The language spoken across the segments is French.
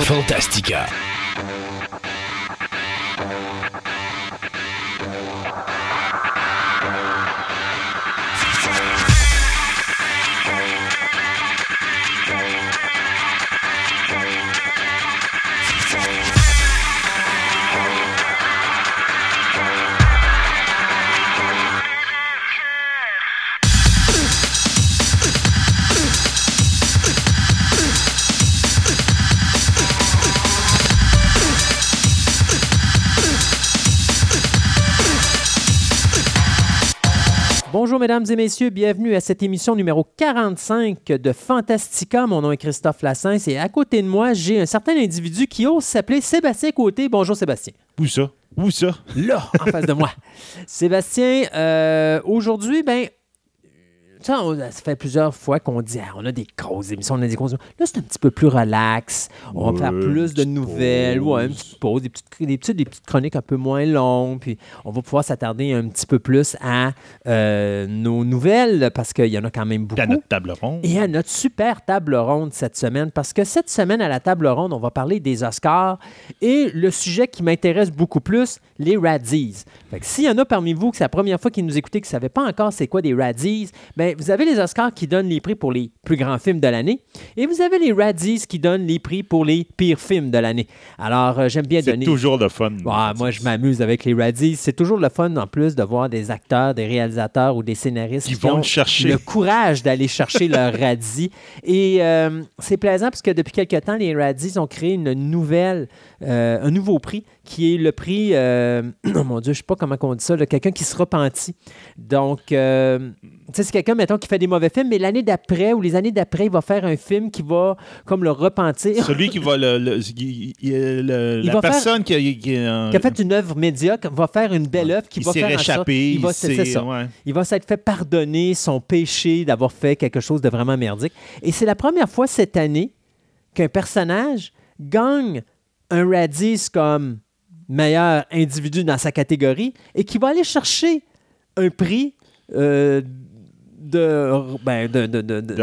Fantastica. Bonjour mesdames et messieurs, bienvenue à cette émission numéro 45 de Fantastica. Mon nom est Christophe Lassens et à côté de moi, j'ai un certain individu qui ose s'appeler Sébastien Côté. Bonjour Sébastien. Où ça? Où ça? Là, en face de moi. Sébastien, euh, aujourd'hui, ben, ça, on- ça fait plusieurs fois qu'on dit ah, on a des grosses émissions, on a des grosses émissions. Là, c'est un petit peu plus relax. On va faire plus de nouvelles. Ouais, une pause. petite pause, des petites, des, petites, des petites chroniques un peu moins longues. Puis on va pouvoir s'attarder un petit peu plus à euh, nos nouvelles parce qu'il y en a quand même beaucoup. À notre table ronde. Et à notre super table ronde cette semaine, parce que cette semaine à la table ronde, on va parler des Oscars et le sujet qui m'intéresse beaucoup plus, les que s'il y en a parmi vous que c'est la première fois qu'ils nous écoutaient, qui ne savaient pas encore c'est quoi des Razzies, ben vous avez les Oscars qui donnent les prix pour les plus grands films de l'année et vous avez les Razzies qui donnent les prix pour les pires films de l'année. Alors, euh, j'aime bien C'est donner... toujours le fun. Moi, je m'amuse avec les Razzies. C'est toujours le fun, en plus, de voir des acteurs, des réalisateurs ou des scénaristes Qui vont ont le chercher. le courage d'aller chercher leur radis. Et euh, c'est plaisant parce que depuis quelque temps, les radis ont créé une nouvelle, euh, un nouveau prix qui est le prix, euh, oh mon Dieu, je sais pas comment on dit ça, quelqu'un qui se repentit. Donc, euh, tu sais, c'est quelqu'un, mettons, qui fait des mauvais films, mais l'année d'après ou les années d'après, il va faire un film qui va comme le repentir. Celui qui va le. la va faire- personne qui, a- qui a- qui a fait une œuvre médiocre va faire une belle œuvre qui il va faire en sorte- réchappé. il va, ouais. Il va s'être fait pardonner son péché d'avoir fait quelque chose de vraiment merdique. Et c'est la première fois cette année qu'un personnage gagne un Radis comme meilleur individu dans sa catégorie et qui va aller chercher un prix euh, de, ben, de, de, de, De.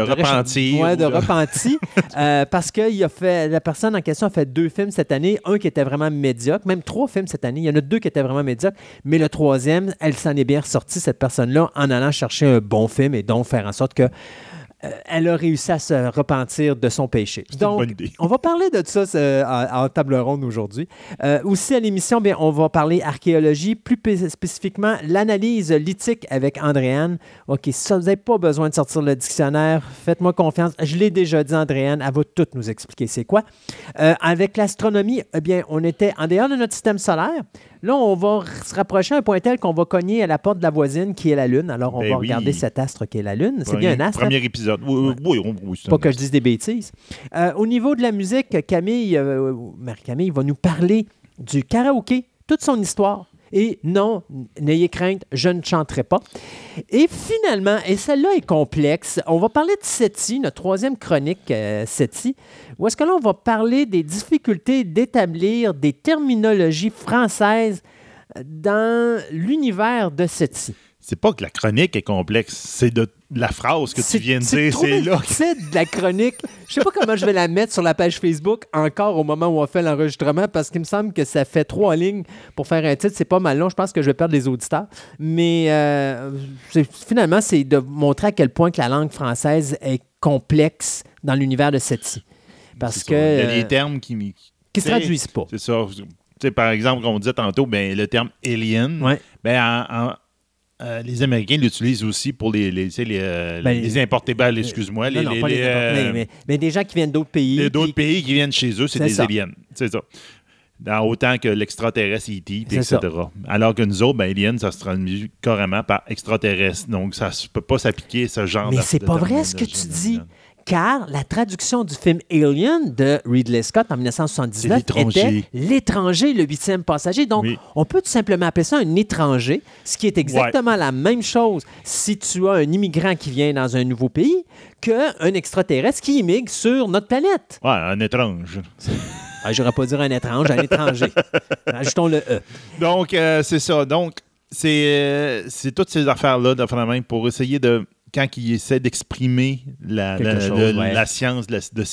Ouais, repenti. euh, parce que il a fait, la personne en question a fait deux films cette année. Un qui était vraiment médiocre, même trois films cette année. Il y en a deux qui étaient vraiment médiocres. Mais le troisième, elle s'en est bien ressortie, cette personne-là, en allant chercher un bon film et donc faire en sorte que euh, elle a réussi à se repentir de son péché. C'est une Donc, bonne idée. on va parler de ça en, en table ronde aujourd'hui. Euh, aussi à l'émission, bien, on va parler archéologie, plus spé- spécifiquement l'analyse lithique avec Andréane. OK, ça, vous n'avez pas besoin de sortir le dictionnaire. Faites-moi confiance. Je l'ai déjà dit, Andréane. Elle va tout nous expliquer c'est quoi. Euh, avec l'astronomie, eh bien, on était en dehors de notre système solaire. Là, on va se rapprocher à un point tel qu'on va cogner à la porte de la voisine qui est la Lune. Alors, on Ben va oui. regarder cet astre qui est la Lune. C'est bien un astre. Premier épisode. Oui, oui, oui, Pas un que je dise des bêtises. Euh, au niveau de la musique, Camille, euh, Marie-Camille va nous parler du karaoké, toute son histoire. Et non, n'ayez crainte, je ne chanterai pas. Et finalement, et celle-là est complexe, on va parler de SETI, notre troisième chronique euh, SETI, où est-ce que là, on va parler des difficultés d'établir des terminologies françaises dans l'univers de SETI. C'est pas que la chronique est complexe, c'est de la phrase que tu viens de dire. C'est là. C'est de la chronique. Je sais pas comment je vais la mettre sur la page Facebook encore au moment où on fait l'enregistrement parce qu'il me semble que ça fait trois lignes pour faire un titre. C'est pas mal long. Je pense que je vais perdre les auditeurs. Mais euh, finalement, c'est de montrer à quel point que la langue française est complexe dans l'univers de SETI. Parce que. ça. Il y a euh, des termes qui. qui- se traduisent pas. C'est ça. Tu sais, par exemple, comme on disait tantôt, ben, le terme alien, Ouais. ben, en- en- euh, les Américains l'utilisent aussi pour les, les, les, euh, Ben, les importés. Ben, excuse-moi, les, Non, non, les- pas les les, importés, euh, mais, mais- des gens qui viennent d'autres pays. d'autres pays qui viennent chez eux, c'est des ça. aliens. C'est ça. Dans autant que l'extraterrestre E.T., puis C'est etc. ça. Alors que nous autres, ben, alien, ça se traduit carrément par extraterrestre. Donc, ça ne peut pas s'appliquer ce genre Mais c'est pas vrai ce que tu dis. Car la traduction du film Alien de Ridley Scott en C'est 1979 l'étranger. était L'étranger, le huitième passager. Donc, Oui. on peut tout simplement appeler ça un étranger, ce qui est exactement la même chose si tu as un immigrant qui vient dans un nouveau pays qu'un extraterrestre qui immigre sur notre planète. Ouais, un étrange. Ah, J'aurais pas dire un étrange, un étranger. Ajoutons le E. Donc, euh, c'est ça. Donc, c'est euh, c'est toutes ces affaires-là, de même pour essayer de quand ils essaient d'exprimer la, Quelque la- chose, le- ouais. la science de, de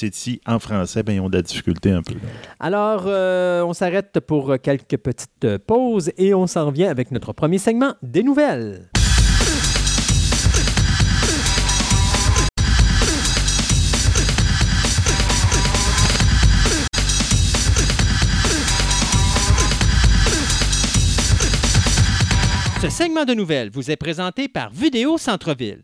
en français, ben, ils ont de la difficulté un peu. Alors, euh, on s'arrête pour quelques petites euh, pauses et on s'en revient avec notre premier segment des nouvelles. Ce segment de nouvelles vous est présenté par Vidéo Centre-Ville,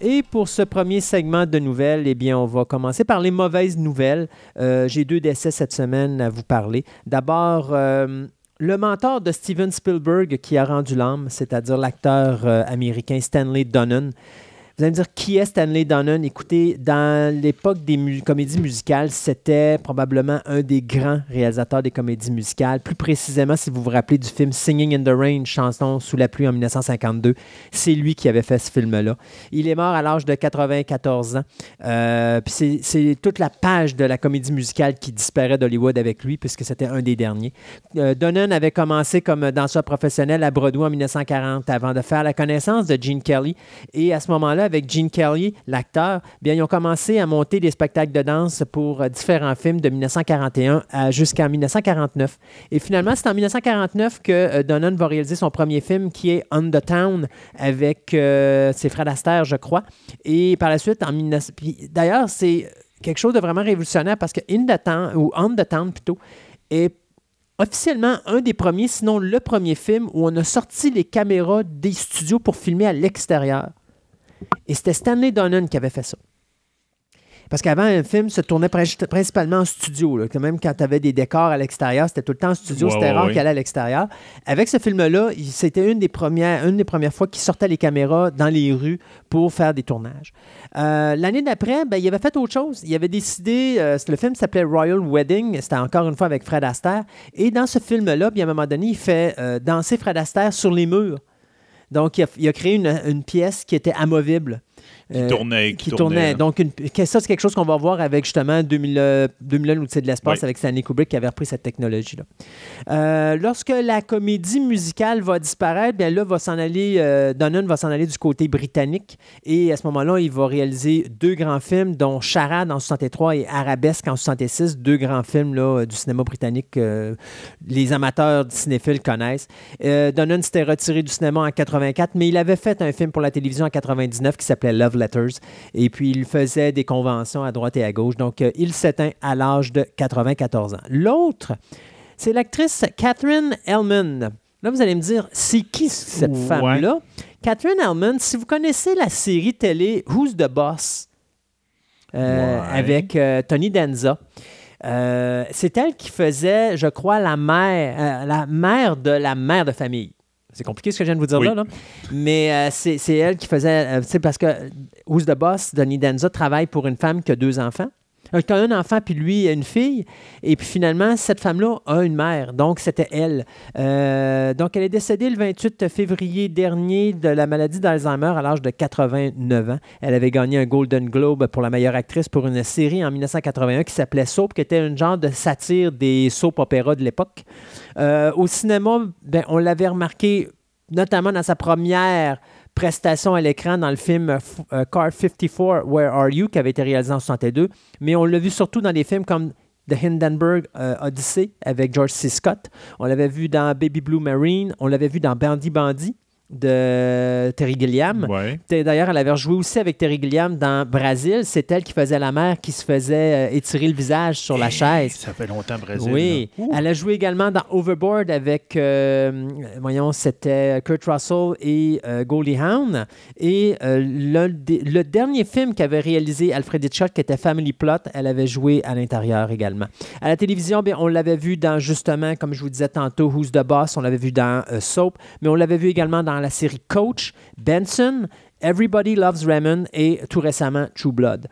Et pour ce premier segment de nouvelles, eh bien, on va commencer par les mauvaises nouvelles. Euh, J'ai deux décès cette semaine à vous parler. D'abord, euh, le mentor de Steven Spielberg qui a rendu l'âme, c'est-à-dire l'acteur euh, américain Stanley Donen. Vous allez me dire qui est Stanley Donen? Écoutez, dans l'époque des comédies musicales, c'était probablement un des grands réalisateurs des comédies musicales. Plus précisément, si vous vous rappelez du film Singing in the Rain, chanson sous la pluie en 1952, c'est lui qui avait fait ce film-là. Il est mort à l'âge de 94 ans. Euh, c'est toute la page de la comédie musicale qui disparaît d'Hollywood avec lui, puisque c'était un des derniers. Euh, Donen avait commencé comme danseur professionnel à Broadway en 1940 avant de faire la connaissance de Gene Kelly. Et à ce moment-là, avec Gene Kelly, l'acteur, bien, ils ont commencé à monter des spectacles de danse pour euh, différents films de 1941 à- jusqu'en 1949. Et finalement, c'est en 1949 que euh, Donen va réaliser son premier film qui est On the Town avec euh, ses frères Astaire, je crois. Et par la suite, en 19... puis D'ailleurs, c'est quelque chose de vraiment révolutionnaire parce que In the Town, ou On the Town plutôt, est officiellement un des premiers, sinon le premier film où on a sorti les caméras des studios pour filmer à l'extérieur. Et c'était Stanley Donen qui avait fait ça. Parce qu'avant, un film se tournait prin- principalement en studio. là. Quand même, quand tu avais des décors à l'extérieur, c'était tout le temps en studio. C'était rare qu'il allait à l'extérieur. Avec ce film-là, il- c'était une des premières, une des premières fois qu'il sortait les caméras dans les rues pour faire des tournages. Euh, L'année d'après, ben, il avait fait autre chose. Il avait décidé, euh, le film s'appelait Royal Wedding, c'était encore une fois avec Fred Astaire. Et dans ce film-là, bien, à un moment donné, il fait euh, danser Fred Astaire sur les murs. Donc, il a, créé une pièce qui était amovible. Qui Euh, tournait. qui tournait. Donc, une- que ça, c'est quelque chose qu'on va voir avec justement 2000, euh, 2001, l'outil de l'espace, Oui. avec Stanley Kubrick qui avait repris cette technologie-là. Euh, lorsque la comédie musicale va disparaître, bien là, va s'en aller, euh, Donen va s'en aller du côté britannique. Et à ce moment-là, il va réaliser deux grands films, dont Charade en 63 et Arabesque en 66, deux grands films là, du cinéma britannique que les amateurs de cinéphiles connaissent. Euh, Donen s'était retiré du cinéma en 84, mais il avait fait un film pour la télévision en 99 qui s'appelait Love Letters. Et puis, il faisait des conventions à droite et à gauche. Donc, euh, il s'éteint à l'âge de 94 ans. L'autre, c'est l'actrice Catherine Hellman. Là, vous allez me dire, c'est qui cette Ouais. femme-là? Catherine Hellman, si vous connaissez la série télé Who's the Boss euh, Ouais. avec euh, Tony Danza, euh, c'est elle qui faisait, je crois, la mère, la mère de la mère de famille. C'est compliqué ce que je viens de vous dire Oui. là, là. mais euh, c'est elle qui faisait, euh, parce que Who's the Boss, Tony Danza travaille pour une femme qui a deux enfants. Euh, qui a un enfant, puis lui, une fille. Et puis finalement, cette femme-là a une mère. Donc, c'était elle. Euh, donc, elle est décédée le 28 février dernier de la maladie d'Alzheimer à l'âge de 89 ans. Elle avait gagné un Golden Globe pour la meilleure actrice pour une série en 1981 qui s'appelait Soap, qui était une genre de satire des soap opéras de l'époque. Euh, au cinéma, ben, on l'avait remarqué notamment dans sa première prestation à l'écran dans le film euh, euh, Car 54, Where Are You, qui avait été réalisé en 62. Mais on l'a vu surtout dans des films comme The Hindenburg euh, Odyssey avec George C. Scott. On l'avait vu dans Baby Blue Marine. On l'avait vu dans Bandy Bandy de Terry Gilliam. Ouais. D'ailleurs, elle avait joué aussi avec Terry Gilliam dans Brésil. C'est elle qui faisait la mère qui se faisait euh, étirer le visage sur la Hey, chaise. Ça fait longtemps, Brésil. Oui, elle a joué également dans Overboard avec, euh, voyons, c'était Kurt Russell et euh, Goldie Hawn. Et euh, le, le dernier film qu'avait réalisé Alfred Hitchcock, qui était Family Plot, elle avait joué à l'intérieur également. À la télévision, bien, on l'avait vu dans, justement, comme je vous disais tantôt, Who's the Boss, on l'avait vu dans euh, Soap, mais on l'avait vu également dans la série Coach, Benson, Everybody Loves Raymond et tout récemment True Blood.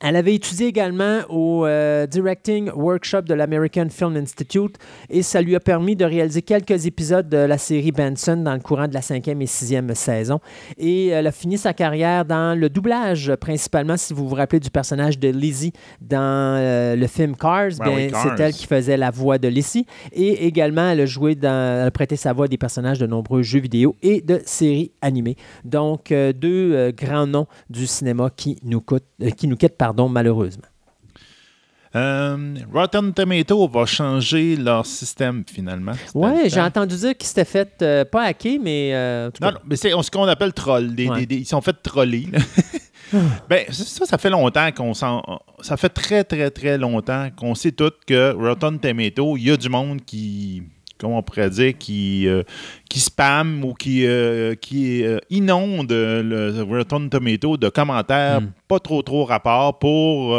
Elle avait étudié également au euh, Directing Workshop de l'American Film Institute et ça lui a permis de réaliser quelques épisodes de la série Benson dans le courant de la cinquième et sixième saison. Et elle a fini sa carrière dans le doublage, principalement, si vous vous rappelez du personnage de Lizzie dans euh, le film Cars. Ben oui, bien, Cars. c'est elle qui faisait la voix de Lizzie. Et également, elle a joué dans, elle a prêté sa voix à des personnages de nombreux jeux vidéo et de séries animées. Donc, euh, deux euh, grands noms du cinéma qui nous, coûtent- euh, qui nous quittent, pardon, malheureusement. Euh, Rotten Tomato va changer leur système finalement. Le j'ai entendu dire qu'ils s'étaient fait, euh, pas hacker, mais euh, Non, non, mais c'est ce qu'on appelle troll. Des- Ouais. des- des- ils sont fait troller. ben, ça, ça fait longtemps qu'on s'en. Ça fait très, très, très longtemps qu'on sait tout que Rotten Tomato, il y a du monde qui. Comment on pourrait dire, qui, euh, qui spam ou qui, euh, qui euh, inonde le Rotten Tomato de commentaires Mm. pas trop, trop rapport pour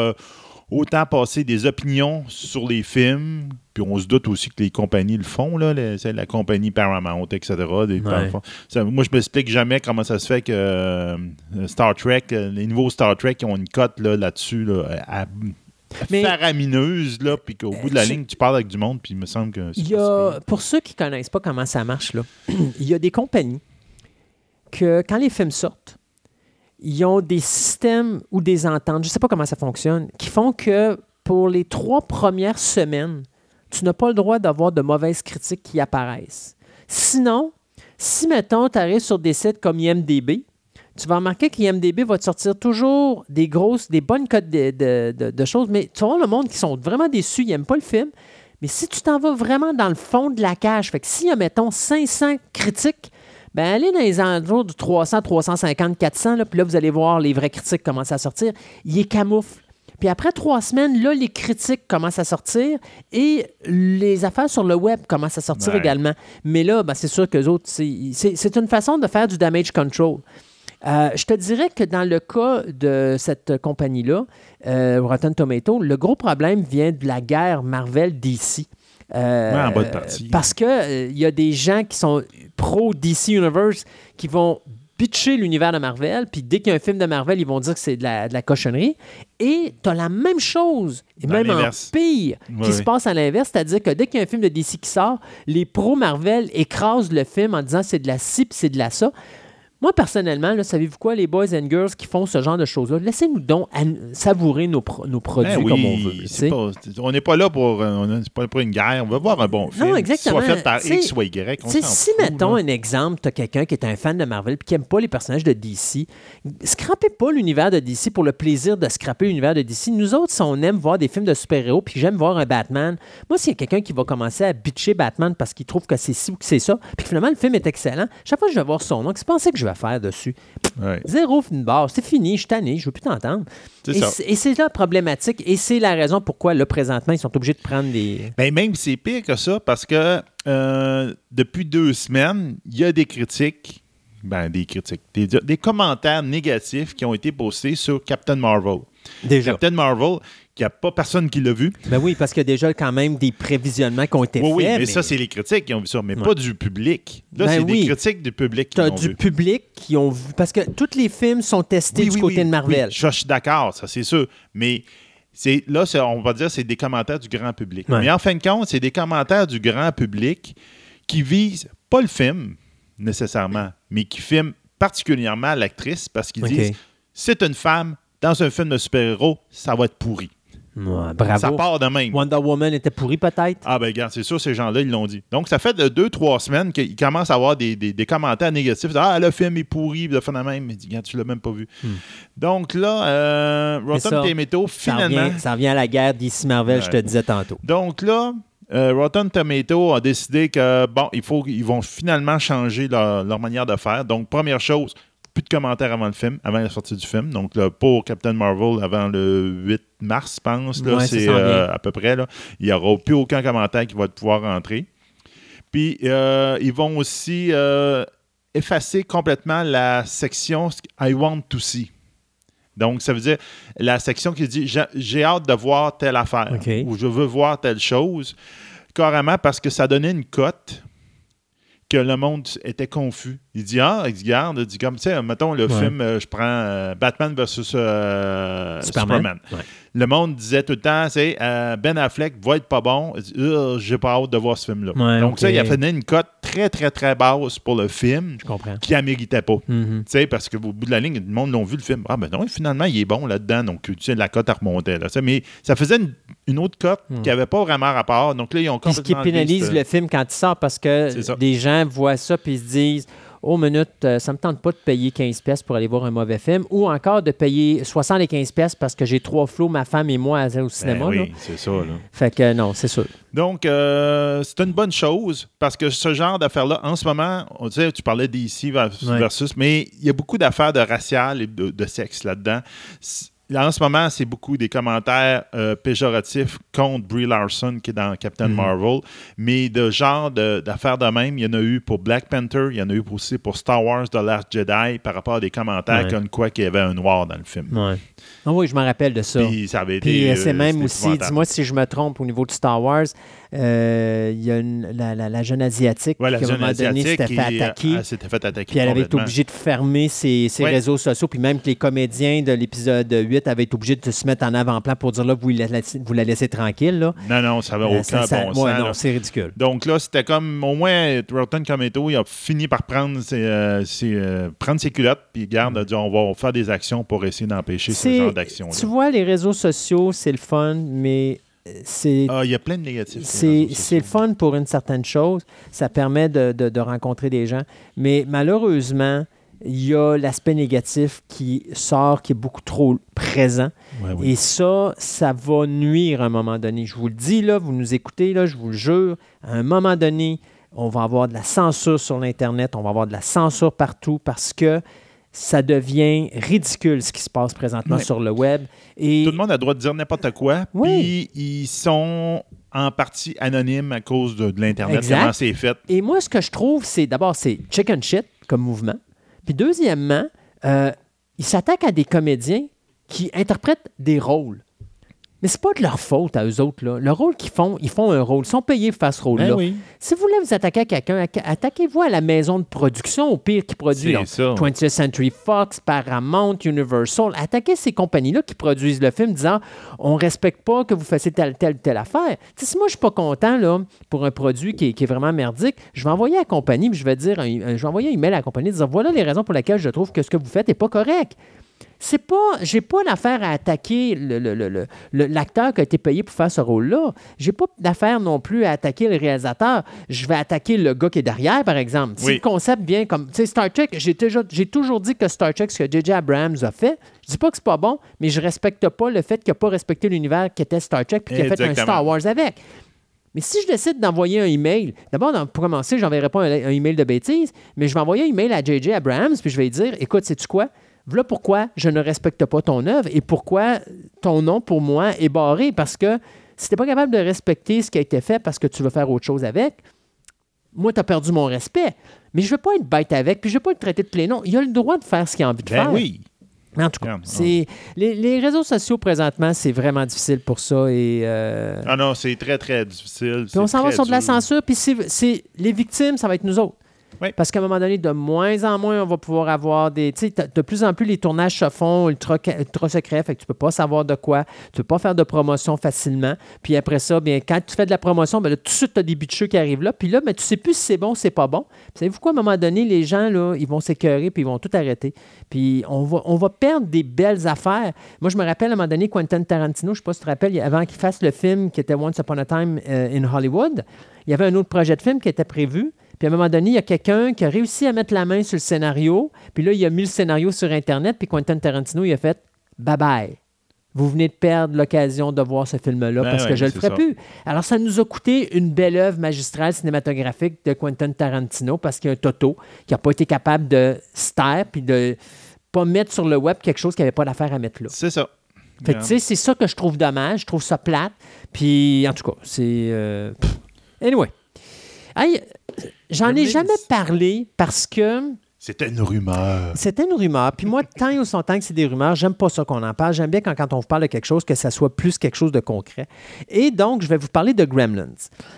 autant passer des opinions sur les films. Puis on se doute aussi que les compagnies le font, là, les- la compagnie Paramount, etc. des- Ouais. ça- moi, je m'explique jamais comment ça se fait que Star Trek, les nouveaux Star Trek, ils ont une cote là, là-dessus là, à- Mais- faramineuse, là, puis qu'au bout de la tu- ligne, tu parles avec du monde, puis il me semble que il y a, pour ceux qui ne connaissent pas comment ça marche, là, il y a des compagnies que, quand les films sortent, ils ont des systèmes ou des ententes, je ne sais pas comment ça fonctionne, qui font que pour les trois premières semaines, tu n'as pas le droit d'avoir de mauvaises critiques qui apparaissent. Sinon, si, mettons, tu arrives sur des sites comme IMDB, tu vas remarquer qu'IMDB va te sortir toujours des grosses, des bonnes cotes de, de- de- de choses, mais tu voir le monde qui sont vraiment déçus, ils n'aiment pas le film. Mais si tu t'en vas vraiment dans le fond de la cage, fait que s'il y a, mettons, 500 critiques, ben allez dans les entours du 300, 350, 400, là, puis là, vous allez voir les vraies critiques commencer à sortir. Ils les camouflent. Puis après trois semaines, là, les critiques commencent à sortir et les affaires sur le web commencent à sortir Ouais. également. Mais là, ben, c'est sûr que autres, c'est une façon de faire du damage control. Euh, je te dirais que dans le cas de cette compagnie-là, euh, Rotten Tomato, le gros problème vient de la guerre Marvel-DC. Euh, Ouais, en bonne partie. Parce qu'il y a des gens qui sont pro DC Universe qui vont pitcher l'univers de Marvel, puis dès qu'il y a un film de Marvel, ils vont dire que c'est de la, de la cochonnerie. Et tu as la même chose, et même en pire, qui se passe à l'inverse, c'est-à-dire que dès qu'il y a un film de DC qui sort, les pros Marvel écrasent le film en disant c'est de la ci, c'est de la ça. Moi, personnellement, savez-vous quoi, les boys and girls qui font ce genre de choses-là, laissez-nous donc savourer nos, pro- nos produits Ben oui, comme on veut. c'est pas- on n'est pas là pour, euh, on pas pour une guerre. On veut voir un bon film. exactement. Soit fait par X ou Y. on si, fout, mettons, là. un exemple, tu as quelqu'un qui est un fan de Marvel et qui n'aime pas les personnages de DC, scrapez pas l'univers de DC pour le plaisir de scraper l'univers de DC. Nous autres, si on aime voir des films de super-héros puis j'aime voir un Batman, moi, s'il y a quelqu'un qui va commencer à bitcher Batman parce qu'il trouve que c'est ci ou que c'est ça, puis finalement, le film est excellent, chaque fois que je vais voir son nom, vous pensez que je vais faire dessus? Ouais. Zéro une barre, c'est fini, je suis tanné, je veux plus t'entendre. Et c'est- là problématique, et c'est la raison pourquoi, là, présentement, ils sont obligés de prendre des... Ben, même c'est pire que ça parce que euh, depuis deux semaines, il y a des critiques, ben des critiques, des, des commentaires négatifs qui ont été postés sur Captain Marvel. Déjà. Captain Marvel, qu'il n'y a pas personne qui l'a vu. Ben oui, parce qu'il y a déjà quand même des prévisionnements qui ont été Oui, oui, faits. mais, ça, c'est les critiques qui ont vu ça, mais Ouais. pas du public. Là, Ben c'est oui. des critiques du public qui as l'ont du vu. public qui ont vu. Parce que tous les films sont testés Oui, du oui, côté oui, de Marvel. oui, je, suis d'accord, ça c'est sûr. Mais là, on va dire c'est des commentaires du grand public. Ouais. Mais en fin de compte, c'est des commentaires du grand public qui visent pas le film nécessairement, mais qui filment particulièrement l'actrice parce qu'ils disent c'est une femme dans un film de super-héros, ça va être pourri. Ouais, bravo. Ça part de même. Wonder Woman était pourri peut-être. Ah ben regarde, c'est sûr, ces gens-là, ils l'ont dit. Donc, ça fait de deux, trois semaines qu'ils commencent à avoir des, des- des commentaires négatifs. Ah, le film est pourri, le phénomène, mais regarde, tu l'as même pas vu. Donc là, euh, Rotten Hmm. ça, Tomato, Ça finalement... ça revient à la guerre d'ici Marvel, je te disais tantôt. Donc là, euh, Rotten Tomato a décidé que, bon, il faut, ils vont finalement changer leur, leur manière de faire. Donc, première chose, plus de commentaires avant le film, avant la sortie du film. Donc, là, pour Captain Marvel, avant le 8 mars, je pense, là, Ouais, c'est euh, à peu près, là, il n'y aura plus aucun commentaire qui va pouvoir rentrer. Puis, euh, ils vont aussi euh, effacer complètement la section I want to see. Donc, ça veut dire la section qui dit J'ai- hâte de voir telle affaire ou je veux voir telle chose, carrément parce que ça donnait une cote que le monde était confus. Il dit Ah, il dit, regarde, il dit comme, tu sais, mettons le Ouais. film, euh, je prends euh, Batman versus euh, Superman. Superman. Ouais. Le monde disait tout le temps, c'est euh, Ben Affleck va être pas bon. Euh, J'ai pas hâte de voir ce film-là. Ouais, Donc, ça, il a fait une cote très, très, très basse pour le film Je comprends. qui ne méritait pas. Mhm. Tu sais, parce qu'au bout de la ligne, le monde l'a vu le film. Ah, ben non, finalement, il est bon là-dedans. Donc, tu sais, la cote, elle remontait. Là, mais ça faisait une, une autre cote qui n'avait pas vraiment rapport. Donc là, ils ont Hmm. Puis ce qui complètement pénalise ce- le film quand il sort parce que des gens voient ça puis ils se disent Oh, minute, euh, ça me tente pas de payer 15$ pièces pour aller voir un mauvais film ou encore de payer 75$ pièces parce que j'ai trois flots, ma femme et moi, à aller au Ben cinéma. oui, c'est ça. Là. Fait que non, c'est sûr. Donc, euh, c'est une bonne chose parce que ce genre d'affaires-là, en ce moment, on disait, tu parlais d'ici versus, Ouais. versus, mais il y a beaucoup d'affaires de racial et de, de sexe là-dedans. Là, en ce moment, c'est beaucoup des commentaires euh, péjoratifs contre Brie Larson qui est dans Captain Mhm. Marvel, mais de genre de- d'affaires de, même, il y en a eu pour Black Panther, il y en a eu aussi pour Star Wars The Last Jedi par rapport à des commentaires Ouais. comme quoi qu'il y avait un noir dans le film. Ouais. Ah oui, je me rappelle de ça. Puis ça avait été. Puis euh, euh, c'est même aussi, dis-moi si je me trompe au niveau de Star Wars, euh, il y a une- la, la- la jeune asiatique Ouais, la qui à un moment donné s'était fait attaquer. elle s'était fait attaquer. Puis elle avait été obligée de fermer ses, ses Ouais. réseaux sociaux. Puis même que les comédiens de l'épisode 8 avaient été obligés de se mettre en avant-plan pour dire là, vous la laissez, vous la laissez tranquille. Là. Non, non, ça n'avait Euh, aucun ça- ça- ouais, sens. non, c'est ridicule. Donc là, c'était comme au moins Rotten Tomato, il a fini par prendre ses, euh, ses, euh, prendre ses culottes, puis garde, a dit on va faire des actions pour essayer d'empêcher C'est- genre d'action. Tu vois, les réseaux sociaux, c'est le fun, mais euh, c'est Ah, il y a plein de négatifs. C'est le fun pour une certaine chose. Ça permet de, de- de rencontrer des gens. Mais malheureusement, il y a l'aspect négatif qui sort, qui est beaucoup trop présent. Ouais, oui. Et ça, ça va nuire à un moment donné. Je vous le dis, là, vous nous écoutez, là, je vous le jure, à un moment donné, on va avoir de la censure sur l'Internet, on va avoir de la censure partout parce que ça devient ridicule ce qui se passe présentement sur le web. Et Tout le monde a le droit de dire n'importe quoi, Oui. puis ils sont en partie anonymes à cause de, de l'Internet, comment c'est fait. Et moi, ce que je trouve, c'est d'abord, c'est chicken shit comme mouvement. Puis deuxièmement, euh, ils s'attaquent à des comédiens qui interprètent des rôles. Mais c'est pas de leur faute à eux autres. Là. Le rôle qu'ils font, ils font un rôle. Ils sont payés pour faire ce rôle-là. Ben oui. Si vous voulez vous attaquer à quelqu'un, atta- attaquez-vous à la maison de production, au pire, qui produit. C'est là. ça. 20th Century Fox, Paramount, Universal. Attaquez ces compagnies-là qui produisent le film disant on respecte pas que vous fassiez telle, telle, telle affaire. Si moi, je suis pas content là, pour un produit qui est, qui est vraiment merdique, je vais envoyer à la compagnie, puis je vais dire, un- un- je vais envoyer un email à la compagnie disant voilà les raisons pour lesquelles je trouve que ce que vous faites n'est pas correct. C'est pas, j'ai pas l'affaire à attaquer le- le- le- le- le- l'acteur qui a été payé pour faire ce rôle-là. J'ai pas d'affaire non plus à attaquer le réalisateur. Je vais attaquer le gars qui est derrière, par exemple. Si le concept vient comme, tu sais, Star Trek, j'ai j'ai toujours dit que Star Trek, ce que J.J. Abrams a fait, je dis pas que c'est pas bon, mais je respecte pas le fait qu'il n'a pas respecté l'univers qui était Star Trek puis qu'il a fait un. Star Wars avec. Mais si je décide d'envoyer un email, d'abord, pour commencer, j'enverrai pas un, un email de bêtises, mais je vais envoyer un email à J.J. Abrams, puis je vais lui dire écoute, sais-tu quoi? Voilà pourquoi je ne respecte pas ton œuvre et pourquoi ton nom, pour moi, est barré. Parce que si tu n'es pas capable de respecter ce qui a été fait parce que tu veux faire autre chose avec, moi, tu as perdu mon respect. Mais je ne veux pas être bête avec, puis je ne veux pas le traiter de les noms. Il a le droit de faire ce qu'il a envie de Ben faire. oui. En tout cas, c'est, les, les réseaux sociaux, présentement, c'est vraiment difficile pour ça. Et, euh, Ah non, c'est très, très difficile. puis on s'en va sur de la censure, puis c'est- les victimes, ça va être nous autres. Parce qu'à un moment donné, de moins en moins, on va pouvoir avoir des. Tu sais, de plus en plus, les tournages se font ultra, ultra secrets, fait que tu peux pas savoir de quoi. Tu peux pas faire de promotion facilement. Puis après ça, bien, quand tu fais de la promotion, ben là, tout de suite, tu as des bitcheux qui arrivent là. Puis là, ben, tu sais plus si c'est bon ou c'est pas bon. Savez-vous quoi, à un moment donné, les gens, là, ils vont s'écœurer puis ils vont tout arrêter. Puis on va, on va perdre des belles affaires. Moi, je me rappelle à un moment donné, Quentin Tarantino, je sais pas si tu te rappelles, avant qu'il fasse le film qui était Once Upon a Time euh, in Hollywood, il y avait un autre projet de film qui était prévu. Puis à un moment donné, il y a quelqu'un qui a réussi à mettre la main sur le scénario. Puis là, il a mis le scénario sur Internet. Puis Quentin Tarantino, il a fait bye bye. vous venez de perdre l'occasion de voir ce film-là Ben parce que je le c'est ferai ça. plus. Alors, ça nous a coûté une belle œuvre magistrale cinématographique de Quentin Tarantino parce qu'il y a un Toto qui n'a pas été capable de se taire puis de pas mettre sur le web quelque chose qui n'avait pas d'affaire à mettre là. C'est ça. Fait que, tu sais, c'est ça que je trouve dommage. Je trouve ça plate. Puis, en tout cas, c'est. euh. Anyway. Hey, j'en ai jamais parlé parce que C'était une rumeur. c'était une rumeur. Puis moi, tant et longtemps que c'est des rumeurs, j'aime pas ça qu'on en parle. J'aime bien quand, quand on vous parle de quelque chose, que ça soit plus quelque chose de concret. Et donc, je vais vous parler de Gremlins.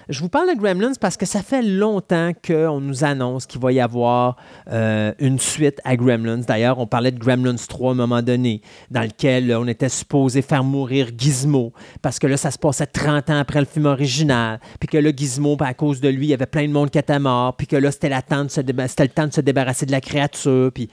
Je vous parle de Gremlins parce que ça fait longtemps qu'on nous annonce qu'il va y avoir euh, une suite à Gremlins. D'ailleurs, on parlait de Gremlins 3 à un moment donné, dans lequel on était supposé faire mourir Gizmo, parce que là, ça se passait 30 ans après le film original, puis que là, Gizmo, ben, à cause de lui, il y avait plein de monde qui était mort, puis que là, c'était, c'était le temps de se débarrasser de la créature, puis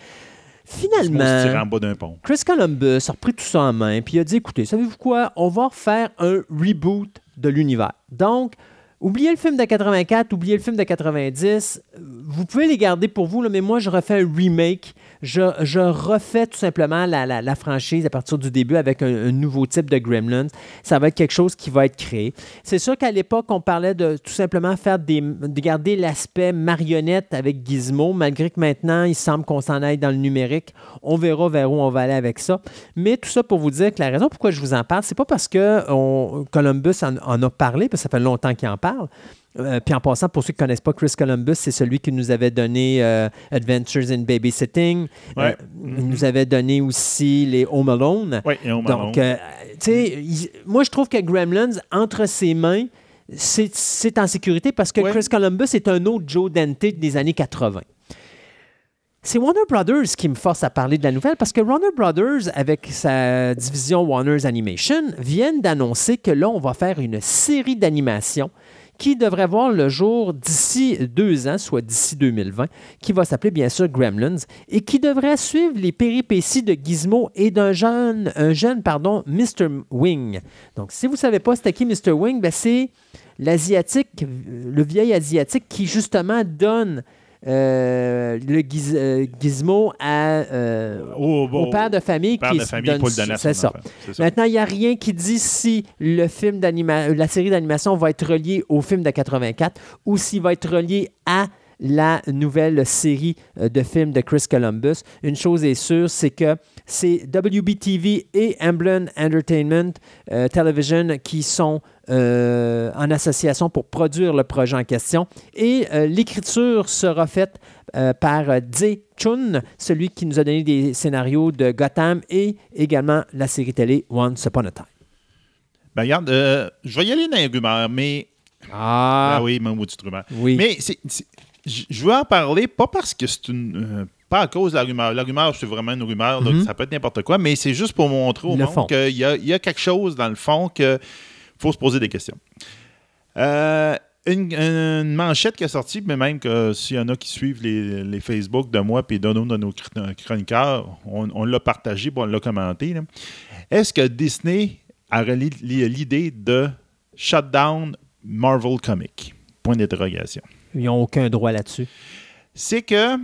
finalement... en bas d'un pont. Chris Columbus a repris tout ça en main, puis il a dit écoutez, savez-vous quoi? On va refaire un reboot de l'univers. Donc, oubliez le film de 84, oubliez le film de 90. euh, Vous pouvez les garder pour vous, là, mais moi, je refais un remake. Je, refais tout simplement la, franchise à partir du début avec un, nouveau type de Gremlins. Ça va être quelque chose qui va être créé. C'est sûr qu'à l'époque, on parlait de tout simplement faire des, de garder l'aspect marionnette avec Gizmo, malgré que maintenant, il semble qu'on s'en aille dans le numérique. On verra vers où on va aller avec ça. Mais tout ça pour vous dire que la raison pourquoi je vous en parle, c'est pas parce que Columbus en, en a parlé, parce que ça fait longtemps qu'il en parle. Euh, puis en passant, pour ceux qui ne connaissent pas Chris Columbus, c'est celui qui nous avait donné euh, Adventures in Babysitting. Ouais. Euh, il nous avait donné aussi les Home Alone. Oui, on Donc, tu sais, il- moi, je trouve que Gremlins, entre ses mains, c'est en sécurité parce que Ouais. Chris Columbus est un autre Joe Dante des années 80. C'est Warner Brothers qui me force à parler de la nouvelle parce que Warner Brothers, avec sa division Warner's Animation, viennent d'annoncer que là, on va faire une série d'animation qui devrait voir le jour d'ici deux ans, soit d'ici 2020, qui va s'appeler bien sûr Gremlins, et qui devrait suivre les péripéties de Gizmo et d'un jeune, un jeune, pardon, Mr. Wing. Donc, si vous ne savez pas c'était qui Mr. Wing, ben, c'est l'Asiatique, le vieil Asiatique qui justement donne euh, le Giz- euh, Gizmo à, euh, Au, au père de famille père qui de famille donne pour le donner à c'est son ça. enfant. Ça. Maintenant, il n'y a rien qui dit si le film d'anima- la série d'animation va être reliée au film de 84 ou s'il va être relié à la nouvelle série euh, de films de Chris Columbus. Une chose est sûre, c'est que c'est WBTV et Amblin Entertainment euh, Television qui sont euh, en association pour produire le projet en question. Et euh, l'écriture sera faite euh, par Tse Chun, celui qui nous a donné des scénarios de Gotham et également la série télé Once Upon a Time. Ben, regarde, je vais y aller dans les rumeurs, mais. Ah, Ah, oui, mon maudite rumeur. oui. Mais c'est- je veux en parler, pas parce que c'est une. euh, pas à cause de la rumeur. La rumeur, c'est vraiment une rumeur, là, Mhm. ça peut être n'importe quoi, mais c'est juste pour montrer au Le monde qu'il y a, y a quelque chose dans le fond qu'il faut se poser des questions. Euh, une, une manchette qui est sortie, mais même que s'il y en a qui suivent les, les Facebook de moi et d'un de nos chr- chroniqueurs, on, on l'a partagé, on l'a commenté. Est-ce que Disney a relié l'idée de shutdown Marvel Comics? Point d'interrogation. Ils n'ont aucun droit là-dessus. C'est que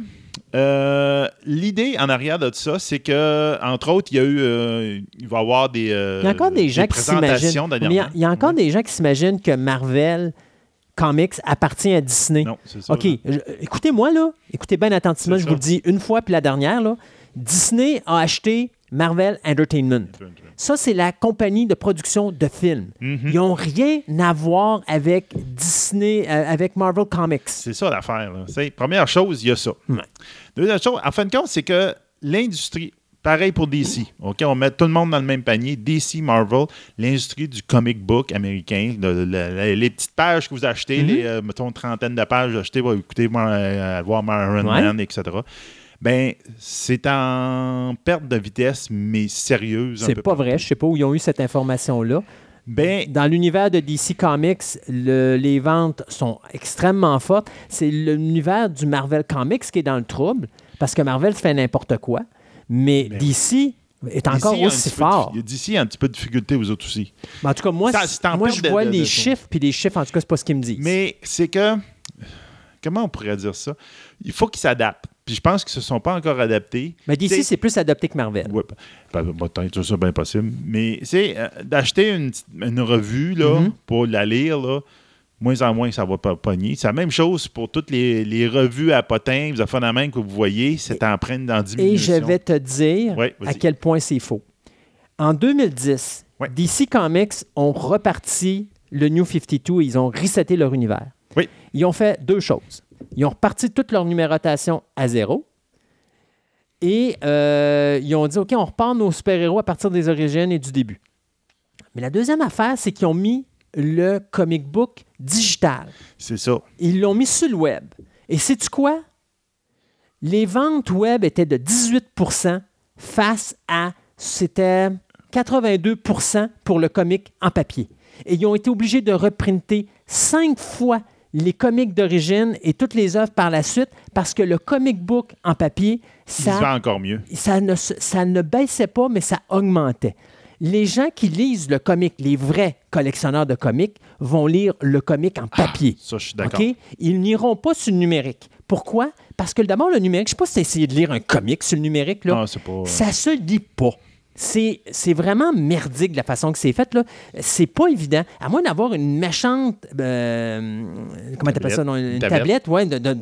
euh, l'idée en arrière de ça, c'est que, entre autres, il y a eu. euh, il va y avoir des. euh, Il y a encore des gens qui s'imaginent. Il y, a, il y a encore des gens qui s'imaginent que Marvel Comics appartient à Disney. Non, c'est ça. OK, écoutez-moi là, écoutez bien attentivement, je ça. vous le dis une fois puis la dernière là. Disney a acheté Marvel Entertainment. Ça, c'est la compagnie de production de films. Mhm. Ils n'ont rien à voir avec Disney, euh, avec Marvel Comics. C'est ça l'affaire. Première chose, il y a ça. Ouais. Deuxième chose, en fin de compte, c'est que l'industrie, pareil pour DC, OK, on met tout le monde dans le même panier, DC, Marvel, l'industrie du comic book américain, le- le- le- les petites pages que vous achetez, Mhm. les, euh, mettons, trentaine de pages achetées, écouter, voir, euh, voir Iron Ouais. Man, etc. Ben, c'est en perte de vitesse, mais sérieuse. C'est pas vrai, je sais pas où ils ont eu cette information-là. Ben, Dans l'univers de DC Comics, le- les ventes sont extrêmement fortes. C'est l'univers du Marvel Comics qui est dans le trouble, parce que Marvel fait n'importe quoi. Mais Ben, DC est encore DC aussi de- fort. DC a un petit peu de difficulté aux autres aussi. Mais en tout cas, moi, Ça, moi je vois de- les chiffres, puis les chiffres, en tout cas, c'est pas ce qu'ils me disent. Mais c'est que. Comment on pourrait dire ça? Il faut qu'ils s'adaptent. Puis je pense qu'ils ne se sont pas encore adaptés. Mais d'ici, c'est plus adopté que Marvel. Ben, peut-être ça, bien possible. Mais c'est euh, d'acheter une, une revue là, Mhm. pour la lire, là, moins en moins ça va pas pogner. C'est la même chose pour toutes les, les revues à avez la main que vous voyez, c'est en train d'en Et diminution. je vais te dire Ouais, à quel point c'est faux. En 2010, Ouais. DC Comics ont reparti le New 52 et ils ont reseté leur univers. Oui. Ils ont fait deux choses. Ils ont reparti toute leur numérotation à zéro. Et euh, ils ont dit, OK, on repart nos super-héros à partir des origines et du début. Mais la deuxième affaire, c'est qu'ils ont mis le comic book digital. C'est ça. Ils l'ont mis sur le web. Et sais-tu quoi? Les ventes web étaient de 18% face à, c'était 82% pour le comic en papier. Et ils ont été obligés de reprinter cinq fois les comics d'origine et toutes les œuvres par la suite parce que le comic book en papier, se ça, encore mieux. ça, ne, ça ne baissait pas, mais ça augmentait. Les gens qui lisent le comic, les vrais collectionneurs de comics, vont lire le comic en papier. Ça, je suis d'accord. Ils n'iront pas sur le numérique. Pourquoi? Parce que d'abord, le numérique, je ne sais pas si tu as essayé de lire un comic sur le numérique. Là. Non, c'est pas. Ça se lit pas. C'est, vraiment merdique de la façon que c'est fait. Là. C'est pas évident. À moins d'avoir une méchante. euh, comment t'appelles ça? non, Une, tablette, tablette. ouais, de, de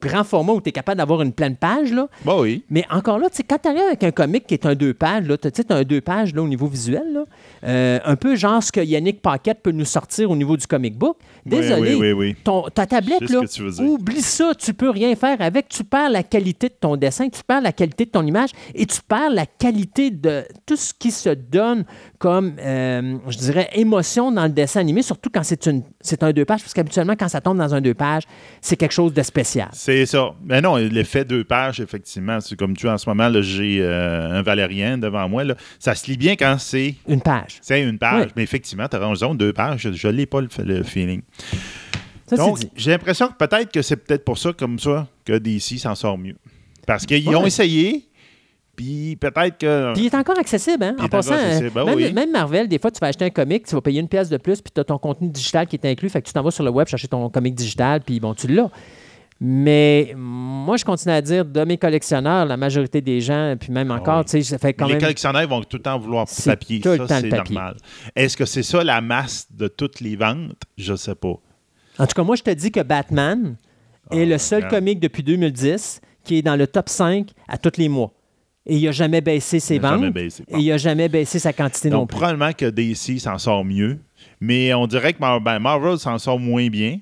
grand format où tu es capable d'avoir une pleine page. Là. Bah oui. Mais encore là, quand tu arrives avec un comic qui est un deux pages, tu sais, un deux pages là, au niveau visuel, là, euh, un peu genre ce que Yannick Paquette peut nous sortir au niveau du comic book. Désolé, Oui, oui, oui. ton- ta tablette, là, oublie ça, tu peux rien faire avec. Tu perds la qualité de ton dessin, tu perds la qualité de ton image et tu perds la qualité de tout ce qui se donne comme, euh, je dirais, émotion dans le dessin animé, surtout quand c'est une- c'est un deux pages, parce qu'habituellement, quand ça tombe dans un deux pages, c'est quelque chose de spécial. C'est ça. Mais non, l'effet deux pages, effectivement, c'est comme tu en ce moment, là, j'ai euh, un Valérien devant moi. Là. Ça se lit bien quand c'est Une page. c'est une page. Oui. Mais effectivement, tu as raison, deux pages, je n'ai pas le, le feeling. Ça, Donc, j'ai l'impression que peut-être que c'est peut-être pour ça, comme ça, que DC s'en sort mieux. Parce qu'ils Ouais. ont essayé, puis peut-être que. Puis il est encore accessible, hein? En encore passant, accessible, euh, ben même, oui. même Marvel, des fois, tu vas acheter un comic, tu vas payer une pièce de plus, puis tu as ton contenu digital qui est inclus. Fait que tu t'en vas sur le web chercher ton comic digital, puis bon, tu l'as. Mais moi, je continue à dire, de mes collectionneurs, la majorité des gens, puis même encore, Ah oui. tu sais, ça fait quand les collectionneurs vont tout le temps vouloir papier. tout le ça, c'est normal. Est-ce que c'est ça la masse de toutes les ventes? Je sais pas. En tout cas, moi, je te dis que Batman est le seul comic depuis 2010 qui est dans le top 5 à tous les mois. Et il n'a jamais baissé ses ventes. jamais baissé. Et il n'a jamais baissé sa quantité non Donc, plus. probablement que DC s'en sort mieux, mais on dirait que ben, Marvel s'en sort moins bien.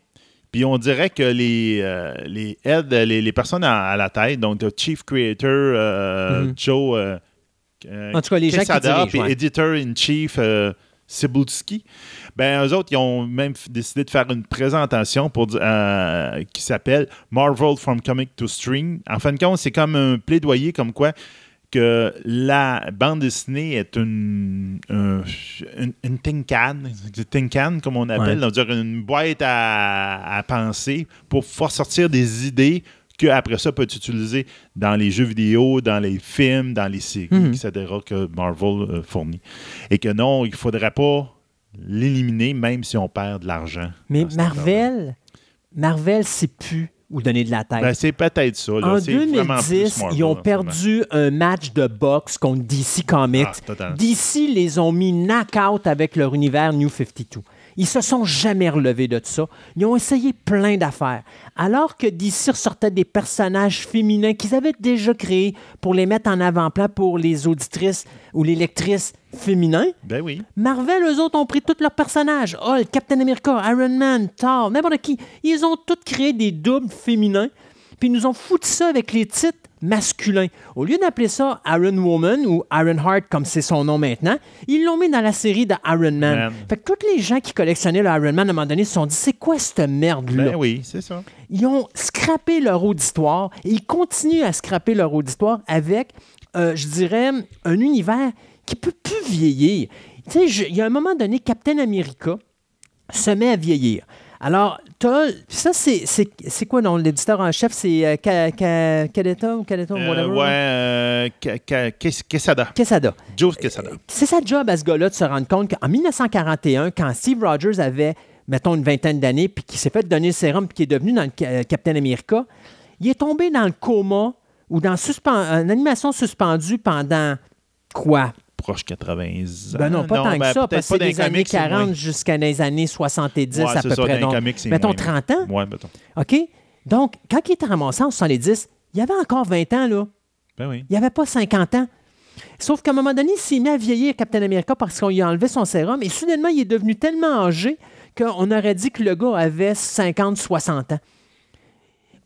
Puis on dirait que les, euh, les heads, les, les personnes à, à la tête, donc le Chief Creator, euh, Mhm. Joe euh, En tout cas, les gens qui Quesada, dirigent, puis ouais. Editor-in-Chief euh, Cebulski, ben eux autres, ils ont même décidé de faire une présentation pour, qui s'appelle Marvel from Comic to Stream. En fin de compte, c'est comme un plaidoyer comme quoi que la bande dessinée est une, un- une, can, comme on appelle, Ouais. une boîte à, à penser pour faire sortir des idées que après ça peut être utilisé dans les jeux vidéo, dans les films, dans les séries, Mhm. etc. que Marvel euh, fournit. Et que non, il ne faudrait pas l'éliminer même si on perd de l'argent. Mais. Marvel, Marvel, c'est plus où donner de la tête? Ben, c'est peut-être ça. là. en C'est vraiment 2010, plus Marvel ils ont perdu un match de boxe contre DC Comics. Ah. DC les ont mis knock-out avec leur univers New 52. Ils se sont jamais relevés de ça. Ils ont essayé plein d'affaires. Alors que DC ressortait des personnages féminins qu'ils avaient déjà créés pour les mettre en avant-plan pour les auditrices ou les lectrices féminins, Ben oui. Marvel, eux autres, ont pris tous leurs personnages. Hulk, Captain America, Iron Man, Thor, n'importe qui. Ils ont tous créé des doubles féminins, puis ils nous ont foutu ça avec les titres masculins. Au lieu d'appeler ça Iron Woman ou Iron Heart, comme c'est son nom maintenant, ils l'ont mis dans la série de Iron Man. Man. Fait que tous les gens qui collectionnaient le Iron Man, à un moment donné, se sont dit, c'est quoi cette merde-là? Ben oui, c'est ça. ils ont scrappé leur auditoire et ils continuent à scraper leur auditoire avec, euh, je dirais, un univers qui peut plus vieillir. Tu sais, il y a un moment donné, Captain America se met à vieillir. Alors, ça, c'est quoi, non? L'éditeur en chef, c'est euh, Ka- Kadeta ou Euh, whatever? ouais, euh, Quesada. Quesada. Joe Quesada. C'est sa job à ce gars-là de se rendre compte qu'en 1941, quand Steve Rogers avait, mettons, une vingtaine d'années, puis qu'il s'est fait donner le sérum, puis qu'il est devenu dans le Ca- euh, Captain America, il est tombé dans le coma ou dans une animation suspendue pendant quoi? Proche 80 ans. Ben non, pas tant que ben, ça, parce que des années comics, c'est 40 moins. jusqu'à les années 70 Ouais, à peu ça, près. Donc, comics, mettons moins. 30 ans. Ouais, mettons. OK? Donc, quand il était ramassé en 70, il y avait encore 20 ans, là. Ben oui. Il n'y avait pas 50 ans. Sauf qu'à un moment donné, il s'est mis à vieillir, Captain America, parce qu'on lui a enlevé son sérum. Et soudainement, il est devenu tellement âgé qu'on aurait dit que le gars avait 50, 60 ans.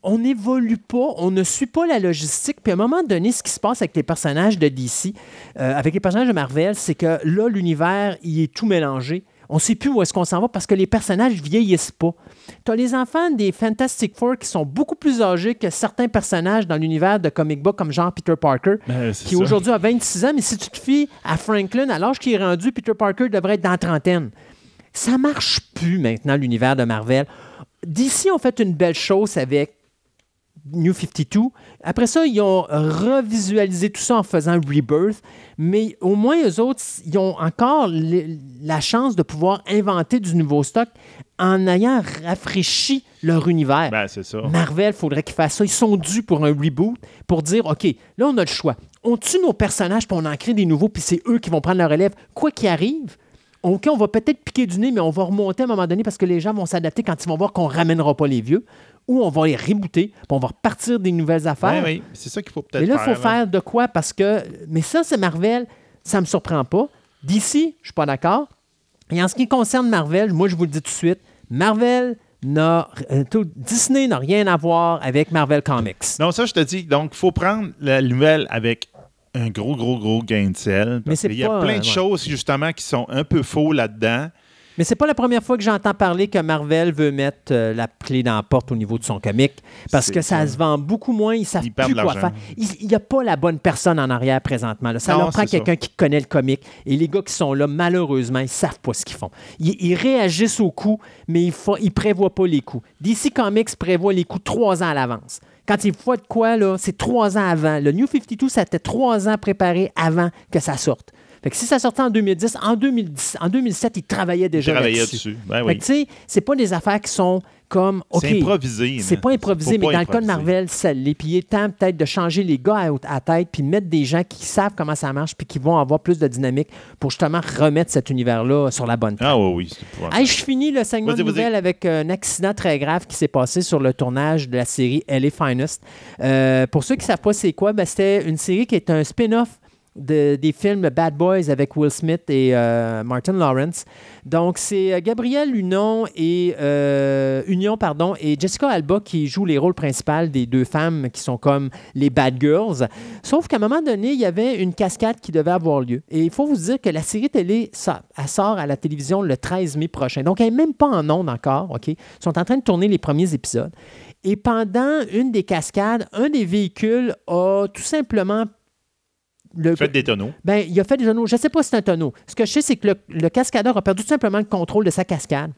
On n'évolue pas, on ne suit pas la logistique. Puis à un moment donné, ce qui se passe avec les personnages de DC, euh, avec les personnages de Marvel, c'est que là, l'univers, il est tout mélangé. On ne sait plus où est-ce qu'on s'en va parce que les personnages vieillissent pas. Tu as les enfants des Fantastic Four qui sont beaucoup plus âgés que certains personnages dans l'univers de comic book comme genre Peter Parker Ben, qui aujourd'hui a 26 ans, mais si tu te fies à Franklin, à l'âge qu'il est rendu, Peter Parker devrait être dans la trentaine. Ça marche plus maintenant, l'univers de Marvel. D'ici, on fait une belle chose avec New 52. Après ça, ils ont revisualisé tout ça en faisant Rebirth, mais au moins, eux autres, ils ont encore la chance de pouvoir inventer du nouveau stock en ayant rafraîchi leur univers. Ben, c'est ça. Marvel, il faudrait qu'ils fassent ça. Ils sont dus pour un reboot, pour dire, OK, là, on a le choix. On tue nos personnages, puis on en crée des nouveaux, puis c'est eux qui vont prendre la relève. Quoi qu'il arrive, OK, on va peut-être piquer du nez, mais on va remonter à un moment donné parce que les gens vont s'adapter quand ils vont voir qu'on ne ramènera pas les vieux, ou on va les rebooter, puis on va repartir des nouvelles affaires. Ben oui, c'est ça qu'il faut peut-être Mais là, il faire. faut faire de quoi? Parce que. Mais ça, c'est Marvel. Ça ne me surprend pas. D'ici, je suis pas d'accord. Et en ce qui concerne Marvel, moi, je vous le dis tout de suite, Marvel n'a. euh, tout- Disney n'a rien à voir avec Marvel Comics. Non, ça, je te dis. Donc, il faut prendre la nouvelle avec un gros, gros, gros gain de sel. Mais c'est qu'il y a pas, plein de ouais. choses, justement, qui sont un peu faux là-dedans. Mais c'est pas la première fois que j'entends parler que Marvel veut mettre euh, la clé dans la porte au niveau de son comic. Parce que ça ça. se vend beaucoup moins. Ils savent Ils perdent plus quoi l'argent. faire. Il n'y a pas la bonne personne en arrière présentement. là. Ça Non, leur prend c'est quelqu'un qui connaît le comic. Et les gars qui sont là, malheureusement, ils savent pas ce qu'ils font. Ils, ils réagissent aux coups, mais ils ne prévoient pas les coups. DC Comics prévoit les coups trois ans à l'avance. Quand il faut de quoi, là, c'est trois ans avant. Le New 52, ça était trois ans préparé avant que ça sorte. Fait que si ça sortait en 2010, en, 2010, en 2007, ils travaillaient déjà là-dessus. dessus. Ben Fait que, tu sais, c'est pas des affaires qui sont comme. C'est improvisé. c'est là. pas improvisé, mais pas dans le cas de. Marvel, ça l'est. Puis il est temps peut-être de changer les gars à, à tête, puis mettre des gens qui savent comment ça marche, puis qui vont avoir plus de dynamique pour justement remettre cet univers-là sur la bonne track. Ah oui, oui. c'est. Hey, je finis le segment de nouvelles avec un accident très grave qui s'est passé sur le tournage de la série LA Finest. Euh, pour ceux qui ne savent pas c'est quoi, ben, c'était une série qui est un spin-off de- des films Bad Boys avec Will Smith et euh, Martin Lawrence. Donc, c'est euh, Gabrielle Union et, euh, Union pardon, et Jessica Alba qui jouent les rôles principaux des deux femmes qui sont comme les Bad Girls. Sauf qu'à un moment donné, il y avait une cascade qui devait avoir lieu. Et il faut vous dire que la série télé, ça, elle sort à la télévision le 13 mai prochain. Donc, elle n'est même pas en ondes encore. OK? Ils sont en train de tourner les premiers épisodes. Et pendant une des cascades, un des véhicules a tout simplement. Le, Faites des tonneaux. ben, il a fait des tonneaux. Je ne sais pas si c'est un tonneau. Ce que je sais, c'est que le, le cascadeur a perdu tout simplement le contrôle de sa cascade.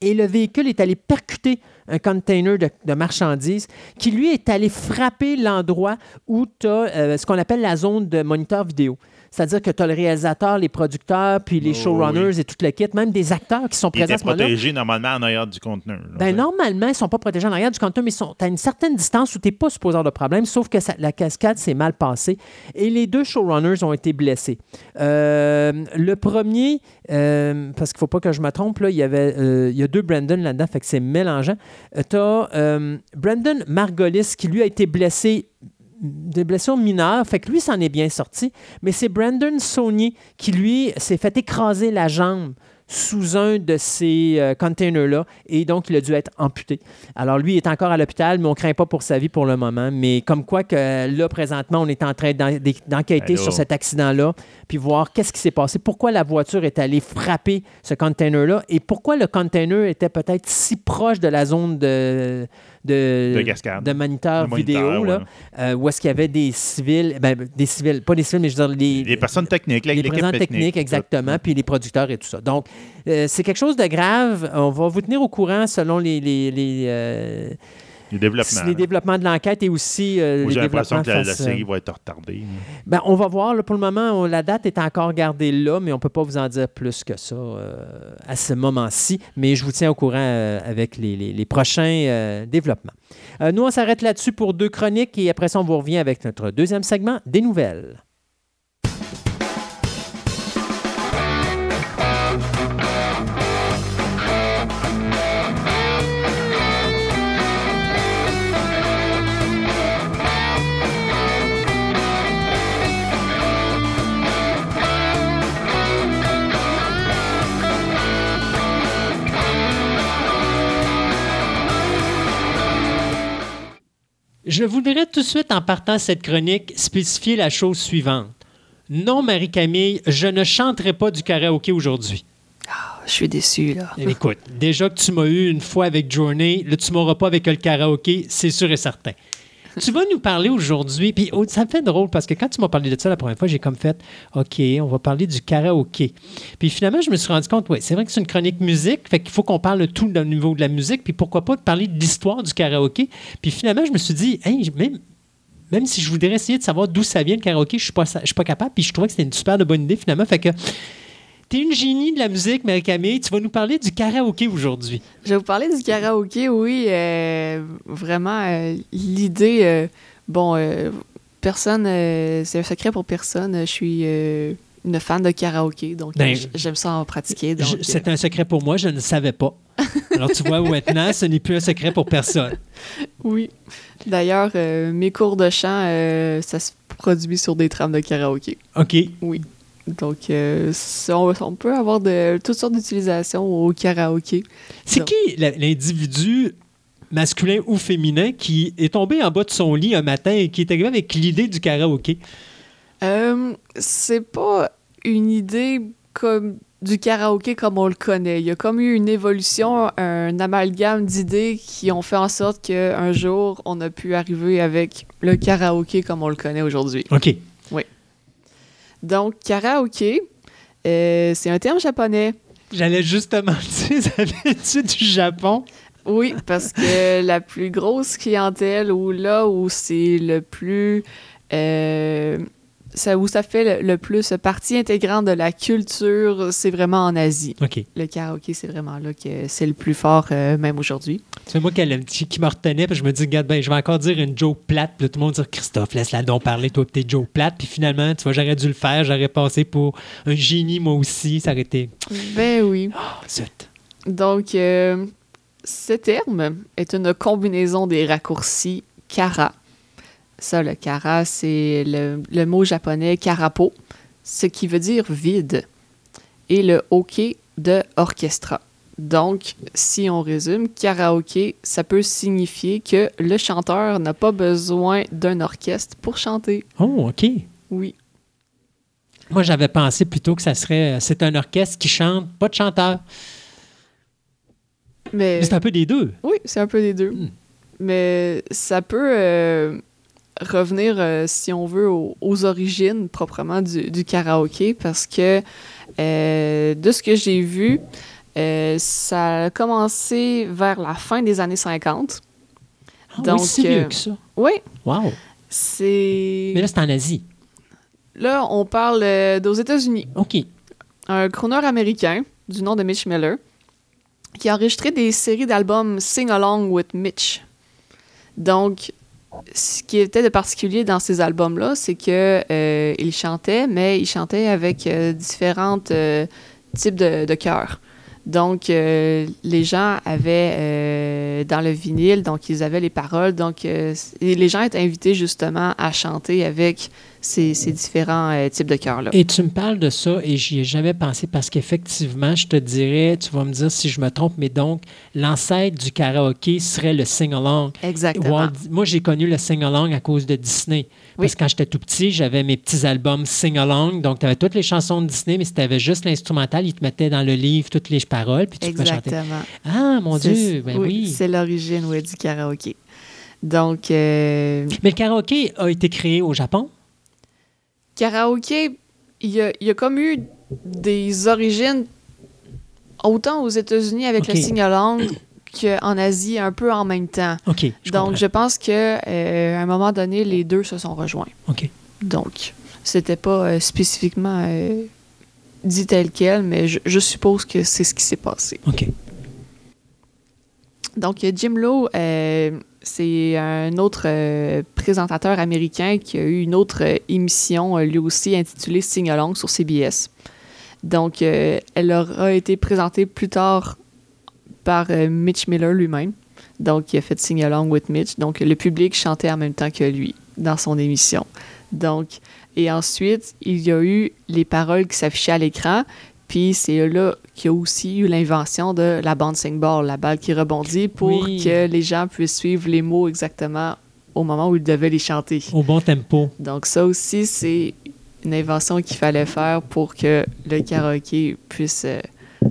Et le véhicule est allé percuter un container de, de marchandises qui, lui, est allé frapper l'endroit où tu as ce qu'on appelle la zone de moniteur vidéo. C'est-à-dire que tu as le réalisateur, les producteurs, puis les Oh, showrunners et tout le kit, même des acteurs qui sont présents à était ce moment-là. protégé normalement en arrière du conteneur. là. Ben, normalement, ils ne sont pas protégés en arrière du conteneur, mais ils sont à une certaine distance où tu n'es pas supposé avoir de problème, sauf que ça- la cascade s'est mal passée. Et les deux showrunners ont été blessés. Euh, le premier, euh, parce qu'il ne faut pas que je me trompe, là, il, y avait, euh, il y a deux Brandon là-dedans, fait que c'est mélangeant. tu as Brandon Margolis qui, lui, a été blessé des blessures mineures, fait que lui s'en est bien sorti, mais c'est Brandon Saunier qui, lui, s'est fait écraser la jambe sous un de ces euh, containers-là et donc il a dû être amputé. Alors lui il est encore à l'hôpital, mais on ne craint pas pour sa vie pour le moment. Mais comme quoi que là, présentement, on est en train d'en- d'enquêter Ben sur cet accident-là, puis voir qu'est-ce qui s'est passé, pourquoi la voiture est allée frapper ce container-là et pourquoi le container était peut-être si proche de la zone de, de, De cascade. de moniteur De moniteur, vidéo, là, euh, où est-ce qu'il y avait des civils, ben, des civils, pas des civils, mais je veux dire, les, Les personnes techniques, les technique. techniques, exactement, puis les producteurs et tout ça. Donc, euh, c'est quelque chose de grave. On va vous tenir au courant selon les, les, les, les développements de l'enquête et aussi euh, J'ai l'impression que la, série va être retardée. ben, on va voir. là, pour le moment, on- la date est encore gardée là, mais on ne peut pas vous en dire plus que ça euh, à ce moment-ci. Mais je vous tiens au courant euh, avec les, les- les prochains euh, développements. Nous, on s'arrête là-dessus pour deux chroniques et après ça, on vous revient avec notre deuxième segment, des nouvelles. Je voudrais tout de suite, en partant cette chronique, spécifier la chose suivante. Non, Marie-Camille, je ne chanterai pas du karaoké aujourd'hui. Ah, je suis déçu, là. Écoute, déjà que tu m'as eu une fois avec Journey, là, tu m'auras pas avec le karaoké, c'est sûr et certain tu vas nous parler aujourd'hui, puis ça me fait drôle parce que quand tu m'as parlé de ça la première fois, j'ai comme fait OK, on va parler du karaoké. Puis finalement, je me suis rendu compte, oui, c'est vrai que c'est une chronique musique, fait qu'il faut qu'on parle de tout au niveau de la musique, puis pourquoi pas parler de l'histoire du karaoké. Puis finalement, je me suis dit, hey, même, même si je voudrais essayer de savoir d'où ça vient le karaoké, je suis pas, je suis pas capable, puis je trouvais que c'était une super de bonne idée finalement. Fait que tu es une génie de la musique, Marie-Camille. Tu vas nous parler du karaoké aujourd'hui. Je vais vous parler du karaoké, oui. Euh, vraiment, euh, l'idée, euh, bon, personne, c'est un secret pour personne. Je suis une fan de karaoké, donc ben, j'aime ça en pratiquer. C'est un secret pour moi, je ne savais pas. Alors tu vois, maintenant, ce n'est plus un secret pour personne. Oui. D'ailleurs, mes cours de chant, ça se produit sur des trames de karaoké. OK. Oui. Donc, euh, on, peut avoir de, toutes sortes d'utilisations au karaoké. C'est qui l'individu masculin ou féminin qui est tombé en bas de son lit un matin et qui est arrivé avec l'idée du karaoké? Euh, c'est pas une idée comme du karaoké comme on le connaît. Il y a comme eu une évolution, un amalgame d'idées qui ont fait en sorte qu'un jour, on a pu arriver avec le karaoké comme on le connaît aujourd'hui. OK. Donc, karaoké, euh, c'est un terme japonais. J'allais justement dire, ça vient du Japon? Oui, parce que la plus grosse clientèle, ou là où c'est le plus... Euh, ça, où ça fait le, plus partie intégrante de la culture, c'est vraiment en Asie. OK. Le karaoké, c'est vraiment là que c'est le plus fort, euh, même aujourd'hui. C'est moi qui, qui me retenait, puis je me dis, regarde, ben, je vais encore dire une joke plate, puis tout le monde dit, Christophe, laisse-la donc parler, toi, tes joke plate. Puis finalement, tu vois, j'aurais dû le faire, j'aurais passé pour un génie, moi aussi, ça aurait été. Ben oui. Oh, Donc, euh, ce terme est une combinaison des raccourcis kara ça, le kara, c'est le, mot japonais karapo, ce qui veut dire vide, et le ok de orchestra. Donc, si on résume, karaoké, ça peut signifier que le chanteur n'a pas besoin d'un orchestre pour chanter. Oh, OK. Oui. Moi, j'avais pensé plutôt que ça serait c'est un orchestre qui chante, pas de chanteur. Mais, c'est un peu des deux. Oui, c'est un peu des deux. Hmm. Mais ça peut euh, revenir, euh, si on veut, aux, origines proprement du, du, karaoké parce que euh, de ce que j'ai vu, euh, ça a commencé vers la fin des années 50. Ah Donc, oui, c'est mieux que ça. Oui. Wow. C'est. Mais là, c'est en Asie. Là, on parle aux États-Unis. OK. Un crooner américain du nom de Mitch Miller qui a enregistré des séries d'albums Sing Along with Mitch. Donc, ce qui était de particulier dans ces albums-là, c'est que euh, il chantait, mais il chantait avec euh, différents euh, types de, de chœurs. Donc, euh, les gens avaient euh, dans le vinyle, donc ils avaient les paroles. Donc, euh, les gens étaient invités justement à chanter avec ces, différents types de chœurs-là. Et tu me parles de ça et j'y ai jamais pensé parce qu'effectivement, je te dirais, tu vas me dire si je me trompe, mais donc, l'ancêtre du karaoké serait le sing-along. Exactement. moi, j'ai connu le sing-along à cause de Disney. Parce que quand j'étais tout petit, j'avais mes petits albums sing-along. Donc, tu avais toutes les chansons de Disney, mais si tu avais juste l'instrumental, ils te mettaient dans le livre toutes les paroles, puis tu Exactement. Ah, mon Dieu, ben oui. C'est l'origine oui, du karaoké. Donc. Euh, mais le karaoké a été créé au Japon? Karaoké, il y a, y a comme eu des origines autant aux États-Unis avec le sing-along qu'en Asie un peu en même temps. OK. Donc, je pense qu'à euh, un moment donné, les deux se sont rejoints. OK. Donc, c'était pas euh, spécifiquement dit tel quel, mais je, suppose que c'est ce qui s'est passé. OK. Donc, Jim Lowe, c'est un autre euh, présentateur américain qui a eu une autre euh, émission, euh, lui aussi intitulée Sing Along sur CBS. Donc, euh, elle aura été présentée plus tard par euh, Mitch Miller lui-même. Donc, il a fait Sing Along with Mitch. Donc, le public chantait en même temps que lui dans son émission. Donc, et ensuite, il y a eu les paroles qui s'affichaient à l'écran. Puis c'est là qu'il y a aussi eu l'invention de la bouncing ball, la balle qui rebondit, pour Oui. que les gens puissent suivre les mots exactement au moment où ils devaient les chanter. Au bon tempo. Donc ça aussi, c'est une invention qu'il fallait faire pour que le karaoké puisse euh,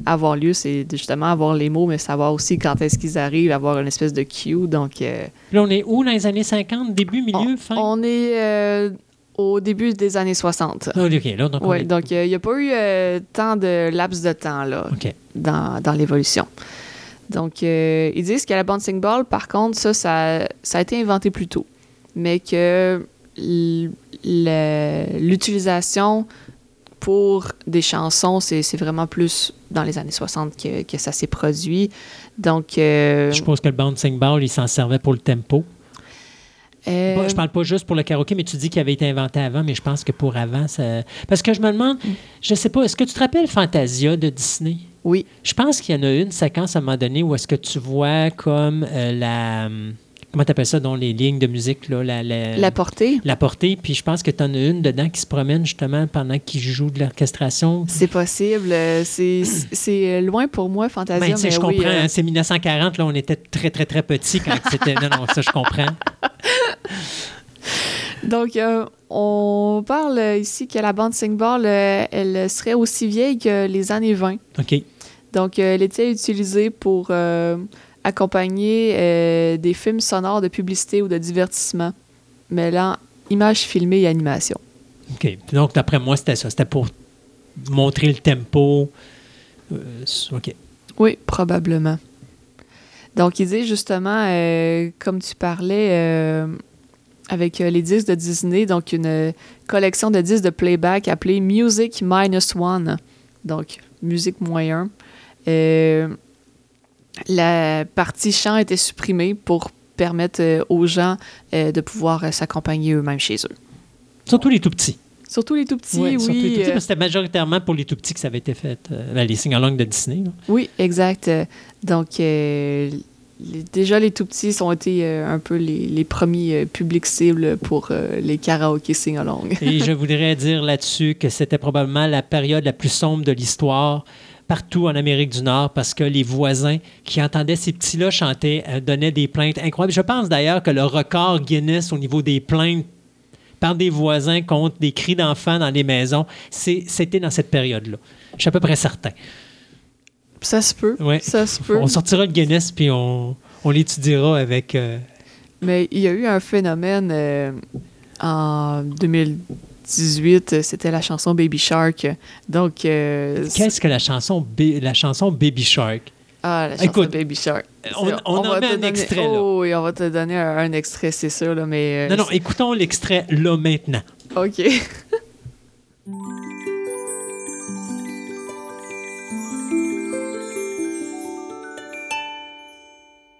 avoir lieu. C'est justement avoir les mots, mais savoir aussi quand est-ce qu'ils arrivent, avoir une espèce de cue. Donc, euh, Là, on est où dans les années 50? Début, milieu, fin? on est euh, au début des années 60. Ah, OK, là, donc on Oui, est- donc euh, il n'y a pas eu euh, tant de laps de temps là, dans, dans l'évolution. Donc, euh, ils disent que la bouncing ball, par contre, ça, ça, ça a été inventé plus tôt. Mais que l'utilisation pour des chansons, c'est vraiment plus dans les années 60 que, que ça s'est produit. Donc, euh, Je suppose que le bouncing ball, il s'en servait pour le tempo. Euh, Bon, je parle pas juste pour le karaoké, mais tu dis qu'il avait été inventé avant, mais je pense que pour avant, ça... Parce que je me demande, je sais pas, est-ce que tu te rappelles Fantasia de Disney? oui, Je pense qu'il y en a une séquence à un moment donné où est-ce que tu vois comme euh, la... Comment tu appelles ça, dans les lignes de musique, là? La, la, la portée, la portée, puis je pense que tu en as une dedans qui se promène justement pendant qu'il joue de l'orchestration. c'est possible. Euh, C'est c'est loin pour moi, Fantasia, Ben, mais je oui, comprends, euh, hein, c'est 1940, là, on était très, très, très petits quand c'était... Non, non, ça, je comprends. Donc, euh, on parle euh, ici que la bouncing ball, euh, elle serait aussi vieille que les années 20. OK. Donc, euh, elle était utilisée pour euh, accompagner euh, des films sonores de publicité ou de divertissement, mêlant images filmées et animation. OK. Donc, d'après moi, c'était ça. C'était pour montrer le tempo. Euh, OK. Oui, probablement. Donc, il dit justement, euh, comme tu parlais, euh, avec les disques de Disney, donc une collection de disques de playback appelée Music Minus One, donc musique moins 1. La partie chant était supprimée pour permettre euh, aux gens euh, de pouvoir euh, s'accompagner eux-mêmes chez eux. Surtout les tout petits. Surtout les tout petits, Ouais, oui. surtout les tout petits, parce que c'était majoritairement pour les tout petits que ça avait été fait. euh, ben, les sing-along de Disney. là. Oui, exact. Donc, euh, les- déjà, les tout petits ont été euh, un peu les, les premiers publics cibles pour les karaokés sing-along. Et je voudrais dire là-dessus que c'était probablement la période la plus sombre de l'histoire partout en Amérique du Nord parce que les voisins qui entendaient ces petits-là chanter euh, donnaient des plaintes incroyables. Je pense d'ailleurs que le record Guinness au niveau des plaintes par des voisins contre des cris d'enfants dans les maisons, c'est- c'était dans cette période-là. Je suis à peu près certain. Ça se peut. Ouais. Ça se peut. On sortira le Guinness puis on, on l'étudiera avec... euh, Mais il y a eu un phénomène euh, en 2018, euh, c'était la chanson Baby Shark. Donc. Euh, Qu'est-ce que la chanson, la chanson Baby Shark? Ah, la chanson Baby Shark. On, on, on en va te un donner... extrait. Oh, oui, on va te donner un, extrait, c'est sûr. Là, mais, euh, non, non, écoutons l'extrait là maintenant. OK.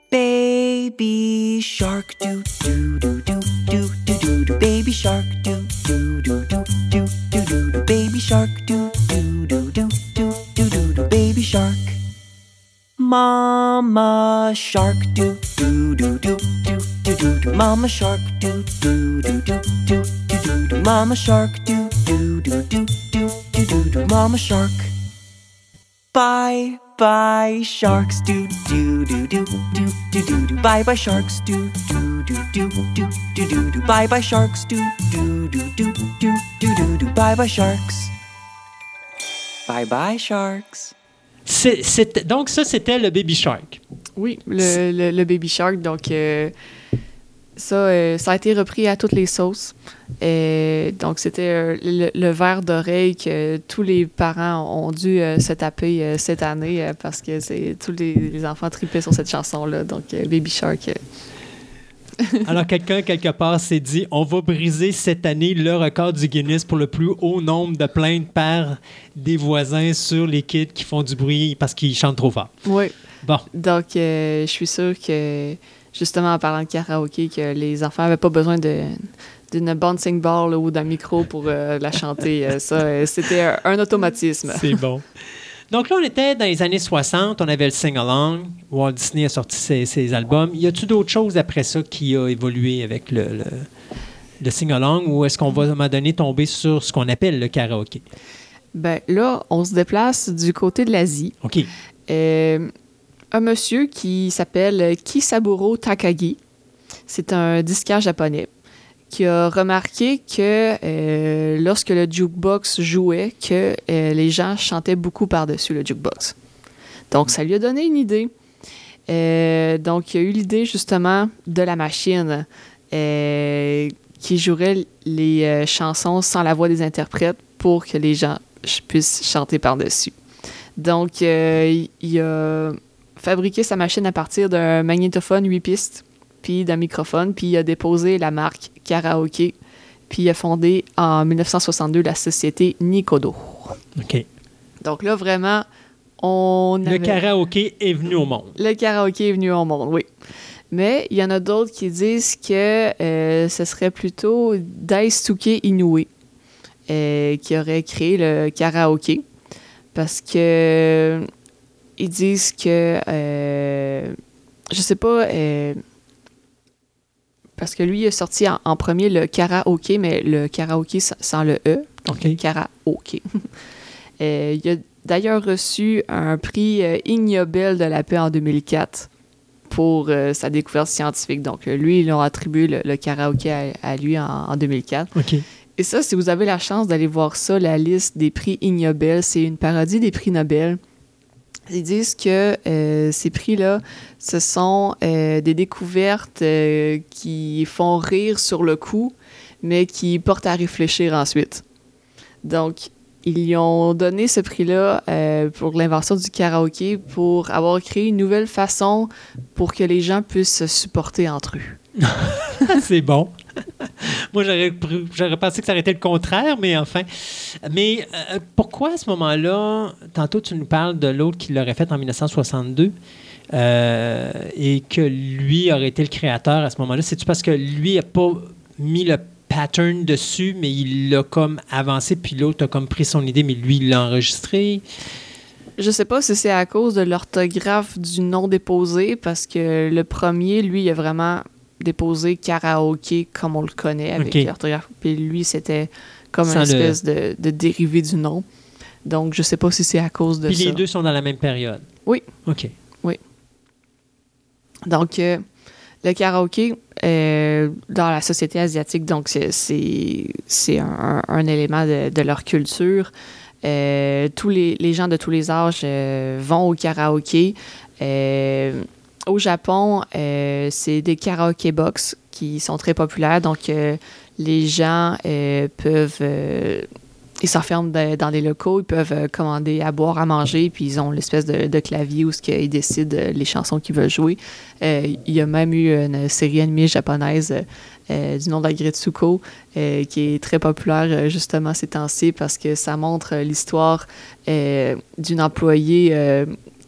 Baby Shark, do do do do do do do. Baby Shark, do shark do do do do do do do do baby shark Mama shark do do do do do do do do Mama shark do do do do do do do do Mama shark do do do do do do do do Mama shark Bye bye sharks do do do do do do do do bye bye sharks do do do do do do do do bye bye sharks do do do do do do do do bye bye sharks bye bye sharks donc, ça, c'était le Baby Shark. Oui, le, le- le Baby Shark. Donc, euh, ça, euh, ça a été repris à toutes les sauces. Et donc, c'était euh, le, le verre d'oreille que tous les parents ont dû euh, se taper euh, cette année euh, parce que c'est tous les, les enfants tripaient sur cette chanson-là. Donc, euh, Baby Shark. Alors, quelqu'un, quelque part, s'est dit on va briser cette année le record du Guinness pour le plus haut nombre de plaintes par des voisins sur les kids qui font du bruit parce qu'ils chantent trop fort. oui. Bon, Donc, euh, je suis sûre que justement en parlant de karaoké, que les enfants n'avaient pas besoin de d'une bouncing ball là, ou d'un micro pour euh, la chanter. Euh, ça, c'était un, un automatisme. C'est bon. Donc là, on était dans les années 60, on avait le sing-along. Walt Disney a sorti ses, ses albums. Y a-t-il d'autres choses après ça qui a évolué avec le, le, le sing-along ou est-ce qu'on va à un moment donné tomber sur ce qu'on appelle le karaoké? Ben là, on se déplace du côté de l'Asie. OK. Euh, un monsieur qui s'appelle Kisaburo Takagi. C'est un disquaire japonais qui a remarqué que euh, lorsque le jukebox jouait, que euh, les gens chantaient beaucoup par-dessus le jukebox. Donc, ça lui a donné une idée. Euh, donc, il a eu l'idée justement de la machine qui jouerait les chansons sans la voix des interprètes pour que les gens puissent chanter par-dessus. Donc, il a fabriqué sa machine à partir d'un magnétophone 8 pistes, puis d'un microphone, puis il a déposé la marque Karaoke, puis il a fondé en 1962 la société Nikodo. OK. Donc là, vraiment, on Le avait- karaoké est venu au monde. le karaoké est venu au monde, oui. Mais il y en a d'autres qui disent que euh, ce serait plutôt Daisuke Inoue euh, qui aurait créé le karaoké. Parce que euh, ils disent que je sais pas parce que lui il a sorti en, en premier le karaoké, mais le karaoké sans, sans le E, donc OK. karaoké. Euh, il a d'ailleurs reçu un prix euh, Ig Nobel de la paix en 2004 pour euh, sa découverte scientifique. Donc, euh, lui, ils ont attribué le, le karaoké à, à lui en, en 2004. OK. Et ça, si vous avez la chance d'aller voir ça, la liste des prix Ig Nobel, c'est une parodie des prix Nobel. Ils disent que euh, ces prix-là, ce sont euh, des découvertes euh, qui font rire sur le coup, mais qui portent à réfléchir ensuite. Donc, ils lui ont donné ce prix-là pour l'invention du karaoké pour avoir créé une nouvelle façon pour que les gens puissent se supporter entre eux. c'est bon. Moi, j'aurais, pensé que ça aurait été le contraire, mais enfin. Mais euh, pourquoi à ce moment-là, tantôt tu nous parles de l'autre qui l'aurait fait en 1962 euh, et que lui aurait été le créateur à ce moment-là? C'est-tu parce que lui n'a pas mis le pattern dessus, mais il l'a comme avancé, puis l'autre a comme pris son idée, mais lui, il l'a enregistré? Je sais pas si c'est à cause de l'orthographe du nom déposé, parce que le premier, lui, il a vraiment déposé karaoké comme on le connaît avec Ok. l'orthographe. Puis lui, c'était comme une le- espèce de, de dérivé du nom. Donc, je sais pas si c'est à cause de Puis ça. les deux sont dans la même période? Oui. OK. Donc, euh, le karaoké, euh, dans la société asiatique, donc c'est- un, un élément de, de leur culture. Euh, tous les, les gens de tous les âges vont au karaoké. Euh, au Japon, euh, c'est des karaoké box qui sont très populaires. Donc, euh, les gens euh, peuvent... ils s'enferment dans des locaux, ils peuvent commander à boire, à manger, puis ils ont l'espèce de, clavier où qu'ils décident les chansons qu'ils veulent jouer. Il y a même eu une série animée japonaise du nom d'Agretsuko euh, qui est très populaire justement ces temps-ci parce que ça montre l'histoire d'une employée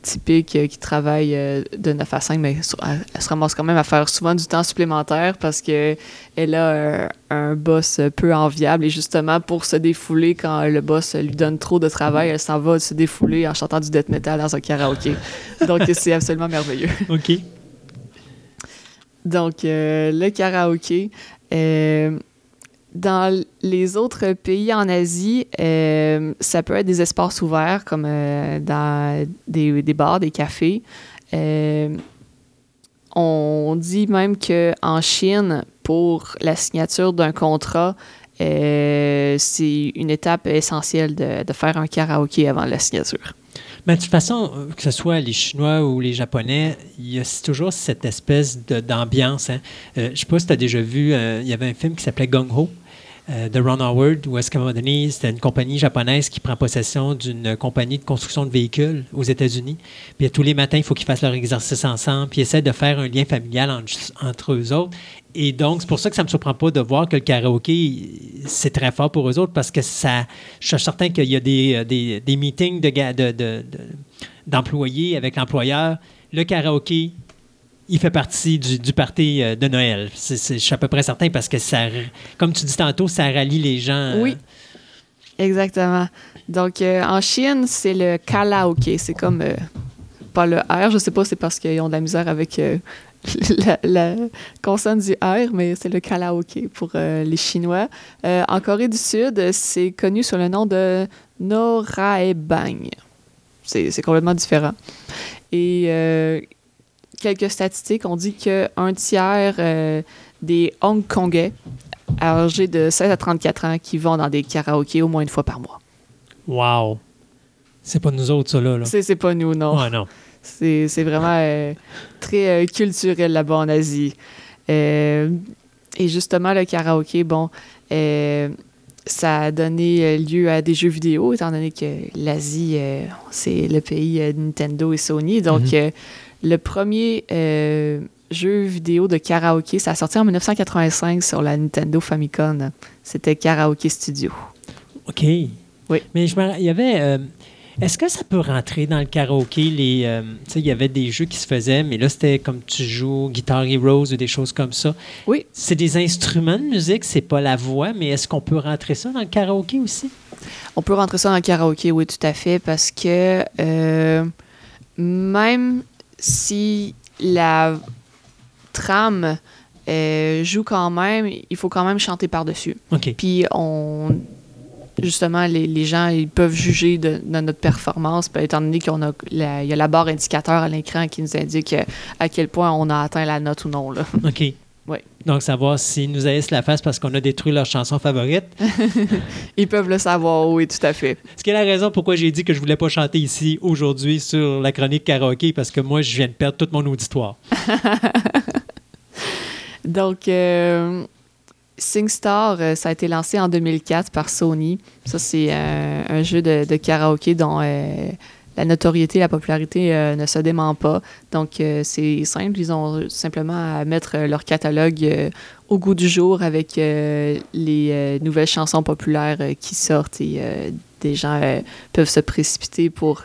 typique euh, qui travaille euh, de 9 à 5, mais elle, elle se ramasse quand même à faire souvent du temps supplémentaire parce que elle a euh, un boss peu enviable et justement pour se défouler quand le boss lui donne trop de travail, elle s'en va se défouler en chantant du death metal dans un karaoké. Donc c'est absolument merveilleux. OK. Donc, le karaoké. euh, dans les autres pays en Asie, euh, ça peut être des espaces ouverts, comme euh, dans des, bars, des cafés. Euh, on dit même qu'en Chine, pour la signature d'un contrat, c'est une étape essentielle de, faire un karaoké avant la signature. Mais de toute façon, que ce soit les Chinois ou les Japonais, il y a toujours cette espèce d'ambiance. Hein. Je ne sais pas si tu as déjà vu, il y avait un film qui s'appelait Gung Ho euh, de Ron Howard, où est-ce qu'à c'était une compagnie japonaise qui prend possession d'une compagnie de construction de véhicules aux États-Unis. Puis tous les matins, il faut qu'ils fassent leur exercice ensemble, puis ils essaient de faire un lien familial en- entre eux autres. Et donc, c'est pour ça que ça ne me surprend pas de voir que le karaoké, c'est très fort pour eux autres parce que ça. Je suis certain qu'il y a des, euh, des, des meetings de, ga- de- de- d'employés avec l'employeur. Le karaoké il fait partie du, du party euh, de Noël. Je suis à peu près certain parce que ça, comme tu dis tantôt, ça rallie les gens. euh, Oui. Exactement. Donc, euh, en Chine, c'est le karaoké. C'est comme. pas le R, je sais pas, c'est parce qu'ils ont de la misère avec euh, la, la consonne du R, mais c'est le karaoké pour les Chinois. En Corée du Sud, c'est connu sous le nom de Noraebang. C'est c'est complètement différent. Et quelques statistiques, on dit qu'un tiers euh, des Hongkongais âgés de 16 à 34 ans qui vont dans des karaokés au moins une fois par mois. Wow. C'est pas nous autres, ça, là. là. C'est pas nous, non. Ouais, non. C'est vraiment euh, très euh, culturel là-bas en Asie. Euh, et justement, le karaoké, bon, ça a donné lieu à des jeux vidéo, étant donné que l'Asie, c'est le pays de Nintendo et Sony. Donc, Mhm. euh, le premier euh, jeu vidéo de karaoké, ça a sorti en 1985 sur la Nintendo Famicom. C'était Karaoke Studio. OK. Oui. Mais je il y avait. euh, Est-ce que ça peut rentrer dans le karaoké? Les, euh, il y avait des jeux qui se faisaient, mais là, c'était comme tu joues Guitar Heroes ou des choses comme ça. Oui. C'est des instruments de musique, c'est pas la voix, mais est-ce qu'on peut rentrer ça dans le karaoké aussi? On peut rentrer ça dans le karaoké, oui, tout à fait, parce que euh, même si la trame euh, joue quand même, il faut quand même chanter par-dessus. Puis on justement les, les gens ils peuvent juger de, de notre performance puis étant donné qu'on a la, il y a la barre indicateur à l'écran qui nous indique à quel point on a atteint la note ou non là. OK. Oui. Donc, savoir s'ils nous haïssent la face parce qu'on a détruit leur chanson favorite. Ils peuvent le savoir, oui, tout à fait. Ce qui est la raison pourquoi j'ai dit que je voulais pas chanter ici aujourd'hui sur la chronique karaoké parce que moi, je viens de perdre tout mon auditoire. Donc, euh, SingStar, euh, ça a été lancé en 2004 par Sony. Ça, c'est euh, un jeu de, de karaoké dont euh, la notoriété, la popularité euh, ne se dément pas. Donc, euh, c'est simple. Ils ont simplement à mettre euh, leur catalogue au goût du jour avec les nouvelles chansons populaires qui sortent et des gens peuvent se précipiter pour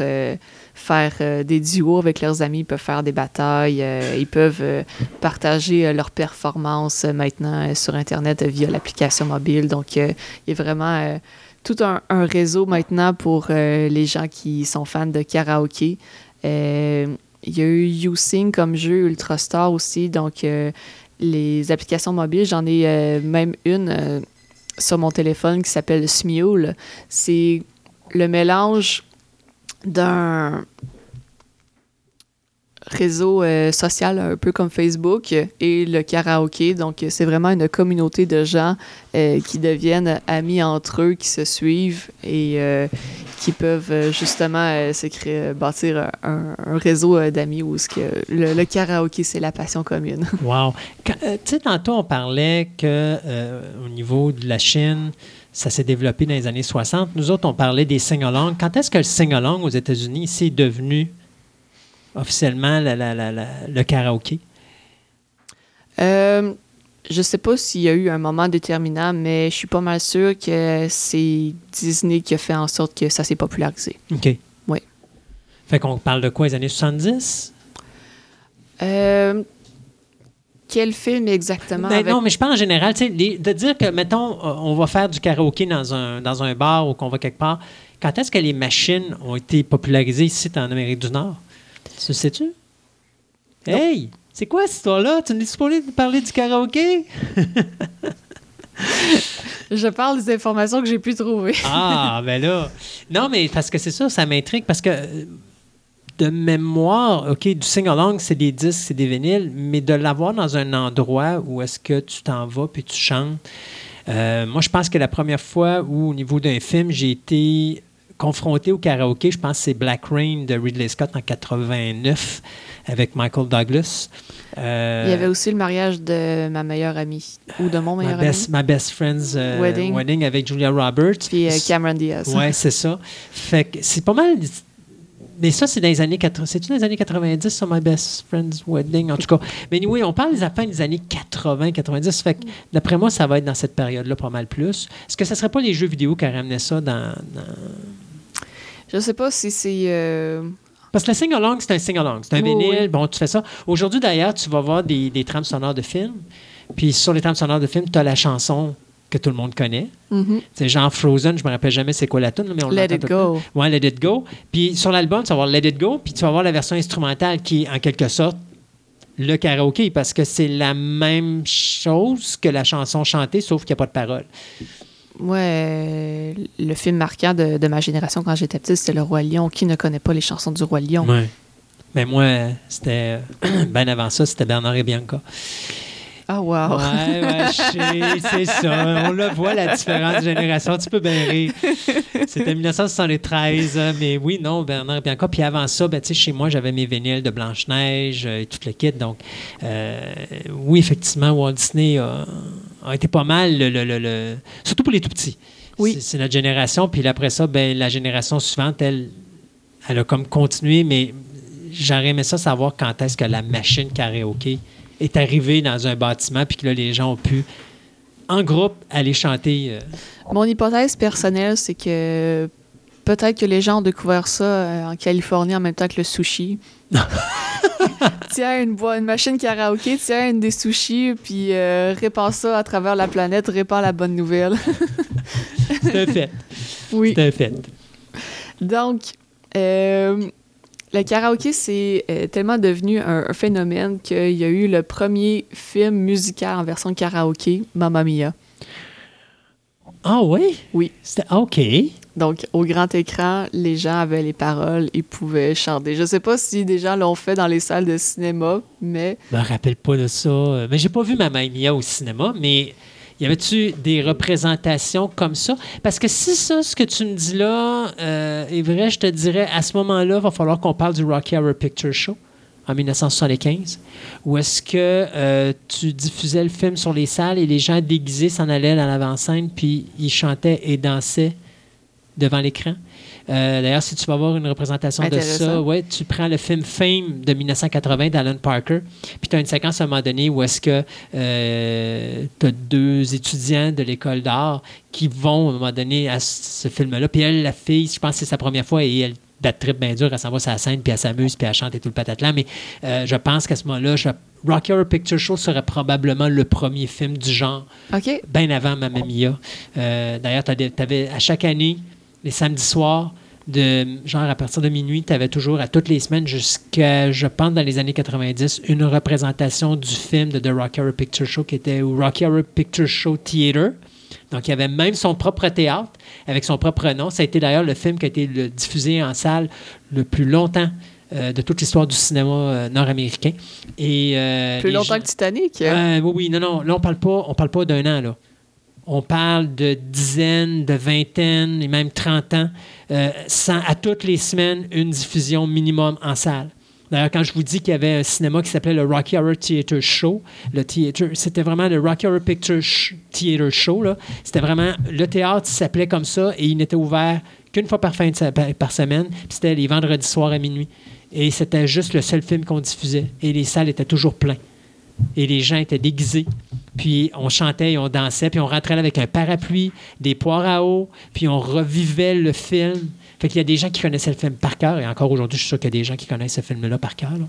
faire des duos avec leurs amis, ils peuvent faire des batailles, ils peuvent partager leurs performances maintenant sur Internet via l'application mobile. Donc, il y a vraiment tout un, réseau maintenant pour euh, les gens qui sont fans de karaoké. Euh, il y a eu YouSing comme jeu, Ultrastar aussi. Donc, euh, les applications mobiles, j'en ai même une sur mon téléphone qui s'appelle Smule. C'est le mélange d'un réseau euh, social un peu comme Facebook et le karaoké. Donc, euh, c'est vraiment une communauté de gens euh, qui deviennent amis entre eux, qui se suivent et qui peuvent justement se créer, bâtir un, réseau d'amis où que le, le karaoké, c'est la passion commune. Wow. Tu sais, tantôt, on parlait que au niveau de la Chine, ça s'est développé dans les années 60. Nous autres, on parlait des sing-along. Quand est-ce que le sing-along aux États-Unis, c'est devenu officiellement la- la- la- la- le karaoké? Euh, je sais pas s'il y a eu un moment déterminant, mais je suis pas mal sûr que c'est Disney qui a fait en sorte que ça s'est popularisé. OK. Oui. Fait qu'on parle de quoi, les années 70? Euh, quel film exactement? Ben avec- Non, mais je parle en général, les- de dire que, mettons, euh, on va faire du karaoké dans un, dans un bar ou qu'on va quelque part, quand est-ce que les machines ont été popularisées ici en Amérique du Nord? Tu le sais-tu? Hey! C'est quoi cette histoire-là? Tu pas de parler du karaoké? Je parle des informations que j'ai pu trouver. Ah, ben là. Non, mais parce que c'est ça, ça m'intrigue parce que euh, de mémoire, OK, du sing-along, c'est des disques, c'est des vinyles, mais de l'avoir dans un endroit où est-ce que tu t'en vas puis tu chantes. euh, moi, je pense que la première fois où, au niveau d'un film, j'ai été confronté au karaoké, je pense que c'est Black Rain de Ridley Scott en 89 avec Michael Douglas. Euh, Il y avait aussi le mariage de ma meilleure amie, ou de mon meilleur best, ami, My Best Friend's euh, Wedding. wedding. avec Julia Roberts. puis euh, Cameron Diaz. Ouais, c'est ça. Fait que c'est pas mal. Mais ça, c'est dans les années 80. C'est-tu dans les années 90 sur My Best Friend's Wedding? En tout cas. Mais oui, on parle des affaires des années 80, 90. Fait que d'après moi, ça va être dans cette période-là pas mal plus. Est-ce que ce serait pas les jeux vidéo qui ramenaient ça dans. dans- Je sais pas si c'est euh, Parce que le sing-along, c'est un sing-along. C'est un vinyle. oui. Bon, tu fais ça. Aujourd'hui, d'ailleurs, tu vas voir des, des trames sonores de films. Puis sur les trames sonores de films, tu as la chanson que tout le monde connaît. Mhm. C'est genre Frozen, je me rappelle jamais c'est quoi la tune, mais on Let It. Go. Ouais, Let It Go. Puis sur l'album, tu vas voir Let It Go, puis tu vas voir la version instrumentale qui est en quelque sorte le karaoké, parce que c'est la même chose que la chanson chantée, sauf qu'il n'y a pas de parole. Ouais, le film marquant de, de ma génération quand j'étais petite, c'était Le Roi Lion. Qui ne connaît pas les chansons du Roi Lion? Ouais. Mais moi, c'était. ben avant ça, c'était Bernard et Bianca. Ah, wow. Ouais, ouais, c'est ça. On le voit, la différence de génération. Tu peux bien rire. C'était 1973, euh, mais oui, non, Bernard et Bianca. Puis avant ça, ben, tu sais, chez moi, j'avais mes vinyles de Blanche-Neige euh, et tout le kit. Donc, euh, oui, effectivement, Walt Disney a, a été pas mal, le, le- surtout pour les tout petits. Oui. C'est- C'est notre génération. Puis après ça, ben, la génération suivante, elle, elle a comme continué, mais j'aurais aimé ça savoir quand est-ce que la machine karaoké est arrivée dans un bâtiment puis que là, les gens ont pu, en groupe, aller chanter. euh, Mon hypothèse personnelle, c'est que peut-être que les gens ont découvert ça euh, en Californie en même temps que le sushi. tiens, une, une machine karaoké, tiens, une des sushis, puis euh, répand ça à travers la planète, répand la bonne nouvelle. C'est un fait. oui. C'est un fait. Donc, euh, le karaoké, c'est euh, tellement devenu un, un phénomène qu'il y a eu le premier film musical en version karaoké, Mamma Mia. Ah oui? Oui. C'était ah, OK. Donc, au grand écran, les gens avaient les paroles et pouvaient chanter. Je sais pas si des gens l'ont fait dans les salles de cinéma, mais Je me rappelle pas de ça. Euh, Mais j'ai pas vu Mamma Mia au cinéma, mais y avait-tu des représentations comme ça? Parce que si ça, ce que tu me dis là, euh, est vrai, je te dirais, à ce moment-là, il va falloir qu'on parle du Rocky Horror Picture Show en 1975, où est-ce que euh, tu diffusais le film sur les salles et les gens déguisés s'en allaient dans l'avant-scène, puis ils chantaient et dansaient devant l'écran. Euh, D'ailleurs, si tu vas voir une représentation de ça, ouais, tu prends le film Fame de 1980 d'Alan Parker, puis tu as une séquence à un moment donné où est-ce que tu as deux étudiants de l'école d'art qui vont à un moment donné à ce film-là. Puis elle, la fille, je pense que c'est sa première fois et elle bat trip bien dur, elle s'en va sur la scène, puis elle s'amuse, puis elle chante et tout le patatlan. Mais euh, je pense qu'à ce moment-là, je- Rocky Horror Picture Show serait probablement le premier film du genre bien avant Mamma Mia. Euh, D'ailleurs, tu avais à chaque année, les samedis soirs, de, genre à partir de minuit, tu avais toujours à toutes les semaines jusqu'à, je pense, dans les années 90, une représentation du film de The Rocky Horror Picture Show qui était au Rocky Horror Picture Show Theater. Donc, il y avait même son propre théâtre avec son propre nom. Ça a été d'ailleurs le film qui a été le- diffusé en salle le plus longtemps euh, de toute l'histoire du cinéma euh, nord-américain. Et, euh, Plus longtemps gens- que Titanic. euh, oui, oui, non, non. Là, on parle pas, on parle pas d'un an, là. On parle de dizaines, de vingtaines et même 30 ans, euh, sans, à toutes les semaines, une diffusion minimum en salle. D'ailleurs, quand je vous dis qu'il y avait un cinéma qui s'appelait le Rocky Horror Theater Show, c'était vraiment le Rocky Horror Picture Sh- Theater Show. C'était vraiment le théâtre s'appelait comme ça et il n'était ouvert qu'une fois par fin de par, semaine. C'était les vendredis soirs à minuit. Et c'était juste le seul film qu'on diffusait. Et les salles étaient toujours pleines et les gens étaient déguisés. Puis on chantait et on dansait, puis on rentrait là avec un parapluie, des poires à eau, puis on revivait le film. Fait qu'il y a des gens qui connaissaient le film par cœur, et encore aujourd'hui, je suis sûr qu'il y a des gens qui connaissent ce film-là par cœur. là.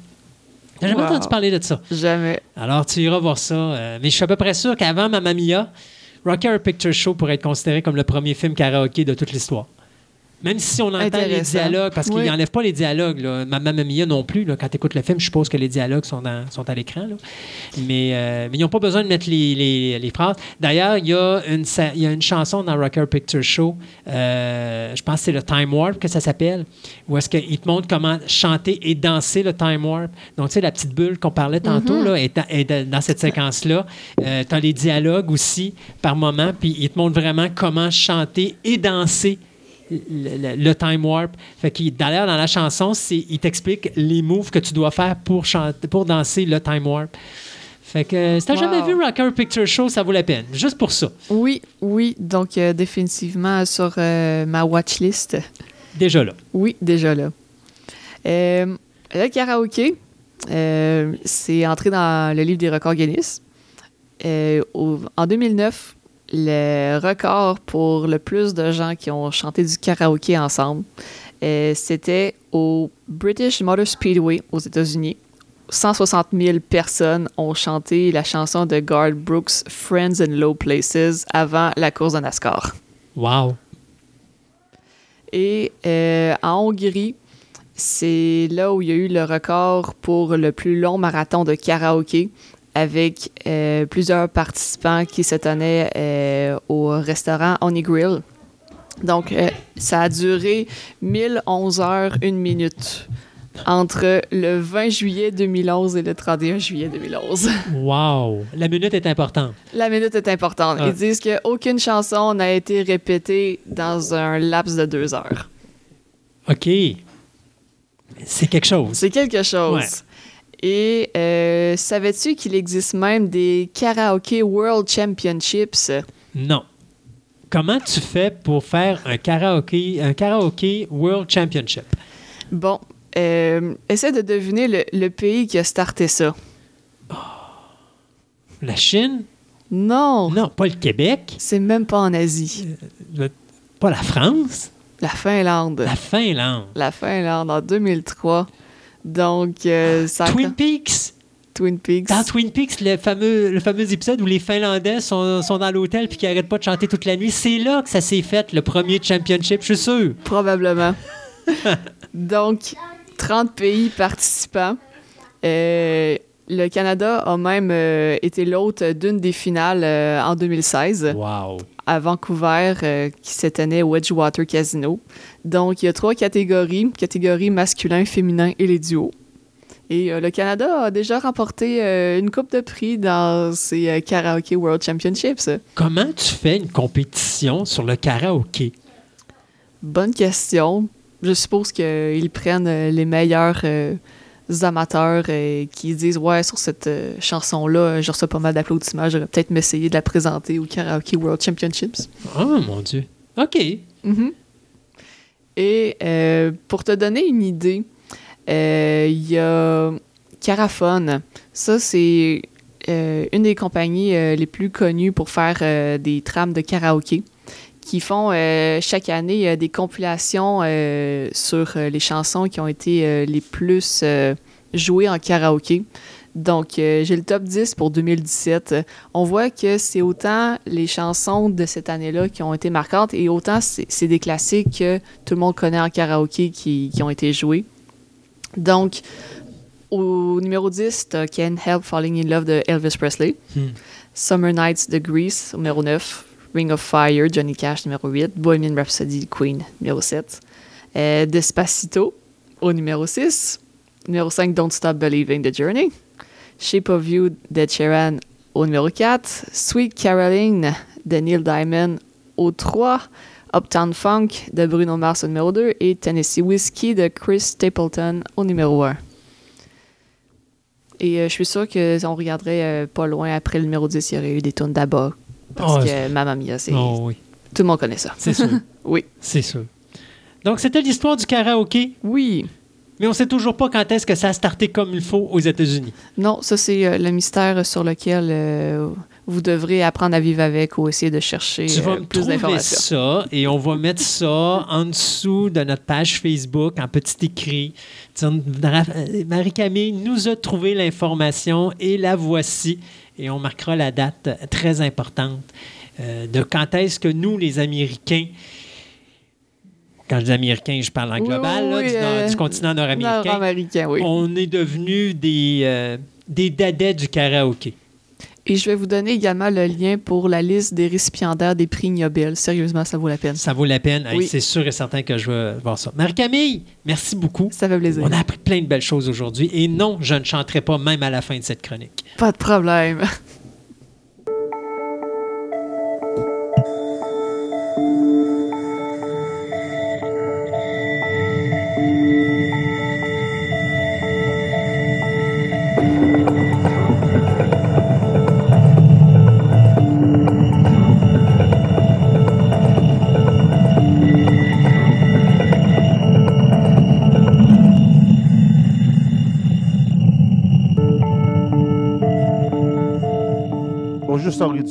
T'as jamais Wow. entendu parler de ça. Jamais. Alors, tu iras voir ça. euh, mais je suis à peu près sûr qu'avant Mamma Mia, Rocky Horror Picture Show pourrait être considéré comme le premier film karaoké de toute l'histoire. Même si on entend les dialogues, parce qu'ils Oui. n'enlèvent pas les dialogues. Là. Ma- Mamma Mia non plus. Là. Quand tu écoutes le film, je suppose que les dialogues sont, dans- sont à l'écran. Mais, euh, mais ils n'ont pas besoin de mettre les, les- les phrases. D'ailleurs, il y, a une sa- il y a une chanson dans Horror Picture Show, euh, je pense que c'est le Time Warp que ça s'appelle, où est-ce qu'il te montre comment chanter et danser le Time Warp. Donc, tu sais, la petite bulle qu'on parlait tantôt là, est, dans- est dans dans cette séquence-là. tu as les dialogues aussi par moment, puis il te montre vraiment comment chanter et danser le, le- le time warp. Fait d'ailleurs dans la chanson, il t'explique les moves que tu dois faire pour chanter, pour danser le time warp. Fait que si t'as Wow. jamais vu Rocker Picture Show, ça vaut la peine, juste pour ça. Oui, oui. Donc, euh, définitivement sur euh, ma watchlist. Déjà là. Oui, déjà là. Euh, le karaoké, c'est entré dans le livre des records Guinness. Au- en 2009, le record pour le plus de gens qui ont chanté du karaoké ensemble Euh, C'était au British Motor Speedway aux États-Unis. 160 000 personnes ont chanté la chanson de Garth Brooks, Friends in Low Places, avant la course de NASCAR. Wow. Et euh, en Hongrie, c'est là où il y a eu le record pour le plus long marathon de karaoké avec euh, plusieurs participants qui se tenaient euh, au restaurant Honey Grill. Donc, euh, ça a duré 1011 heures, 1 minute entre le 20 juillet 2011 et le 31 juillet 2011. Wow. La minute est importante. La minute est importante. Ah. Ils disent qu'aucune chanson n'a été répétée dans un laps de deux heures. OK. C'est quelque chose. C'est quelque chose. Ouais. Et euh, savais-tu qu'il existe même des Karaoke World Championships? Non. Comment tu fais pour faire un karaoké, un karaoké World Championship? Bon, euh, essaie de deviner le, le pays qui a starté ça. La Chine? Non, Non, pas le Québec. c'est même pas en Asie. Le- pas la France? La Finlande. La Finlande. La Finlande en 2003. Donc, euh, ça Twin Peaks. Twin Peaks. Dans Twin Peaks, le fameux, le fameux épisode où les Finlandais sont, sont dans l'hôtel puis qui n'arrêtent pas de chanter toute la nuit, c'est là que ça s'est fait, le premier championship, je suis sûr. Probablement. Donc, 30 pays participants. Euh, le Canada a même euh, été l'hôte d'une des finales euh, en 2016 Wow. À Vancouver euh, qui se tenait au Edgewater Casino. Donc, il y a trois catégories, catégorie masculin, féminin et les duos. Et euh, le Canada a déjà remporté euh, une coupe de prix dans euh, Karaoke World Championships. Comment tu fais une compétition sur le karaoké? Bonne question. Je suppose qu'ils prennent les meilleurs amateurs euh, qui disent Ouais, sur cette euh, chanson-là, euh, je reçois pas mal d'applaudissements. J'aurais peut-être m'essayer de la présenter au Karaoke World Championships. Oh mon Dieu. OK. Mhm. Et euh, pour te donner une idée, il y a Caraphone. Ça, c'est une des compagnies les plus connues pour faire des trames de karaoké qui font euh, chaque année euh, des compilations euh, sur les chansons qui ont été les plus jouées en karaoké. Donc, j'ai le top 10 pour 2017. Euh, On voit que c'est autant les chansons de cette année-là qui ont été marquantes et autant c'est des classiques que tout le monde connaît en karaoké qui, qui ont été joués. Donc, au numéro 10, t'as Can't Help Falling in Love de Elvis Presley. Hmm. Summer Nights de Grease, au numéro 9. Ring of Fire, Johnny Cash, numéro 8. Bohemian Rhapsody, Queen, numéro 7. Euh, Despacito, au numéro 6. Numéro 5, Don't Stop Believing the Journey. Shape of You de Sheeran, au numéro 4. Sweet Caroline de Neil Diamond, au 3. Uptown Funk de Bruno Mars au numéro 2 et Tennessee Whiskey de Chris Stapleton au numéro 1. Et euh, je suis sûr que on regarderait euh, pas loin après le numéro 10, il y aurait eu des tunes d'Abba. Parce Oh, que Mamma Mia, c'est... Oh oui, tout le monde connaît ça. c'est sûr. Oui. c'est sûr. Donc, c'était l'histoire du karaoké, Oui. mais on sait toujours pas quand est-ce que ça a starté comme il faut aux États-Unis. Non, ça, c'est euh, le mystère sur lequel euh, vous devrez apprendre à vivre avec ou essayer de chercher Tu vas euh, me plus d'informations. ça et on va mettre ça en dessous de notre page Facebook en petit écrit. Marie-Camille nous a trouvé l'information et la voici. Et on marquera la date très importante euh, de quand est-ce que nous, les Américains, quand je dis Américains, je parle en global, oui, là, oui, du, nord- euh, du continent nord-américain, oui. on est devenus des, euh, des dadais du karaoké. Et je vais vous donner également le lien pour la liste des récipiendaires des prix Nobel. Sérieusement, ça vaut la peine. Ça vaut la peine. Hey. C'est sûr et certain que je vais voir ça. Marie-Camille, merci beaucoup. Ça fait plaisir. On a appris plein de belles choses aujourd'hui. Et non, je ne chanterai pas même à la fin de cette chronique. Pas de problème.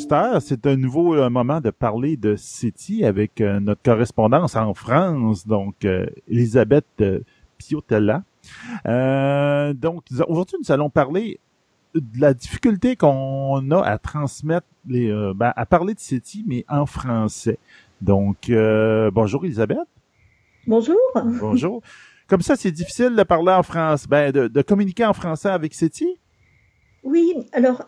Auditeurs, c'est un nouveau euh, moment de parler de City avec euh, notre correspondance en France, donc euh, Elisabeth Piotella. Donc, aujourd'hui, nous allons parler de la difficulté qu'on a à transmettre les, ben, à parler de City, mais en français. Donc, bonjour Elisabeth. Bonjour. Bonjour. Comme ça, c'est difficile de parler en France, ben, de, de communiquer en français avec City? Oui, alors,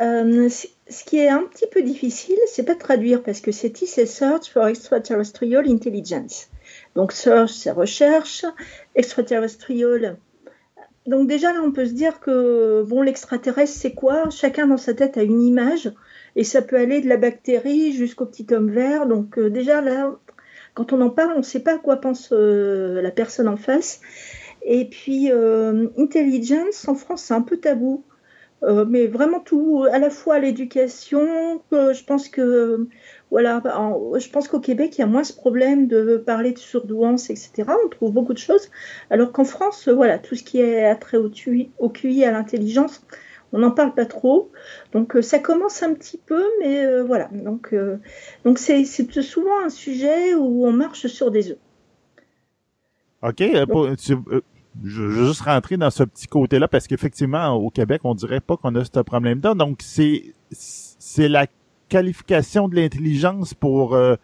euh, ce qui est un petit peu difficile, c'est pas de traduire parce que SETI, c'est Search for Extraterrestrial Intelligence. Donc, search, c'est recherche, extraterrestrial. Donc, déjà, là, on peut se dire que, bon, l'extraterrestre, c'est quoi? Chacun dans sa tête a une image et ça peut aller de la bactérie jusqu'au petit homme vert. Donc, euh, déjà, là, quand on en parle, on ne sait pas à quoi pense euh, la personne en face. Et puis, euh, intelligence, en France, c'est un peu tabou. Euh, mais vraiment tout, à la fois l'éducation, euh, je pense que voilà, en- je pense qu'au Québec il y a moins ce problème de parler de surdouance, etc. On trouve beaucoup de choses, alors qu'en France, euh, voilà, tout ce qui est attrait au, TUI au QI, à l'intelligence, on n'en parle pas trop. Donc euh, ça commence un petit peu, mais euh, voilà. Donc donc c'est souvent un sujet où on marche sur des œufs. OK. pour- tu- je veux juste rentrer dans ce petit côté-là parce qu'effectivement, au Québec, on dirait pas qu'on a ce problème-là. Donc, c'est c'est la qualification de l'intelligence pour euh,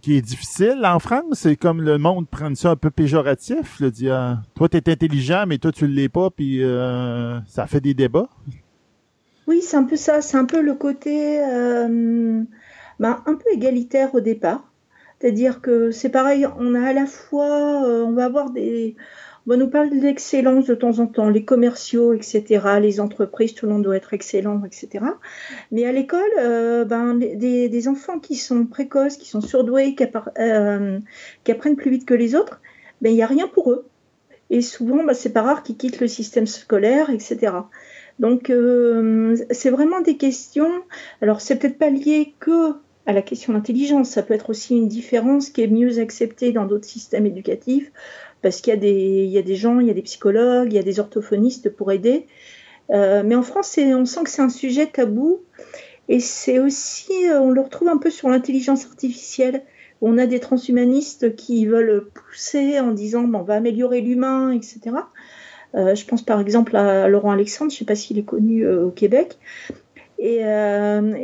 qui est difficile en France. C'est comme le monde prend ça un peu péjoratif. Là, dire, ah, toi, t'es intelligent, mais toi, tu l'es pas, puis euh, ça fait des débats. Oui, c'est un peu ça, c'est un peu le côté euh, ben, un peu égalitaire au départ. C'est-à-dire que c'est pareil, on a à la fois, euh, on va avoir des, on nous parler d'excellence de temps en temps, les commerciaux, etc., les entreprises, tout le monde doit être excellent, etc. Mais à l'école, euh, ben, des, enfants qui sont précoces, qui sont surdoués, qui, euh, apprennent plus vite que les autres, ben, il n'y a rien pour eux. Et souvent, ben, c'est pas rare qu'ils quittent le système scolaire, etc. Donc, euh, c'est vraiment des questions. Alors, c'est peut-être pas lié que à la question d'intelligence. Ça peut être aussi une différence qui est mieux acceptée dans d'autres systèmes éducatifs, parce qu'il y a des, il y a des gens, il y a des psychologues, il y a des orthophonistes pour aider. Euh, mais en France, on sent que c'est un sujet tabou. Et c'est aussi, euh, on le retrouve un peu sur l'intelligence artificielle. On a des transhumanistes qui veulent pousser en disant on va améliorer l'humain, etc. Euh, je pense par exemple à Laurent Alexandre, je ne sais pas s'il est connu au Québec. Et,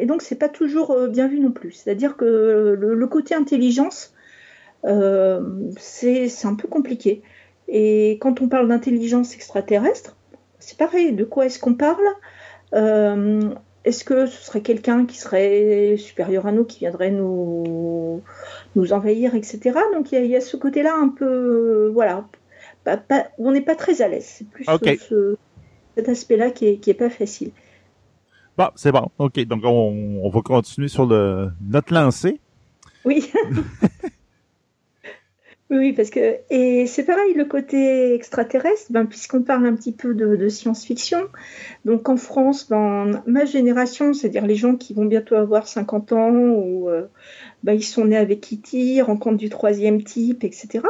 donc, c'est pas toujours bien vu non plus. C'est-à-dire que le, côté intelligence, c'est c'est un peu compliqué. Et quand on parle d'intelligence extraterrestre, c'est pareil. De quoi est-ce qu'on parle? Euh, Est-ce que ce serait quelqu'un qui serait supérieur à nous, qui viendrait nous, nous envahir, etc. Donc, il y, a- il y a ce côté-là un peu, euh, voilà, pas- pas- où on n'est pas très à l'aise. C'est plus ce- cet aspect-là qui est, qui est pas facile. Bon, c'est bon. OK. Donc, on, on va continuer sur le notre lancée. Oui. oui, parce que et c'est pareil le côté extraterrestre, ben, puisqu'on parle un petit peu de, science-fiction. Donc en France, ben, ma génération, c'est-à-dire les gens qui vont bientôt avoir 50 ans ou euh, ben, ils sont nés avec E.T., rencontre du troisième type, etc.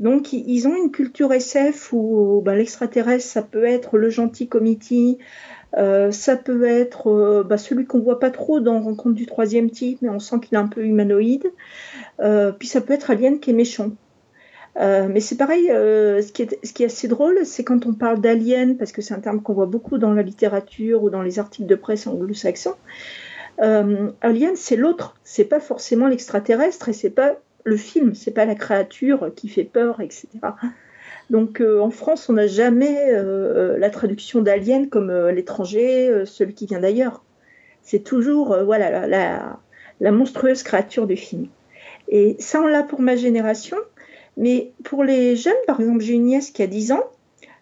Donc ils ont une culture SF où ben, l'extraterrestre, ça peut être le gentil committee, euh, ça peut être euh, bah, celui qu'on voit pas trop dans Rencontre du troisième type, mais on sent qu'il est un peu humanoïde. Euh, puis ça peut être Alien qui est méchant. Mais c'est pareil, ce, qui est, ce qui est assez drôle, c'est quand on parle d'alien, parce que c'est un terme qu'on voit beaucoup dans la littérature ou dans les articles de presse anglo-saxons. Alien, c'est l'autre, c'est pas forcément l'extraterrestre et c'est pas le film, c'est pas la créature qui fait peur, etc. Donc euh, en France, on n'a jamais euh, la traduction d'alien comme euh, l'étranger, celui qui vient d'ailleurs. C'est toujours voilà la, la, la monstrueuse créature du film. Et ça, on l'a pour ma génération. Mais pour les jeunes, par exemple, j'ai une nièce qui a 10 ans,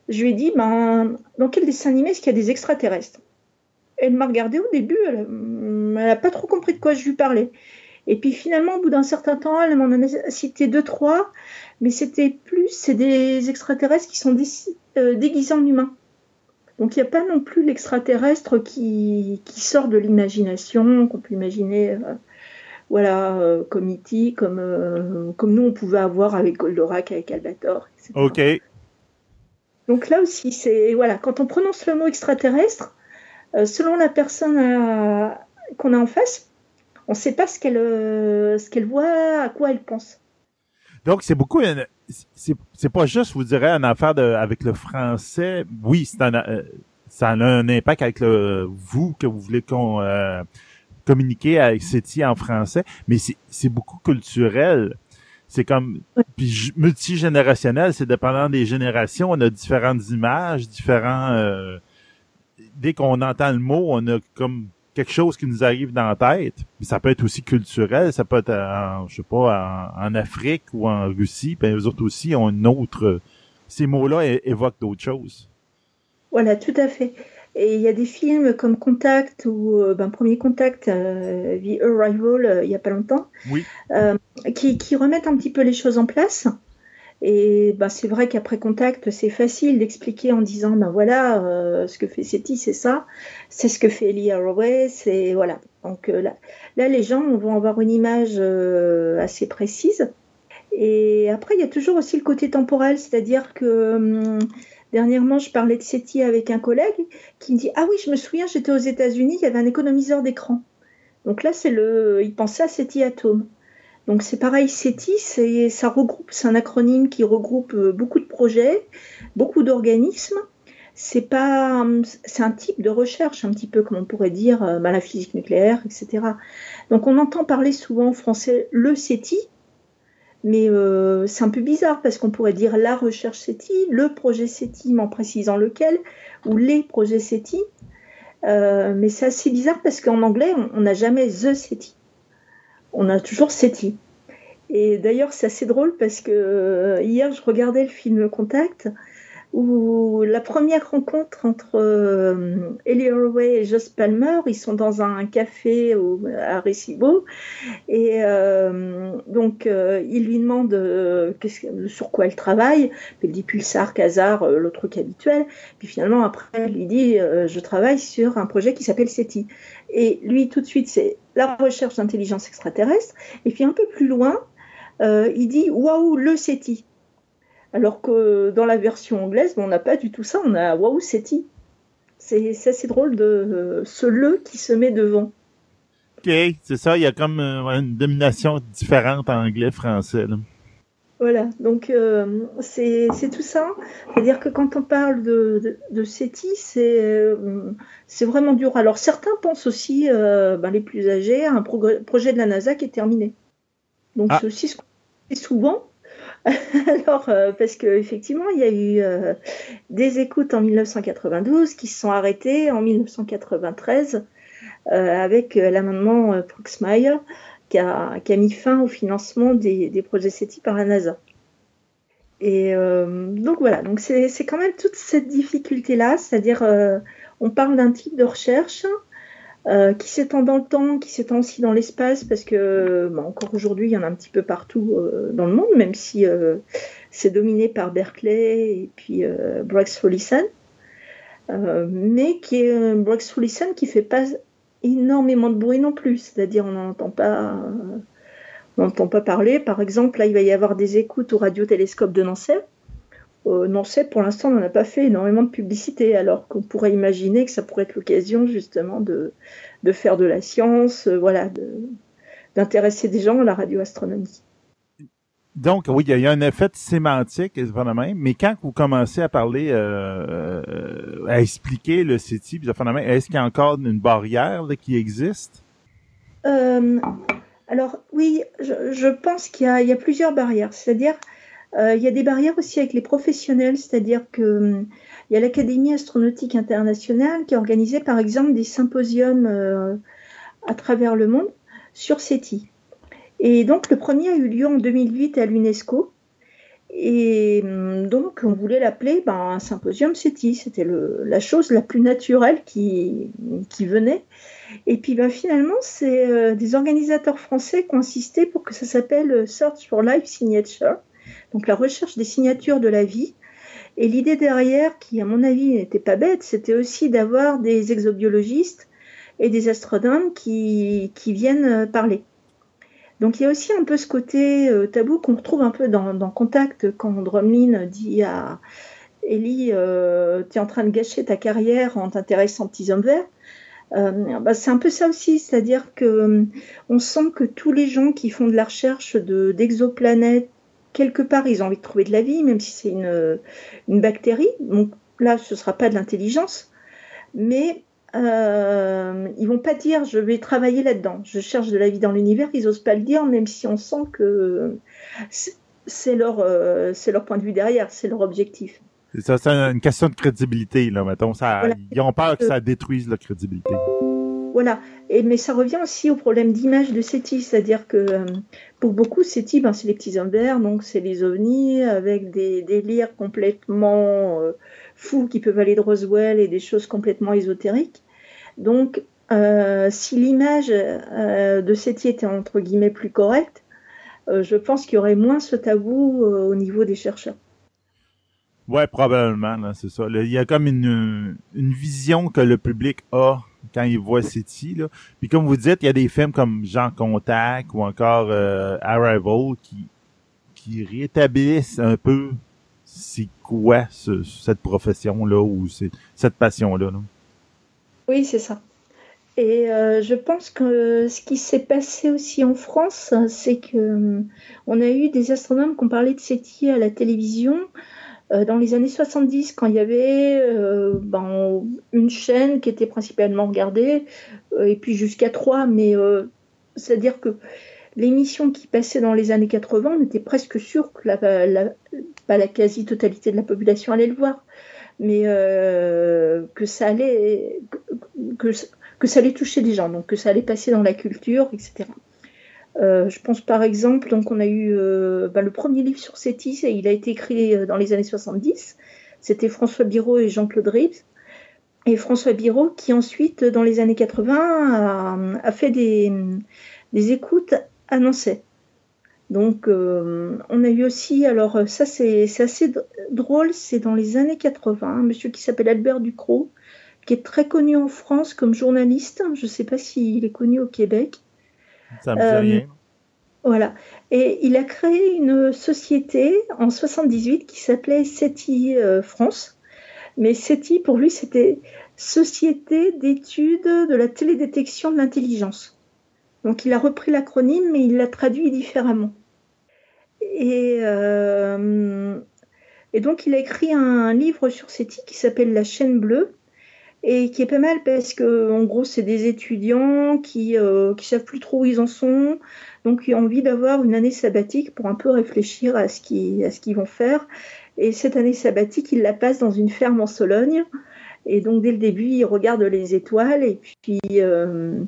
je lui ai dit, ben, dans quel dessin animé est-ce qu'il y a des extraterrestres? Elle m'a regardé au début, elle n'a pas trop compris de quoi je lui parlais. Et puis finalement, au bout d'un certain temps, elle m'en a cité deux, trois, mais c'était plus, c'est des extraterrestres qui sont dé euh, déguisés en humains. Donc il n'y a pas non plus l'extraterrestre qui, qui, sort de l'imagination, qu'on peut imaginer, euh, voilà, euh, comme E.T., comme, comme nous on pouvait avoir avec Goldorak, avec Albator, etc. OK. Donc là aussi, c'est voilà, quand on prononce le mot extraterrestre, selon la personne qu'on a en face, on ne sait pas ce qu'elle ce qu'elle voit, à quoi elle pense. Donc, c'est beaucoup. une- C'est c'est pas juste, je vous dirais, une affaire de, avec le français. Oui, c'est un, euh, ça a un impact avec le vous que vous voulez qu'on euh, communiquer avec SETI en français, mais c'est c'est beaucoup culturel. C'est comme puis multigénérationnel, c'est dépendant des générations, on a différentes images, différents euh, dès qu'on entend le mot, on a comme quelque chose qui nous arrive dans la tête. Puis ça peut être aussi culturel, ça peut être en, je sais pas, en, en Afrique ou en Russie, puis eux autres aussi ont une autre. Ces mots-là évoquent d'autres choses. Voilà, tout à fait. Et il y a des films comme Contact ou euh, ben, Premier Contact, euh, The Arrival, euh, il y a pas longtemps, Oui. euh, qui, qui remettent un petit peu les choses en place. Et ben, c'est vrai qu'après Contact, c'est facile d'expliquer en disant, ben voilà, euh, ce que fait SETI, c'est ça, c'est ce que fait Ellie Haraway, c'est voilà. Donc euh, là, là, les gens vont avoir une image euh, assez précise. Et après, il y a toujours aussi le côté temporel, c'est-à-dire que hum, dernièrement, je parlais de SETI avec un collègue qui me dit Ah oui, je me souviens, j'étais aux États-Unis, il y avait un économiseur d'écran. Donc là, c'est le, il pensait à SETI Atom. Donc c'est pareil, SETI, c'est, un acronyme qui regroupe euh, beaucoup de projets, beaucoup d'organismes. Hum, c'est un type de recherche, un petit peu comme on pourrait dire euh, bah, la physique nucléaire, etc. Donc on entend parler souvent en français le SETI, mais euh, c'est un peu bizarre parce qu'on pourrait dire la recherche SETI, le projet SETI, mais en précisant lequel, ou les projets SETI. Euh, mais c'est assez bizarre parce qu'en anglais, on n'a jamais the SETI. On a toujours SETI. Et d'ailleurs, c'est assez drôle parce que euh, hier, je regardais le film Contact où la première rencontre entre euh, Ellie Holloway et Joss Palmer, ils sont dans un café à Recibo et euh, donc euh, il lui demande sur quoi elle travaille, il dit Pulsar, euh, le truc habituel, puis finalement après elle lui dit je travaille sur un projet qui s'appelle SETI. Et lui tout de suite c'est la recherche d'intelligence extraterrestre, et puis un peu plus loin euh, il dit waouh le SETI. Alors que dans la version anglaise, on n'a pas du tout ça, on a waouh SETI. C'est assez drôle de ce le qui se met devant. OK, c'est ça, il y a comme euh, une domination différente en anglais-français. Là. Voilà, donc euh, c'est tout ça. C'est-à-dire que quand on parle de, de, de SETI, c'est euh, c'est vraiment dur. Alors certains pensent aussi, euh, ben, les plus âgés, à un projet de la NASA qui est terminé. Donc Ah. c'est aussi ce qu'on fait souvent. Alors, parce qu'effectivement, il y a eu des écoutes en 1992 qui se sont arrêtées en 1993 euh, avec l'amendement Proxmire qui a, mis fin au financement des, projets SETI par la NASA. Et euh, donc voilà, donc c'est quand même toute cette difficulté-là, c'est-à-dire euh, on parle d'un type de recherche euh, qui s'étend dans le temps, qui s'étend aussi dans l'espace, parce que bon, encore aujourd'hui, il y en a un petit peu partout euh, dans le monde, même si c'est dominé par Berkeley et puis Bragg-Stolison, euh, mais qui est euh, Bragg-Stolison qui fait pas énormément de bruit non plus, c'est-à-dire on n'entend pas, euh, on n'entend pas parler. Par exemple, là, il va y avoir des écoutes au radiotélescope de Nancy. Euh, Nancy, pour l'instant, n'en a pas fait énormément de publicité, alors qu'on pourrait imaginer que ça pourrait être l'occasion justement de, faire de la science, euh, voilà, d'intéresser des gens à la radioastronomie. Donc, oui, il y a- un effet sémantique, mais quand vous commencez à parler, euh, euh, à expliquer le CETI, est-ce qu'il y a encore une barrière qui existe? Euh, alors oui, je, pense qu'il y, a- plusieurs barrières. C'est-à-dire, il y a des barrières aussi avec les professionnels. C'est-à-dire que il y a l'Académie astronautique internationale qui a organisé, par exemple, des symposiums à travers le monde sur SETI. Et donc le premier a eu lieu en 2008 à l'UNESCO. Et hum, donc on voulait l'appeler ben, un symposium SETI. C'était la chose la plus naturelle qui, venait. Et puis ben, finalement, c'est euh, des organisateurs français qui ont insisté pour que ça s'appelle euh, Search for Life Signature, donc la recherche des signatures de la vie. Et l'idée derrière, qui à mon avis n'était pas bête, c'était aussi d'avoir des exobiologistes et des astronomes qui, qui viennent euh, parler. Donc il y a aussi un peu ce côté euh, tabou qu'on retrouve un peu dans, Contact quand Drumlin dit à Ellie, euh, tu es en train de gâcher ta carrière en t'intéressant aux petits hommes verts. Euh, bah, c'est un peu ça aussi, c'est-à-dire que euh, on sent que tous les gens qui font de la recherche de d'exoplanètes, quelque part, ils ont envie de trouver de la vie, même si c'est une, une bactérie. Donc là, ce sera pas de l'intelligence, mais euh, ils vont pas dire je vais travailler là-dedans. Je cherche de la vie dans l'univers. Ils osent pas le dire, même si on sent que c'est leur, euh, c'est leur point de vue derrière, c'est leur objectif. C'est ça, c'est une question de crédibilité, là, mettons. Ça, Ils ont peur que ça détruise leur crédibilité. Voilà. Et, mais ça revient aussi au problème d'image de SETI, c'est-à-dire que euh, pour beaucoup, SETI, ben, c'est les petits hommes verts, donc c'est les ovnis avec des délires complètement euh, fous qui peuvent aller de Roswell et des choses complètement ésotériques. Donc, euh, si l'image de SETI était entre guillemets plus correcte, je pense qu'il y aurait moins ce tabou au niveau des chercheurs. Ouais, probablement, c'est ça. Il y a comme une, vision que le public a quand il voit. Là. Puis comme vous dites, il y a des films comme Jean Contact ou encore euh, Arrival qui rétablissent un peu c'est quoi cette profession-là ou cette passion-là. Oui, c'est ça. Et euh, je pense que ce qui s'est passé aussi en France, c'est que euh, on a eu des astronomes qui ont parlé de SETI à la télévision. Euh, dans les années 70, quand il y avait ben, une chaîne qui était principalement regardée, et puis jusqu'à trois, mais c'est-à-dire que l'émission qui passait dans les années 80, on était presque sûr que la, la quasi-totalité de la population allait le voir, mais que ça allait que, ça allait toucher des gens, donc que ça allait passer dans la culture, etc. Euh, je pense par exemple, donc on a eu euh, bah, le premier livre sur Cétis, et il a été écrit euh, dans les années 70. C'était François Biraud et Jean-Claude Rives. Et François Biraud qui ensuite, dans les années 80, a, fait des, écoutes à. Donc on a eu aussi, alors ça c'est assez drôle, c'est dans les années 80, un monsieur qui s'appelle Albert Ducrot, qui est très connu en France comme journaliste. Je ne sais pas s'il est connu au Québec ça me euh, rien. Voilà. Et il a créé une société en 78 qui s'appelait SETI euh, France. Mais SETI, pour lui, c'était Société d'études de la télédétection de l'intelligence. Donc il a repris l'acronyme, mais il l'a traduit différemment. Et, euh, et, donc il a écrit un livre sur SETI qui s'appelle La chaîne bleue, et qui est pas mal parce que en gros c'est des étudiants qui euh, qui savent plus trop où ils en sont. Donc qui ont envie d'avoir une année sabbatique pour un peu réfléchir à ce qu'ils à ce qu'ils vont faire. Et cette année sabbatique ils la passent dans une ferme en Sologne et donc dès le début ils regardent les étoiles et puis euh,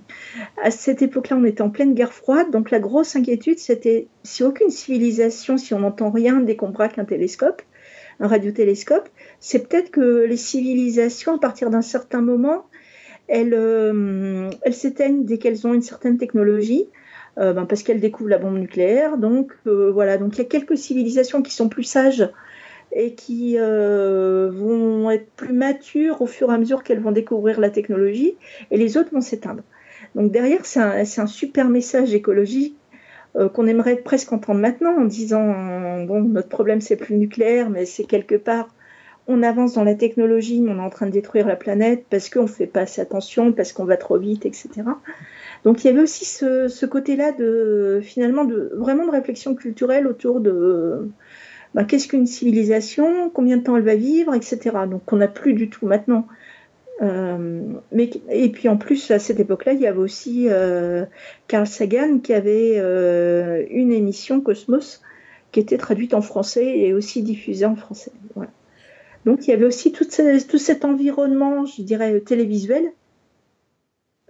à cette époque-là on était en pleine guerre froide donc la grosse inquiétude c'était si aucune civilisation si on n'entend rien dès qu'on braque un télescope un radiotélescope, c'est peut-être que les civilisations, à partir d'un certain moment, elles, euh, s'éteignent dès qu'elles ont une certaine technologie. Euh, ben, parce qu'elles découvrent la bombe nucléaire. Donc voilà, donc il y a quelques civilisations qui sont plus sages et qui vont être plus matures au fur et à mesure qu'elles vont découvrir la technologie, et les autres vont s'éteindre. Donc derrière, c'est un, super message écologique euh, qu'on aimerait presque entendre maintenant en disant bon notre problème c'est plus nucléaire mais c'est quelque part on avance dans la technologie mais on est en train de détruire la planète parce qu'on ne fait pas assez attention parce qu'on va trop vite etc donc il y avait aussi ce, côté là de finalement de vraiment de réflexion culturelle autour de bah, qu'est-ce qu'une civilisation? Combien de temps elle va vivre? Etc donc on n'a plus du tout maintenant euh, mais, et puis en plus, à cette époque-là, il y avait aussi euh, Carl Sagan qui avait euh, une émission Cosmos qui était traduite en français et aussi diffusée en français. Donc il y avait aussi tout, cet environnement, je dirais, télévisuel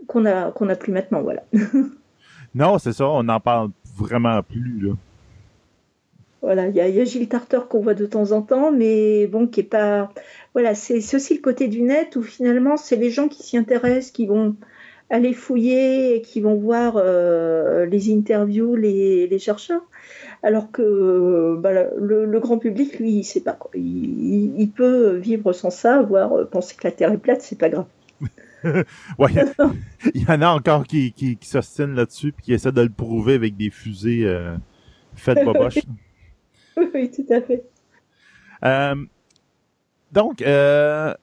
qu'on a, qu'on plus maintenant. Voilà. non, c'est ça, on n'en parle vraiment plus. Là. Voilà, il y, a Gilles Tarter qu'on voit de temps en temps, mais bon, qui est pas. Voilà, c'est aussi le côté du net où finalement, c'est les gens qui s'y intéressent, qui vont aller fouiller et qui vont voir euh, les interviews, les, chercheurs. Alors que bah, le, grand public, lui, il sait pas quoi. Il, peut vivre sans ça, voire penser que la Terre est plate, c'est pas grave. ouais, il y en a encore qui, qui, s'ostinent là-dessus et qui essaient de le prouver avec des fusées euh, faites boboche. oui, tout à fait. Euh, donc, euh,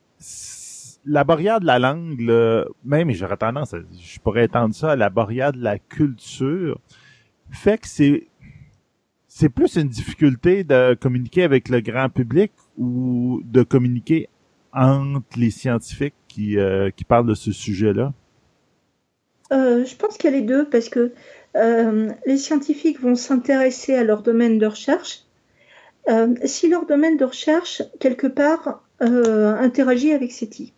la barrière de la langue, là, même j'aurais tendance, à- je pourrais étendre ça à la barrière de la culture, fait que c'est c'est plus une difficulté de communiquer avec le grand public ou de communiquer entre les scientifiques qui, euh, qui parlent de ce sujet-là? Euh, je pense qu'il y a les deux parce que euh, les scientifiques vont s'intéresser à leur domaine de recherche. Euh, si leur domaine de recherche, quelque part, euh, interagit avec SETI,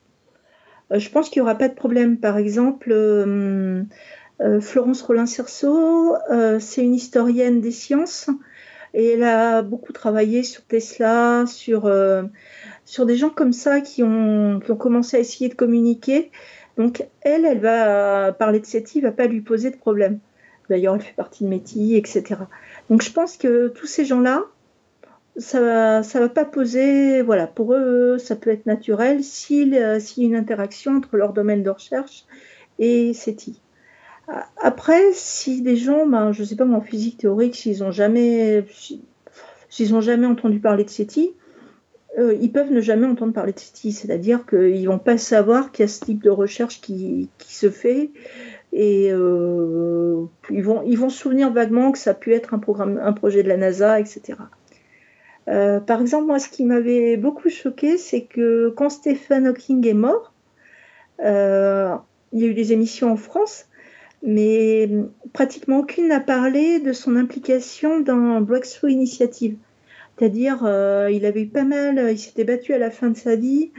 Euh, je pense qu'il n'y aura pas de problème. Par exemple, Florence Rollin-Cerceau, c'est une historienne des sciences et elle a beaucoup travaillé sur Tesla, sur, sur des gens comme ça qui ont, commencé à essayer de communiquer. Donc elle, elle va parler de SETI, va pas lui poser de problème. D'ailleurs, elle fait partie de METI, etc. Donc je pense que tous ces gens-là, ça va, ça va pas poser, voilà, pour eux, ça peut être naturel s'il euh, y a une interaction entre leur domaine de recherche et SETI. A- Après, si des gens, ben, je sais pas, en physique théorique, s'ils ont jamais, si- s'ils ont jamais entendu parler de SETI, euh, ils peuvent ne jamais entendre parler de SETI, c'est-à-dire qu'ils vont pas savoir qu'il y a ce type de recherche qui, qui se fait et euh, ils vont ils vont se souvenir vaguement que ça a pu être un programme, un projet de la NASA, etc. Euh, par exemple, moi, ce qui m'avait beaucoup choqué, c'est que quand Stephen Hawking est mort, euh, il y a eu des émissions en France, mais pratiquement aucune n'a parlé de son implication dans Breakthrough Initiative. C'est-à-dire, euh, il avait eu pas mal, il s'était battu à la fin de sa vie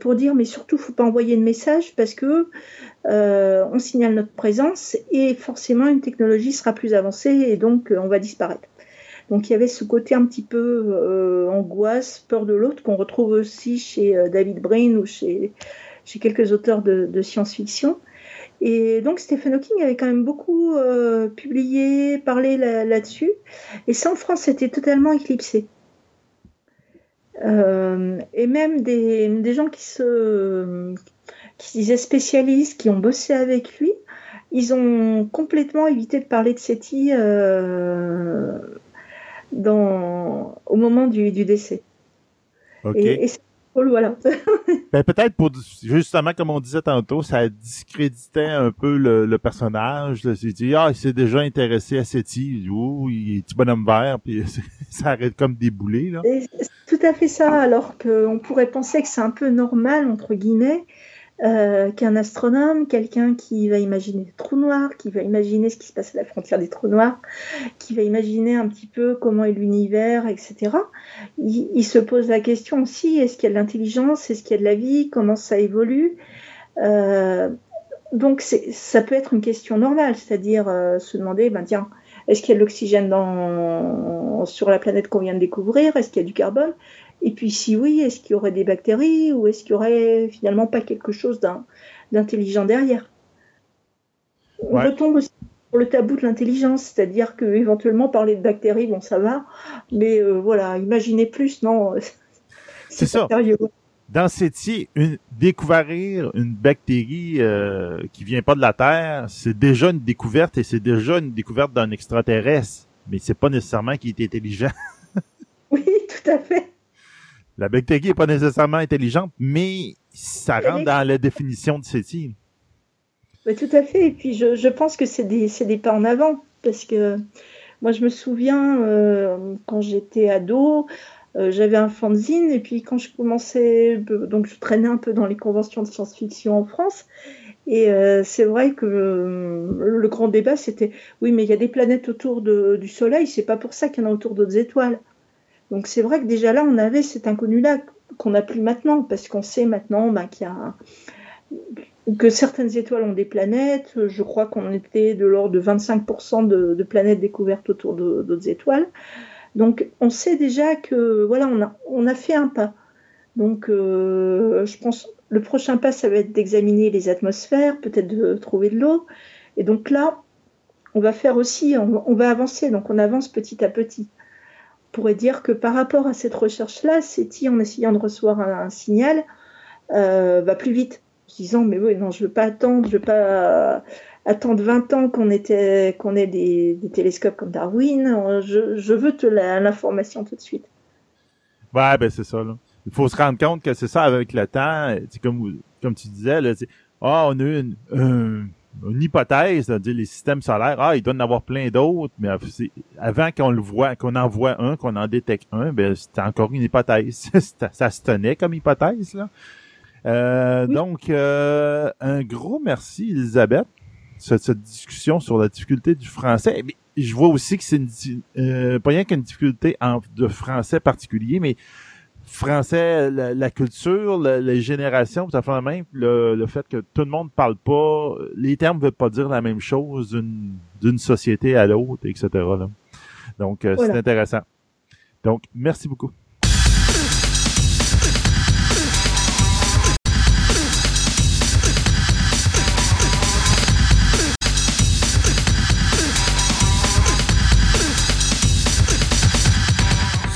pour dire, mais surtout, faut pas envoyer de message parce que on signale notre présence et forcément une technologie sera plus avancée et donc on va disparaître. Donc il y avait ce côté un petit peu euh, angoisse, peur de l'autre qu'on retrouve aussi chez euh, David Brain ou chez, quelques auteurs de, science-fiction. Et donc Stephen Hawking avait quand même beaucoup euh, publié, parlé là- là-dessus. et ça en France, c'était totalement éclipsé. Et même des, gens qui se, qui se disaient spécialistes, qui ont bossé avec lui, ils ont complètement évité de parler de SETI dans, au moment du, du décès. OK. Et, et c'est drôle, voilà. Ben, peut-être pour, justement, comme on disait tantôt, ça discréditait un peu le, le personnage. Là. C'est dit, ah, il s'est déjà intéressé à SETI. Oh, il est petit bonhomme vert, puis ça arrête comme déboulé, là. Et c'est tout à fait ça, alors qu'on pourrait penser que c'est un peu normal, entre guillemets, euh, qu'un astronome, quelqu'un qui va imaginer des trous noirs, qui va imaginer ce qui se passe à la frontière des trous noirs, qui va imaginer un petit peu comment est l'univers, etc., il, se pose la question aussi, est-ce qu'il y a de l'intelligence, est-ce qu'il y a de la vie, comment ça évolue Euh, donc ça peut être une question normale, c'est-à-dire euh, se demander, ben tiens, est-ce qu'il y a de l'oxygène sur la planète qu'on vient de découvrir Est-ce qu'il y a du carbone Et puis si oui, est-ce qu'il y aurait des bactéries ou est-ce qu'il y aurait finalement pas quelque chose d'intelligent derrière? On Ouais. retombe aussi sur le tabou de l'intelligence, c'est-à-dire que éventuellement parler de bactéries, bon ça va, mais euh, voilà, imaginez plus, non, C'est ça. sérieux. Dans SETI, une, découvrir une bactérie euh, qui vient pas de la Terre, c'est déjà une découverte et c'est déjà une découverte d'un extraterrestre. Mais c'est pas nécessairement qu'il est intelligent. Oui, tout à fait. La bactérie est pas nécessairement intelligente, mais ça rentre dans la définition de SETI. Oui, tout à fait. Et puis, je, je pense que c'est des, des pas en avant. Parce que moi, je me souviens, euh, quand j'étais ado, euh, j'avais un fanzine. Et puis, quand je commençais, euh, donc je traînais un peu dans les conventions de science-fiction en France. Et euh, c'est vrai que le grand débat, c'était oui, mais il y a des planètes autour de- du Soleil, c'est pas pour ça qu'il y en a autour d'autres étoiles. Donc, c'est vrai que déjà là, on avait cet inconnu-là qu'on n'a plus maintenant, parce qu'on sait maintenant bah, qu'il y a que certaines étoiles ont des planètes. Je crois qu'on était de l'ordre de 25% de, planètes découvertes autour d'autres étoiles. Donc on sait déjà que voilà, on a, on a fait un pas. Donc euh, je pense le prochain pas, ça va être d'examiner les atmosphères, peut-être de trouver de l'eau. Et donc là, on va faire aussi, on va avancer. Donc on avance petit à petit. Pourrait dire que par rapport à cette recherche-là, SETI, en essayant de recevoir un, signal, euh, va plus vite en disant mais oui non je veux pas attendre je veux pas attendre 20 ans qu'on ait des, télescopes comme Darwin Euh, je, veux l'information tout de suite Ouais, ben c'est ça. Il faut se rendre compte que c'est ça avec le temps. Comme, comme tu disais, là, ah, on a eu une, un- une hypothèse, c'est-à-dire les systèmes solaires. Ah, il doit en avoir plein d'autres, mais avant qu'on le voit, qu'on en voit un, qu'on en détecte un, ben c'était encore une hypothèse. Ça se tenait comme hypothèse, là. Euh, Oui. Donc, euh, un gros merci, Elisabeth, cette, cette discussion sur la difficulté du français. Mais je vois aussi que c'est euh, pas rien qu'une difficulté en, de français particulier, mais français, la, la culture, la- les générations, ça fait la même. Le, le fait que tout le monde parle pas, les termes veulent pas dire la même chose d'une d'une société à l'autre, etc. là. Donc, euh, Voilà. c'est intéressant. Donc, merci beaucoup.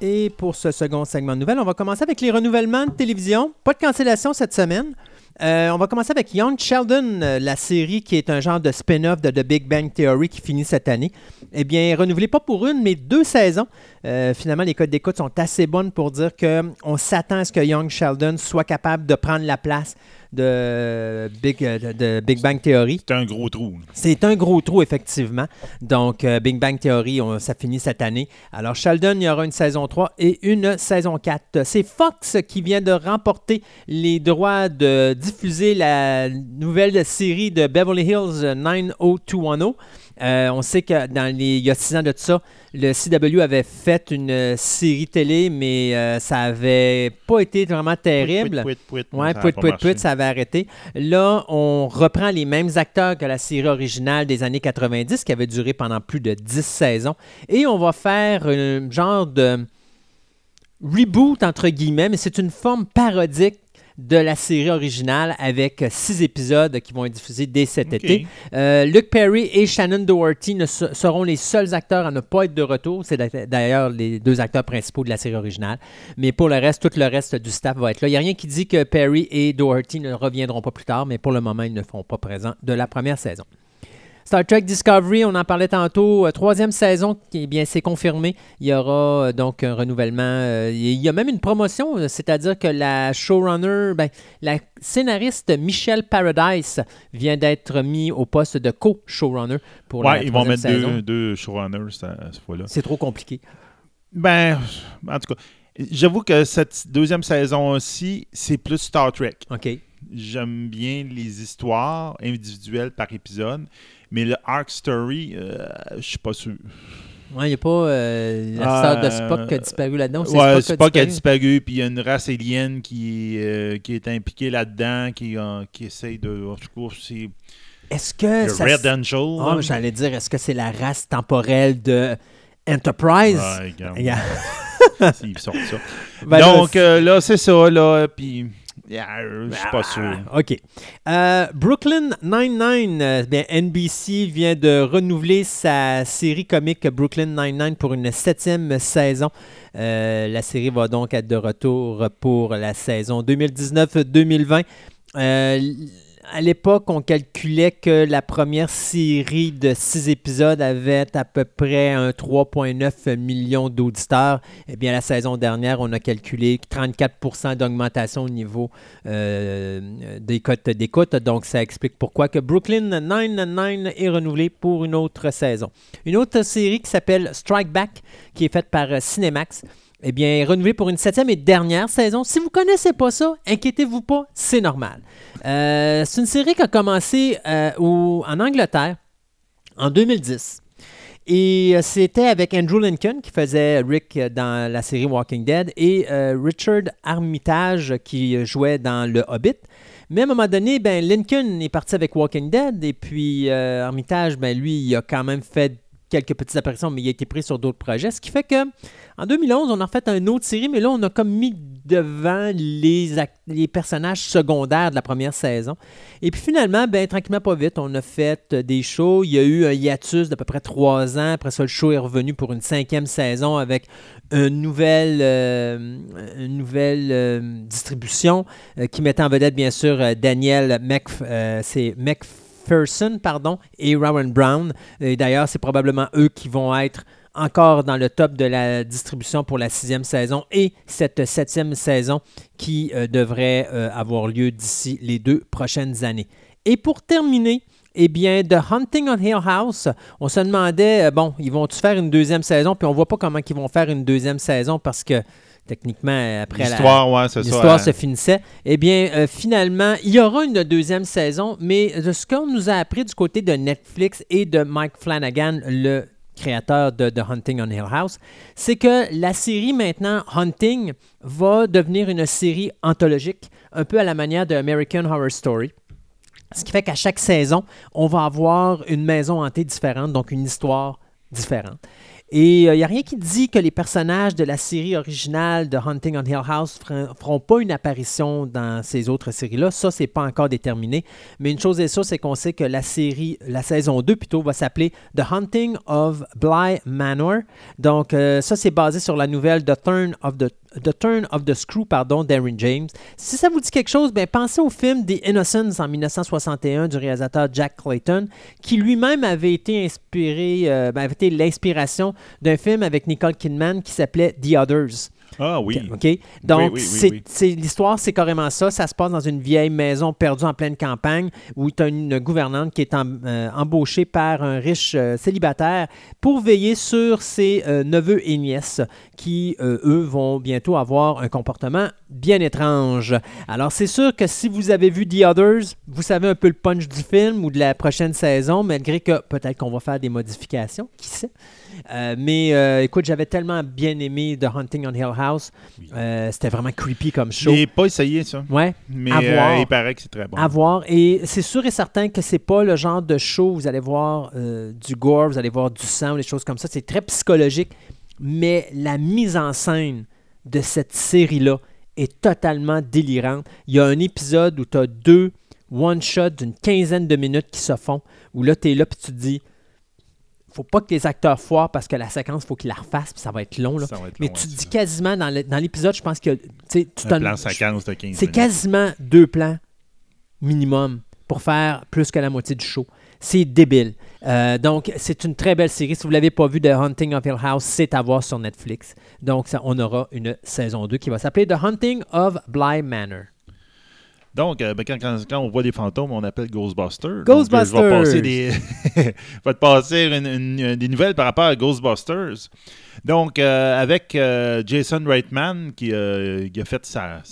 Et pour ce second segment de nouvelles, on va commencer avec les renouvellements de télévision. Pas de cancellation cette semaine. Euh, on va commencer avec Young Sheldon, euh, la série qui est un genre de spin-off de The Big Bang Theory qui finit cette année. Eh bien, renouvelé pas pour une, mais deux saisons. Euh, finalement, les codes d'écoute sont assez bonnes pour dire qu'on s'attend à ce que Young Sheldon soit capable de prendre la place de Big, euh, de- Big Bang Theory. C'est un gros trou. C'est un gros trou, effectivement. Donc, euh, Big Bang Theory, on- ça finit cette année. Alors, Sheldon, il y aura une saison 3 et une saison 4. C'est Fox qui vient de remporter les droits de diffuser la nouvelle série de Beverly Hills 90210. Euh, on sait que dans les, il y a six ans de ça, le CW avait fait une euh, série télé, mais euh, ça avait pas été vraiment terrible. Pouit, pouit, pouit, Ouais, pouit, ça avait arrêté. Là, on reprend les mêmes acteurs que la série originale des années 90, qui avait duré pendant plus de 10 saisons. Et on va faire un genre de reboot, entre guillemets, mais c'est une forme parodique de la série originale avec six épisodes qui vont être diffusés dès cet été. Euh, Luke Perry et Shannon Doherty ne se- seront les seuls acteurs à ne pas être de retour. C'est d'a- d'ailleurs les deux acteurs principaux de la série originale. Mais pour le reste, tout le reste du staff va être là. Il n'y a rien qui dit que Perry et Doherty ne reviendront pas plus tard, mais pour le moment, ils ne feront pas présent de la première saison. Star Trek Discovery, on en parlait tantôt, euh, troisième saison, eh bien, c'est confirmé. Il y aura euh, donc un renouvellement. euh, il y a même une promotion, c'est-à-dire que la showrunner, ben, la scénariste Michelle Paradise vient d'être mis au poste de co-showrunner pour la Ouais, ils vont mettre saison. deux, deux showrunners cette, cette fois-là. C'est trop compliqué. Ben, en tout cas, j'avoue que cette deuxième saison aussi, c'est plus Star Trek. OK. J'aime bien les histoires individuelles par épisode, mais le Arc Story, euh, je suis pas sûr. Ouais, il n'y a pas euh, la Ah, sœur de Spock qui a disparu là-dedans. Ouais, Spock a disparu, puis il y a une race alien qui, euh, qui est impliquée là-dedans, qui, euh, qui essaye de. En tout cas, c'est. Est-ce que le Euh, ça... Red Angel. Là. J'allais dire, est-ce que c'est la race temporelle de Enterprise? Ouais, regarde, Yeah. s'ils sortent ça. Ben Donc euh, là, c'est ça, là, puis. Yeah, je suis pas sûr. Ah, OK. Euh, Brooklyn Nine-Nine, euh, bien, NBC vient de renouveler sa série comique Brooklyn Nine-Nine pour une septième saison. Euh, la série va donc être de retour pour la saison 2019-2020. À l'époque, on calculait que la première série de six épisodes avait à peu près un 3,9 millions d'auditeurs. Eh bien, la saison dernière, on a calculé 34% d'augmentation au niveau euh, des cotes d'écoute. Donc, ça explique pourquoi que Brooklyn Nine-Nine est renouvelé pour une autre saison. Une autre série qui s'appelle Strike Back, qui est faite par Cinemax, eh bien, est renouvelée pour une septième et dernière saison. Si vous ne connaissez pas ça, inquiétez-vous pas, c'est normal. Euh, c'est une série qui a commencé euh, en Angleterre en 2010. Et euh, c'était avec Andrew Lincoln qui faisait Rick dans la série Walking Dead et Richard Armitage qui jouait dans Le Hobbit. Mais à un moment donné, ben, Lincoln est parti avec Walking Dead et puis Armitage, ben, lui, il a quand même fait quelques petites apparitions, mais il a été pris sur d'autres projets. Ce qui fait que en 2011, on a fait une autre série, mais là, on a comme mis devant les, les personnages secondaires de la première saison. Et puis finalement, ben, tranquillement, pas vite, on a fait euh, des shows. Il y a eu un hiatus d'à peu près trois ans. Après ça, le show est revenu pour une cinquième saison avec une nouvelle, euh, une nouvelle euh, distribution qui mettait en vedette, bien sûr, Daniel Mc, c'est McPherson pardon, et Rowan Brown. Et d'ailleurs, c'est probablement eux qui vont être encore dans le top de la distribution pour la sixième saison et cette septième saison qui euh, devrait euh, avoir lieu d'ici les deux prochaines années. Et pour terminer, eh bien, The Hunting on Hill House, on se demandait, euh, bon, ils vont-tu faire une deuxième saison? Puis on voit pas comment ils vont faire une deuxième saison parce que techniquement, euh, après la, L'histoire, ouais, c'est ça. L'histoire hein. se finissait. Eh bien, euh, finalement, il y aura une deuxième saison, mais de ce qu'on nous a appris du côté de Netflix et de Mike Flanagan, le créateur de The Hunting on Hill House, c'est que la série maintenant, Hunting, va devenir une série anthologique, un peu à la manière de American Horror Story. Ce qui fait qu'à chaque saison, on va avoir une maison hantée différente, donc une histoire différente. Et il n'y a rien qui dit que les personnages de la série originale de Hunting on Hill House ne feront pas une apparition dans ces autres séries-là. Ça, c'est pas encore déterminé. Mais une chose est sûre, c'est qu'on sait que la série, la saison 2 plutôt, va s'appeler The Hunting of Bly Manor. Donc, euh, ça, c'est basé sur la nouvelle The Turn of the The Turn of the Screw, pardon, d'Aaron James. Si ça vous dit quelque chose, ben pensez au film The Innocents en 1961 du réalisateur Jack Clayton, qui lui-même avait été inspiré, euh, ben, avait été l'inspiration d'un film avec Nicole Kidman qui s'appelait The Others. Ah oui. OK? Donc, oui, l'histoire, c'est carrément ça. Ça se passe dans une vieille maison perdue en pleine campagne où tu as une gouvernante qui est euh, embauchée par un riche euh, célibataire pour veiller sur ses euh, neveux et nièces qui, eux, vont bientôt avoir un comportement bien étrange. Alors, c'est sûr que si vous avez vu The Others, vous savez un peu le punch du film ou de la prochaine saison, malgré que peut-être qu'on va faire des modifications, qui sait? Euh, mais euh, écoute, j'avais tellement bien aimé The Hunting on Hill House. Euh, C'était vraiment creepy comme show. J'ai pas essayé ça. Ouais, Mais voir. il paraît que c'est très bon. à voir. Et c'est sûr et certain que c'est pas le genre de show où vous allez voir du gore, vous allez voir du sang, des choses comme ça. C'est très psychologique. Mais la mise en scène de cette série-là est totalement délirante. Il y a un épisode où tu as deux one-shots d'une quinzaine de minutes qui se font, où là, tu es là puis tu te dis faut pas que les acteurs foirent parce que la séquence, faut qu'ils la refassent, puis ça va être long. Là. Ça va être Mais tu dis ça. quasiment dans l'épisode, je pense que tu Un t'en- plan séquence de 15 c'est quasiment deux plans minimum pour faire plus que la moitié du show. C'est débile. Euh, donc, c'est une très belle série. Si vous ne l'avez pas vu, The Hunting of Hill House, c'est à voir sur Netflix. Donc, ça, on aura une saison 2 qui va s'appeler The Hunting of Bly Manor. Donc, euh, ben, quand, quand- quand on voit des fantômes, on appelle Ghostbusters. Ghostbusters! Donc, euh, je vais passer des, je vais te passer une- une- des nouvelles par rapport à Ghostbusters. Donc, euh, avec euh, Jason Reitman qui, euh, qui a fait sa,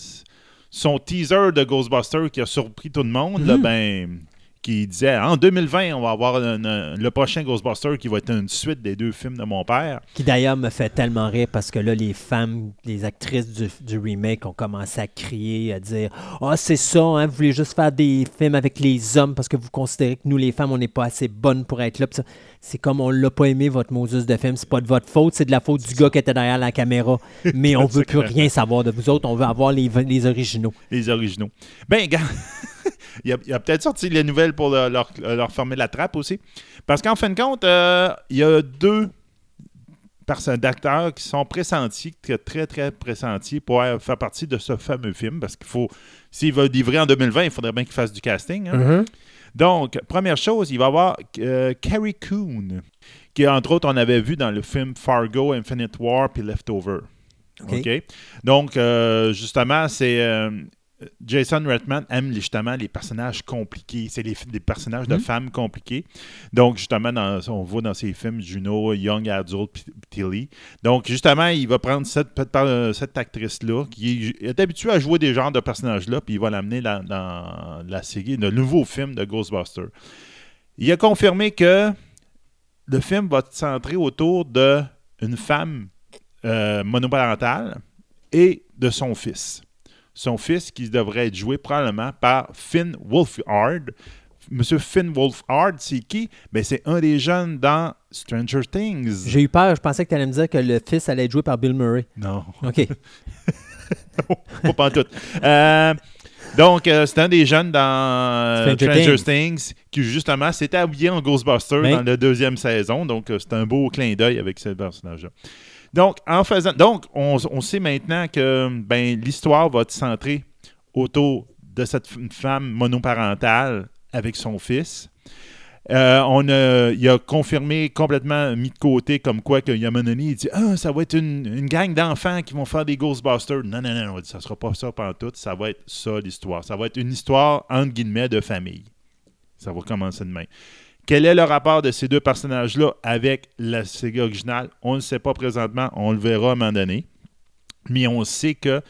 son teaser de Ghostbusters qui a surpris tout le monde, là, Mhm. ben, qui disait en 2020, on va avoir le prochain Ghostbusters qui va être une suite des deux films de mon père. Qui d'ailleurs me fait tellement rire parce que là, les femmes, les actrices du, remake ont commencé à crier, à dire Ah, c'est ça, hein, vous voulez juste faire des films avec les hommes parce que vous considérez que nous, les femmes, on n'est pas assez bonnes pour être là. C'est comme on l'a pas aimé, votre Moses de film. C'est pas de votre faute, c'est de la faute du gars qui était derrière la caméra. Mais on veut plus rien savoir de vous autres, on veut avoir les, les originaux. les originaux. Ben, gars, il a, a peut-être sorti les nouvelles pour leur, leur, leur fermer la trappe aussi. Parce qu'en fin de compte, euh, il y a deux personnes d'acteurs qui sont pressentis, très, très, très pressentis pour faire partie de ce fameux film. Parce qu'il faut, s'il va livrer en 2020, il faudrait bien qu'il fasse du casting. hein. Donc, première chose, il va y avoir euh, Carrie Coon, qui, entre autres, on avait vu dans le film Fargo, Infinite War puis Leftover. OK. OK? Donc, euh, justement, c'est. Euh, Jason Redman aime justement les personnages compliqués. C'est les, des personnages de Mhm. femmes compliqués. Donc, justement, dans, on voit dans ses films Juno, Young Adult, Tilly. Donc, justement, il va prendre cette, cette, cette actrice-là, qui est, est habituée à jouer des genres de personnages-là, puis il va l'amener dans, dans la série, le nouveau film de Ghostbusters. Il a confirmé que le film va se centrer autour d'une femme euh, monoparentale et de son fils. Son fils qui devrait être joué probablement par Finn Wolfhard. Monsieur Finn Wolfhard, c'est qui? Ben, c'est un des jeunes dans Stranger Things. J'ai eu peur, je pensais que tu allais me dire que le fils allait être joué par Bill Murray. Non. OK. pas pantoute. Euh, donc, euh, c'est un des jeunes dans euh, Stranger Stranger, Things. Things. qui, justement, s'était habillé en Ghostbuster Oui. dans la deuxième saison. Donc, euh, c'est un beau clin d'œil avec ce personnage-là. Donc, en faisant, donc on, on sait maintenant que ben, l'histoire va être centrée autour de cette femme monoparentale avec son fils. Euh, on a, il a confirmé complètement mis de côté comme quoi que Yamanoni il dit ah ça va être une, une gang d'enfants qui vont faire des Ghostbusters. Non non non, on dit, ça sera pas ça pendant tout ça va être ça l'histoire. Ça va être une histoire entre guillemets de famille. Ça va commencer de même quel est le rapport de ces deux personnages là avec la série originale? On ne le sait pas présentement on le verra à un moment donné mais on sait que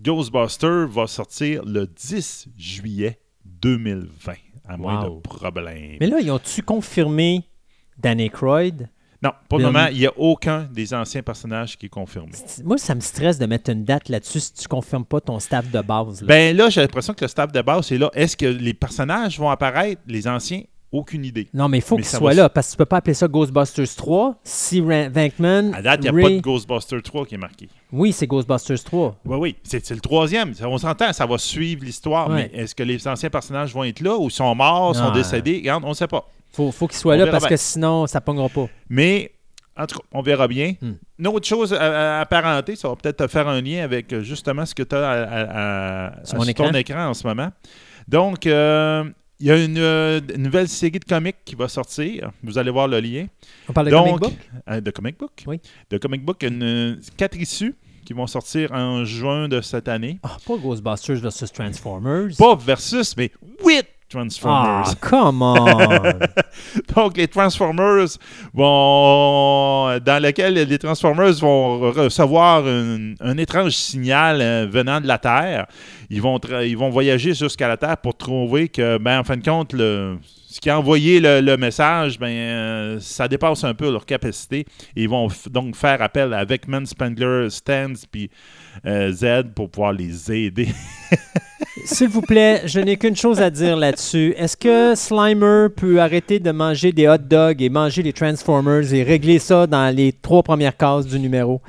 Ghostbusters va sortir le 10 juillet 2020 à moins de problèmes Mais là, ils ont-tu confirmé Danny Croyd? non, pour le moment, il n'y a aucun des anciens personnages qui est confirmé. Moi, ça me stresse de mettre une date là-dessus si tu confirmes pas ton staff de base. là. Ben là, j'ai l'impression que le staff de base est là. Est-ce que les personnages vont apparaître, les anciens? Aucune idée. non, mais il faut qu'il soit va là parce que tu peux pas appeler ça Ghostbusters 3 si Venkman. À date, il n'y a Ray- pas de Ghostbusters 3 qui est marqué. Oui, c'est Ghostbusters 3. Oui, oui, c'est le troisième. On s'entend, ça va suivre l'histoire, Ouais. mais est-ce que les anciens personnages vont être là ou sont morts, sont décédés? Regarde, on ne sait pas. Faut, faut qu'il soit On là parce bien. que sinon, ça pognera pas. Mais, en tout cas, on verra bien. Hmm. Une autre chose à, à apparenter, ça va peut-être te faire un lien avec euh, justement ce que tu as à, à- à- Sur ton écran. écran en ce moment. Donc, euh, il y a une, euh, une nouvelle série de comics qui va sortir. Vous allez voir le lien. On parle de Donc, comic book? euh, de comic book? Oui. De comic book, une, euh, quatre issues qui vont sortir en juin de cette année. Ah, pas Ghostbusters versus Transformers. Pas versus, mais with ah, Transformers. come on! Donc, les Transformers vont. Dans lequel les Transformers vont recevoir un, un étrange signal euh, venant de la Terre. Ils vont, ils vont voyager jusqu'à la Terre pour trouver que, ben, en fin de compte, le, ce qui a envoyé le, le message, ben, euh, ça dépasse un peu leur capacité. Ils vont donc faire appel à Beckman, Spengler, Stans puis euh, Z pour pouvoir les aider. S'il vous plaît, je n'ai qu'une chose à dire là-dessus. Est-ce que Slimer peut arrêter de manger des hot dogs et manger les Transformers et régler ça dans les trois premières cases du numéro?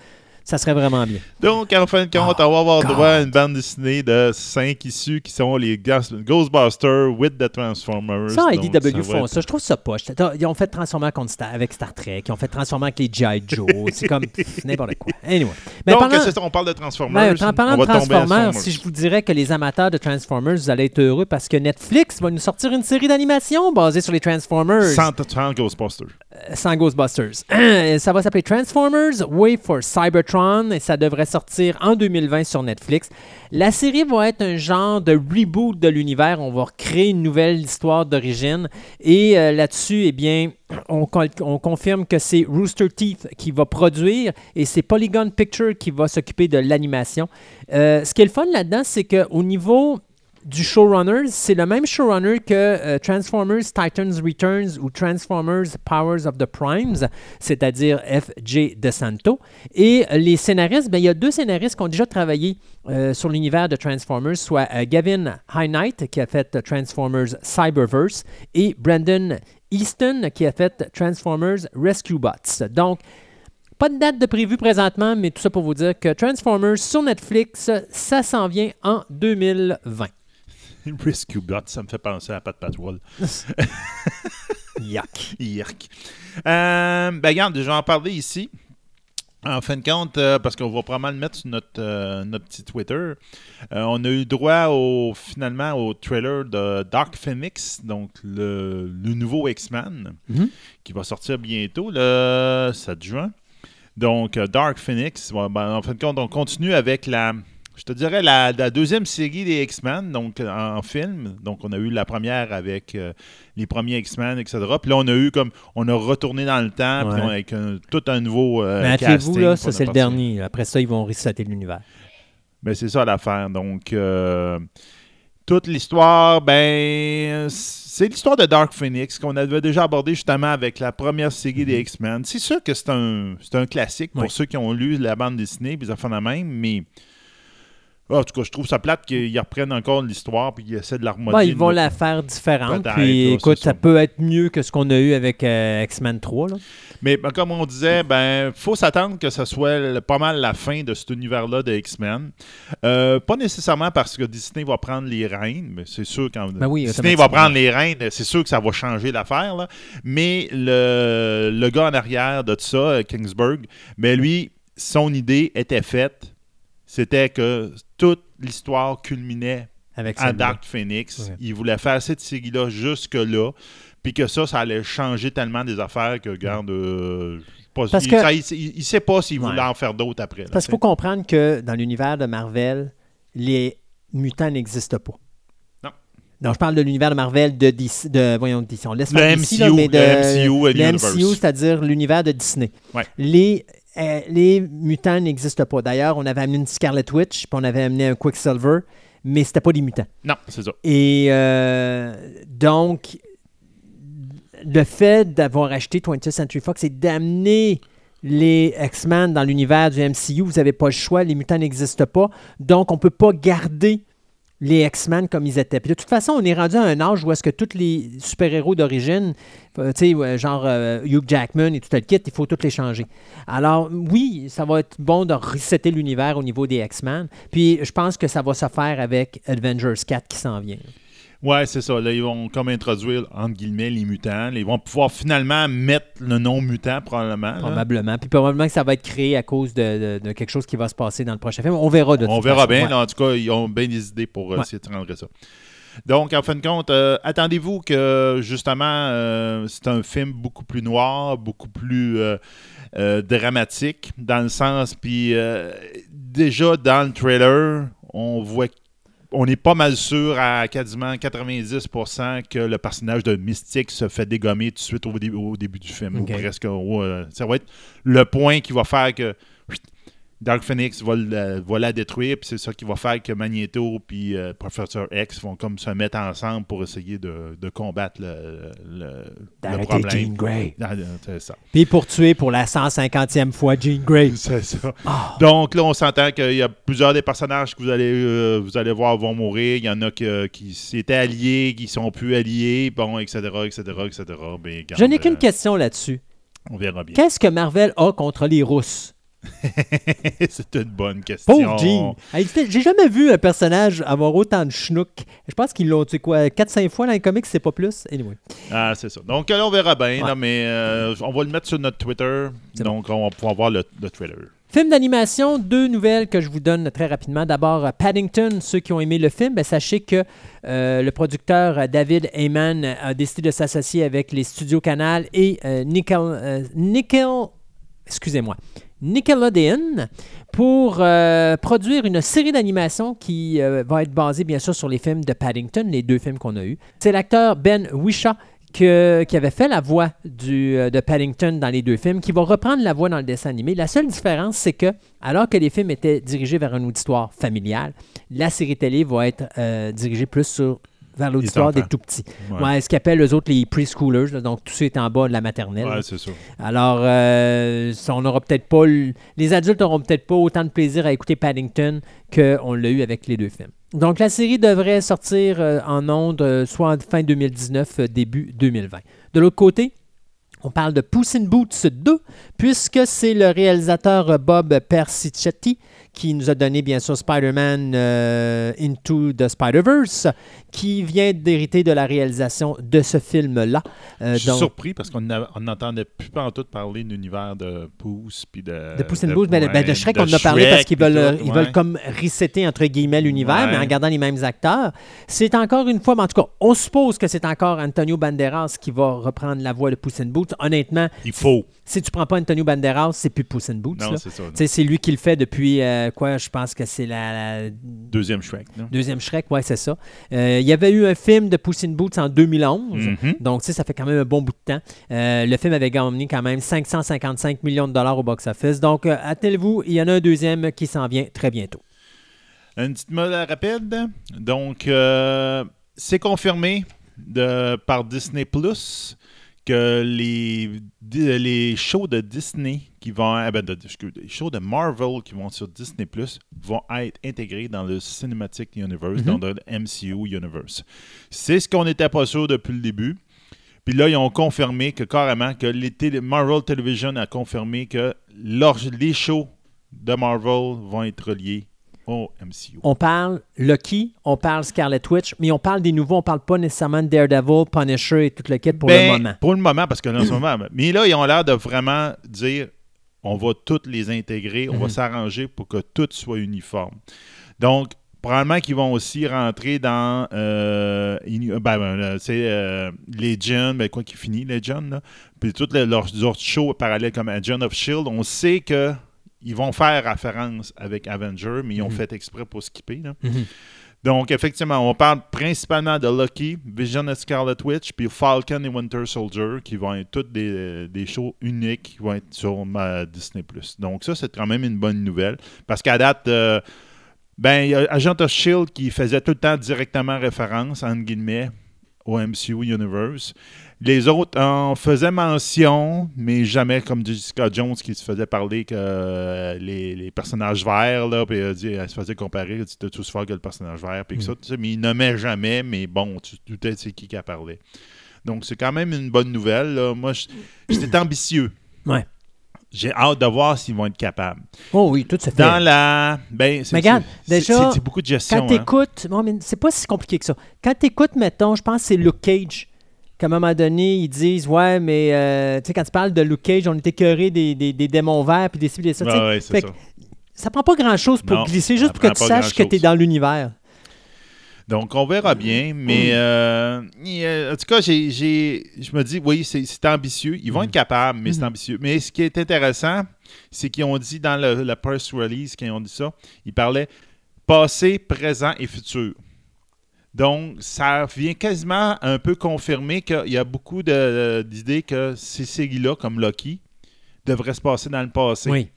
Ça serait vraiment bien. Donc, en fin de compte, on va avoir God. droit à une bande dessinée de cinq issues qui sont les Ghos- Ghostbusters with the Transformers. Ça, Donc, IDW font être- ça. Je trouve ça poche. Ils ont fait Transformers Star- avec Star Trek. Ils ont fait Transformers avec les G.I. Joe. C'est comme n'importe quoi. Anyway. Mais Donc, ça, on parle de Transformers. Ben, en parlant on de Transformers. si je vous dirais que les amateurs de Transformers, vous allez être heureux parce que Netflix va nous sortir une série d'animation basée sur les Transformers. Sans, sans Ghostbusters. Sans Ghostbusters. ça va s'appeler Transformers Way for Cybertron et ça devrait sortir en 2020 sur Netflix. La série va être un genre de reboot de l'univers. On va recréer une nouvelle histoire d'origine. Et euh, là-dessus, eh bien, on confirme que c'est Rooster Teeth qui va produire et c'est Polygon Picture qui va s'occuper de l'animation. Euh, ce qui est le fun là-dedans, c'est qu'au niveau du showrunner, c'est le même showrunner que euh, Transformers Titans Returns ou Transformers Powers of the Primes, c'est-à-dire F.J. DeSanto. Et euh, les scénaristes, ben, il y a deux scénaristes qui ont déjà travaillé euh, sur l'univers de Transformers, soit euh, Gavin High qui a fait Transformers Cyberverse et Brandon Easton qui a fait Transformers Rescue Bots. Donc, pas de date de prévu présentement, mais tout ça pour vous dire que Transformers sur Netflix, ça s'en vient en 2020. Rescue ça me fait penser à Pat Patwell. Yuck. Yerk. Euh, ben, regarde, je vais en parler ici. En fin de compte, euh, parce qu'on va probablement le mettre sur notre, euh, notre petit Twitter, euh, on a eu droit au, finalement au trailer de Dark Phoenix, donc le, le nouveau X-Men, Mhm. qui va sortir bientôt, le 7 juin. Donc, Dark Phoenix, ben, en fin de compte, on continue avec la, je te dirais, la, la deuxième série des X-Men, donc en film. Donc, on a eu la première avec euh, les premiers X-Men, etc. Puis là, on a eu comme, on a retourné dans le temps, puis on- avec un- tout un nouveau euh, Mais casting. là, ça c'est le dernier. Après ça, ils vont resetter l'univers. Ben, c'est ça l'affaire. Donc, euh, toute l'histoire, ben, c'est l'histoire de Dark Phoenix qu'on avait déjà abordé justement avec la première série des X-Men. C'est sûr que c'est un, c'est un classique pour Oui. ceux qui ont lu la bande dessinée, puis ils font la même, mais. Ah, en tout cas, je trouve ça plate qu'ils reprennent encore l'histoire puis qu'ils essaient de. Ouais, Ben, ils vont la faire différente. Peut-être, Puis là, écoute, ça ça. peut être mieux que ce qu'on a eu avec euh, X-Men 3. Là. Mais ben, comme on disait, ben faut s'attendre que ce soit le- pas mal la fin de cet univers-là de X-Men. Euh, pas nécessairement parce que Disney va prendre les rênes, mais c'est sûr quand Ben oui, Disney va prendre les rênes, c'est sûr que ça va changer l'affaire. Mais le, le gars en arrière de tout ça, Kingsburg, ben lui, son idée était faite. C'était que toute l'histoire culminait Avec à. Dark Phoenix. Ouais. Il voulait faire cette série-là jusque-là. Puis que ça, ça allait changer tellement des affaires que, regarde, euh, pas- Parce il, que- ça, il, sait pas s'il Ouais. voulait en faire d'autres après. là, Parce qu'il faut comprendre que dans l'univers de Marvel, les mutants n'existent pas. Non. Non, je parle de l'univers de Marvel de DC, de voyons DC. On laisse Le faire DC, là, MCU, mais de le MCU, le Universe. MCU, c'est-à-dire l'univers de Disney. Ouais. Les euh, les mutants n'existent pas. D'ailleurs, on avait amené une Scarlet Witch, puis on avait amené un Quicksilver, mais c'était pas des mutants. Non, c'est ça. Et euh, donc, le fait d'avoir acheté 20th Century Fox, c'est d'amener les X-Men dans l'univers du MCU. Vous n'avez pas le choix, les mutants n'existent pas. Donc, on ne peut pas garder les X-Men comme ils étaient. Puis de toute façon, on est rendu à un âge où est-ce que tous les super-héros d'origine, euh, tu sais, genre euh, Hugh Jackman et tout le kit, il faut tous les changer. Alors, oui, ça va être bon de resetter l'univers au niveau des X-Men. Puis je pense que ça va se faire avec Avengers 4 qui s'en vient. Ouais, c'est ça. Là, ils vont comme introduire, entre guillemets, les mutants. Ils vont pouvoir finalement mettre le nom mutant, probablement. là. Probablement. Puis probablement que ça va être créé à cause de, de- de quelque chose qui va se passer dans le prochain film. On verra de On toute verra façon. bien. Ouais. en tout cas, ils ont bien des idées pour euh, Ouais. essayer de rendre ça. Donc, en fin de compte, euh, attendez-vous que, justement, euh, c'est un film beaucoup plus noir, beaucoup plus euh, dramatique, dans le sens, puis déjà, dans le trailer, on voit on est pas mal sûr à quasiment 90% que le personnage de Mystique se fait dégommer tout de suite au, dé- au début du film. Ou presque. euh, ça va être le point qui va faire que Dark Phoenix va, la détruire, puis c'est ça qui va faire que Magneto puis euh, Professor X vont comme se mettre ensemble pour essayer de, de combattre le, le, le D'arrêter problème. Jean Grey. Ah, C'est ça. Puis pour tuer pour la 150e fois Jean Grey. C'est ça. Ah. Donc là, on s'entend qu'il y a plusieurs des personnages que vous allez, euh, vous allez voir vont mourir. Il y en a que- qui s'étaient alliés, qui sont plus alliés, bon, etc., etc., etc. Ben, Je n'ai qu'une euh, question là-dessus. On verra bien. Qu'est-ce que Marvel a contre les Russes? c'est une bonne question. Pauvre Jean. Hey, J'ai jamais vu un personnage avoir autant de schnook. Je pense qu'ils l'ont tué quoi, 4-5 fois dans les comics, c'est pas plus. Anyway. Ah, c'est ça. Donc là, on verra bien, Ouais. là, mais euh, on va le mettre sur notre Twitter. Donc, on va pouvoir voir le, le trailer. Film d'animation, deux nouvelles que je vous donne très rapidement. D'abord, euh, Paddington, ceux qui ont aimé le film, ben, sachez que euh, le producteur David Heyman a décidé de s'associer avec les studios Canal et euh, Nickel, euh, Nickel, excusez-moi, Nickelodeon pour euh, produire une série d'animation qui euh, va être basée bien sûr sur les films de Paddington, les deux films qu'on a eus. C'est l'acteur Ben Wishaw que- qui avait fait la voix euh, de Paddington dans les deux films, qui va reprendre la voix dans le dessin animé. La seule différence, c'est que, alors que les films étaient dirigés vers un auditoire familial, la série télé va être dirigée plus sur, vers l'auditoire des tout petits. Ouais, Ouais, ce qu'appellent eux autres les preschoolers, là, donc tout ça est en bas de la maternelle. Ouais, c'est ça. Alors, euh, on n'aura peut-être pas. le- Les adultes n'auront peut-être pas autant de plaisir à écouter Paddington qu'on l'a eu avec les deux films. Donc, la série devrait sortir euh, en ondes euh, soit en fin 2019, euh, début 2020. De l'autre côté, on parle de Puss in Boots 2, puisque c'est le réalisateur Bob Persichetti qui nous a donné, bien sûr, Spider-Man euh, Into the Spider-Verse, qui vient d'hériter de la réalisation de ce film-là. Euh, Je suis donc- surpris parce qu'on n'entendait plus pas en tout parler de l'univers de Pouce puis de. De Puss in Boots, ben, ben, de Shrek, de on en a parlé Shrek, parce qu'ils veulent, ils ouais. veulent comme resetter, entre guillemets, l'univers, Ouais. mais en gardant les mêmes acteurs. C'est encore une fois, mais en tout cas, on suppose que c'est encore Antonio Banderas qui va reprendre la voix de Puss in Boots. Honnêtement, Il faut. si tu prends pas Antonio Banderas, c'est plus Puss in Boots. Non, c'est ça. C'est lui qui le fait depuis, euh, quoi, je pense que c'est la, la Deuxième Shrek, non? deuxième Shrek, ouais, c'est ça. Euh, il y avait eu un film de Puss in Boots en 2011. Mhm. Donc, ça fait quand même un bon bout de temps. Euh, le film avait gagné quand même 555 millions de dollars au box-office. Donc, euh, attendez-vous, il y en a un deuxième qui s'en vient très bientôt. Une petite mode rapide. Donc, euh, c'est confirmé de, par Disney Plus que les, les shows de Disney qui vont eh ben, de- les shows de Marvel qui vont sur Disney Plus vont être intégrés dans le Cinematic Universe, dans le MCU Universe. C'est ce qu'on n'était pas sûr depuis le début. Puis là, ils ont confirmé que carrément que les télé- Marvel Television a confirmé que les shows de Marvel vont être reliés On parle Lucky, on parle Scarlet Witch, mais on parle des nouveaux, on parle pas nécessairement de Daredevil, Punisher et tout le kit pour Ben, le moment. Pour le moment, parce que là, en ce moment. Mais là, ils ont l'air de vraiment dire on va toutes les intégrer, on va s'arranger pour que tout soit uniforme. Donc, probablement qu'ils vont aussi rentrer dans. Euh, inu- ben, ben, c'est euh, Legion, ben, quoi qui finit, Legion, là. Puis tous les- leurs autres shows parallèles comme Agent of Shield, on sait que. Ils vont faire référence avec Avenger, mais ils ont fait exprès pour skipper. Là. Mhm. Donc, effectivement, on parle principalement de Lucky, Vision et Scarlet Witch, puis Falcon et Winter Soldier, qui vont être toutes des, des shows uniques qui vont être sur ma Disney+. Donc, ça, c'est quand même une bonne nouvelle. Parce qu'à date, euh, ben, il y a Agent of S.H.I.E.L.D. qui faisait tout le temps directement référence, entre guillemets, au MCU Universe. Les autres en faisaient mention, mais jamais comme Jessica Jones qui se faisait parler que euh, les, les personnages verts, là, puis elle, se faisait comparer, dit t'as tous fort que le personnage vert, puis que ça, tu sais, mais il nommait jamais, mais bon, tu te doutais c'est qui qui a parlé. Donc c'est quand même une bonne nouvelle. là. Moi, j'étais ambitieux. Ouais. J'ai hâte de voir s'ils vont être capables. Oh oui, tout se fait. Dans la. Ben, Mais regarde, c'est- déjà, c'est- beaucoup de gestion. Quand hein. bon, mais c'est pas si compliqué que ça. Quand t'écoutes, mettons, je pense que c'est Luke Cage, qu'à un moment donné, ils disent, ouais, mais euh, tu sais, quand tu parles de Luke Cage, on était écœuré des, des, des démons verts puis des ci, puis des ça. tu. Ouais, Fait ça. que ça prend pas grand-chose pour Non, glisser, juste pour que tu saches que grand-chose. t'es dans l'univers. Donc, on verra bien. Mais euh, il- euh, en tout cas, j'ai, je me dis, oui, c'est, ambitieux. Ils vont être capables, mais c'est ambitieux. Mais ce qui est intéressant, c'est qu'ils ont dit dans le, la press release, quand ils ont dit ça, ils parlaient passé, présent et futur. Donc, ça vient quasiment un peu confirmer qu'il y a beaucoup d'idées que ces séries-là, comme Loki, devraient se passer dans le passé Oui.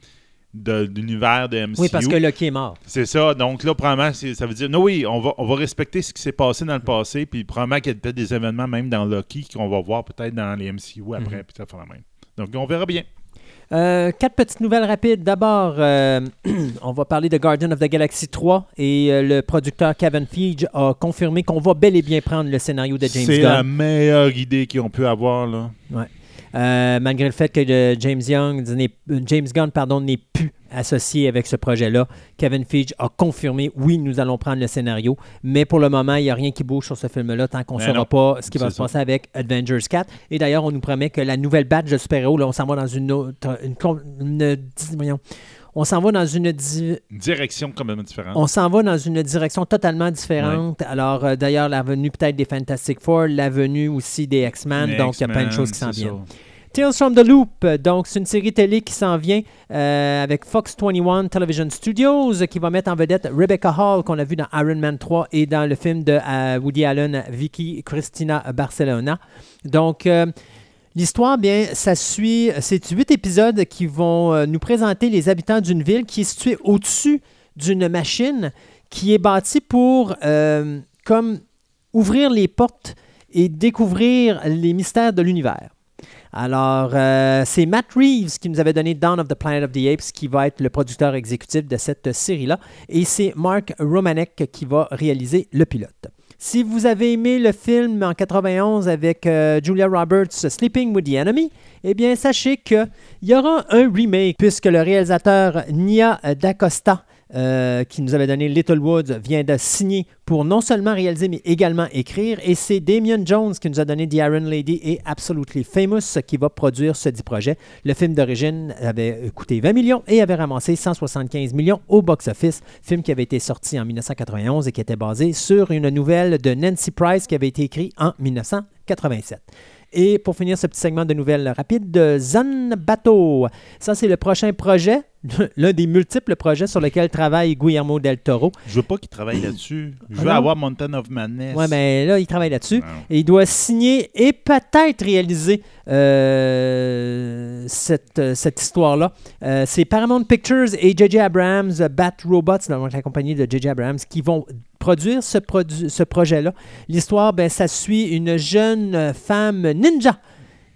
de, de l'univers de MCU. oui, parce que Lucky est mort. C'est ça. Donc là, probablement, ça veut dire, non, oui, on va, on va respecter ce qui s'est passé dans le passé, puis probablement qu'il y a peut-être des événements même dans Loki qu'on va voir peut-être dans les MCU après, puis ça fera la même. Donc, on verra bien. Euh, quatre petites nouvelles rapides. D'abord, euh, on va parler de Guardian of the Galaxy 3 et euh, le producteur Kevin Feige a confirmé qu'on va bel et bien prendre le scénario de James C'est Gunn. la meilleure idée qu'ils ont pu avoir, là. Euh, malgré le fait que euh, James Young, euh, James Gunn, pardon, n'est plus associé avec ce projet-là, Kevin Feige a confirmé oui, nous allons prendre le scénario, mais pour le moment, il n'y a rien qui bouge sur ce film-là tant qu'on ne Ben saura pas ce qui va se ça. passer avec Avengers 4. Et d'ailleurs, on nous promet que la nouvelle batch de super-héros, là, on s'en va dans une autre, une, une- voyons, on s'en va dans une di- Une direction complètement différente. on s'en va dans une direction totalement différente. Alors, euh, d'ailleurs, la venue peut-être des Fantastic Four, la venue aussi des X-Men, donc il y a plein de choses qui s'en viennent. ça. Tales from the Loop, donc c'est une série télé qui s'en vient euh, avec Fox 21 Television Studios qui va mettre en vedette Rebecca Hall qu'on a vu dans Iron Man 3 et dans le film de euh, Woody Allen, Vicky Cristina Barcelona. Donc euh, l'histoire, bien, ça suit, c'est huit épisodes qui vont euh, nous présenter les habitants d'une ville qui est située au-dessus d'une machine qui est bâtie pour euh, comme ouvrir les portes et découvrir les mystères de l'univers. Alors, euh, c'est Matt Reeves qui nous avait donné Dawn of the Planet of the Apes qui va être le producteur exécutif de cette série-là. Et c'est Mark Romanek qui va réaliser le pilote. Si vous avez aimé le film en 91 avec euh, Julia Roberts, Sleeping with the Enemy, eh bien, sachez qu'il y aura un remake puisque le réalisateur Nia D'Acosta euh, qui nous avait donné Little Woods, vient de signer pour non seulement réaliser, mais également écrire. Et c'est Damien Jones qui nous a donné The Iron Lady et Absolutely Famous qui va produire ce dit projet. Le film d'origine avait coûté 20 millions et avait ramassé 175 millions au box-office. Film qui avait été sorti en 1991 et qui était basé sur une nouvelle de Nancy Price qui avait été écrite en 1987. Et pour finir ce petit segment de nouvelles rapides, de Zan Bateau. Ça, c'est le prochain projet l'un des multiples projets sur lesquels travaille Guillermo del Toro. Je veux pas qu'il travaille là-dessus. Je Ah veux non? avoir Mountain of Madness. Ouais, mais là, il travaille là-dessus. Non. Et il doit signer et peut-être réaliser euh, cette, euh, cette histoire-là. Euh, c'est Paramount Pictures et J.J. Abrams, Bat Robots, donc la compagnie de J.J. Abrams, qui vont produire ce, produ- ce projet-là. L'histoire, ben, ça suit une jeune femme ninja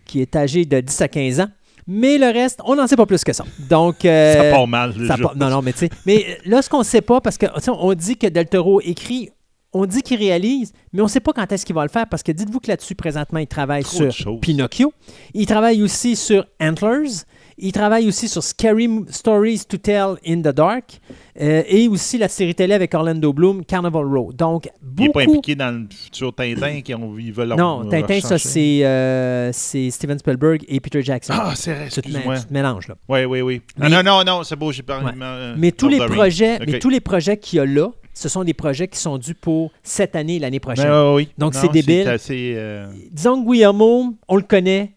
qui est âgée de 10 à 15 ans. Mais le reste, on n'en sait pas plus que ça. Donc, euh, Ça part mal. ça part- non, non, mais tu sais. Mais là, ce qu'on ne sait pas, parce que on dit que Del Toro écrit, on dit qu'il réalise, mais on ne sait pas quand est-ce qu'il va le faire, parce que dites-vous que là-dessus, présentement, il travaille Trop sur. Pinocchio. Il travaille aussi sur Antlers. Il travaille aussi sur Scary Stories to Tell in the Dark. euh, et aussi la série télé avec Orlando Bloom, Carnival Row. Donc, Il n'est pas beaucoup. impliqué dans le futur Tintin qui veulent Non, leur- Tintin, ça, c'est euh, Steven Spielberg et Peter Jackson. Ah, c'est vrai, excuse-moi. tu te mélanges, là. Oui, oui, oui. Mais- non, non, non, c'est beau, j'ai parlé. Ouais. euh, Mais tous les projets, mais tous les projets qu'il y a là, ce sont des projets qui sont dus pour cette année et l'année prochaine. Ben, oui. Donc, Non, c'est débile. assez, euh, Disons que Guillermo, on le connaît.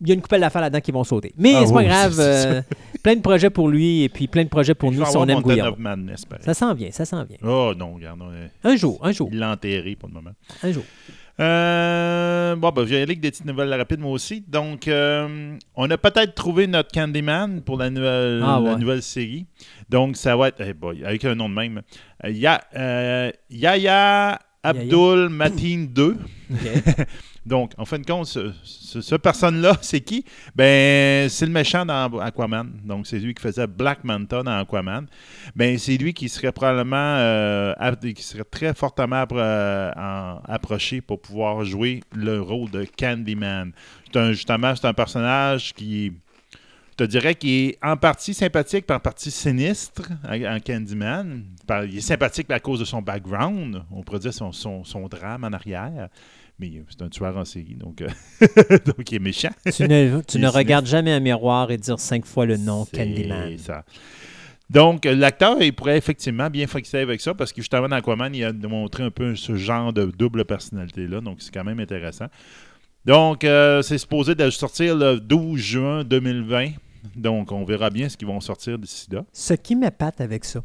Il y a une coupelle d'affaires là-dedans qui vont sauter. Mais Ah c'est pas grave. euh, plein de projets pour lui et puis plein de projets pour nous si on aime. Ça s'en vient, ça s'en vient. Oh non, regarde. est- Un jour, un jour, Il l'a enterré pour le moment. un jour. Euh, bon, ben, je vais aller avec des petites nouvelles rapides, moi aussi. Donc, euh, on a peut-être trouvé notre Candyman pour la nouvelle, Ah, la ouais. nouvelle série. Donc, ça va être, boy, avec un nom de même, Ya- Yaya Abdul Mateen 2. OK. Donc, en fin de compte, ce, personne-là, c'est qui? Ben, c'est le méchant dans Aquaman. Donc, c'est lui qui faisait Black Manta dans Aquaman. Ben, c'est lui qui serait probablement, euh, très fortement euh, approché pour pouvoir jouer le rôle de Candyman. C'est un- justement, c'est un personnage qui, je te dirais, qui est en partie sympathique, en partie sinistre en, Candyman. Il est sympathique à cause de son background, on pourrait dire son drame en arrière. Mais euh, c'est un tueur en série, donc, euh, donc il est méchant. tu ne, tu ne regardes jamais un miroir et dire cinq fois le nom Candyman. ça. Donc, euh, l'acteur, il pourrait effectivement bien fixer avec ça parce que justement, dans Aquaman, il a démontré un peu ce genre de double personnalité-là. Donc, c'est quand même intéressant. Donc, euh, c'est supposé de sortir le 12 juin 2020. Donc, on verra bien ce qu'ils vont sortir d'ici là. Ce qui m'épate avec ça,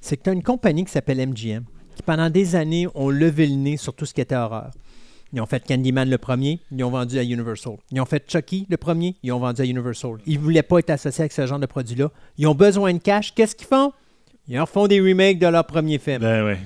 c'est que tu as une compagnie qui s'appelle MGM, qui pendant des années ont levé le nez sur tout ce qui était horreur. Ils ont fait Candyman le premier, ils ont vendu à Universal. Ils ont fait Chucky le premier, ils ont vendu à Universal. Ils ne voulaient pas être associés avec ce genre de produit-là. Ils ont besoin de cash. Qu'est-ce qu'ils font? Ils en font des remakes de leur premier film. Ben ouais.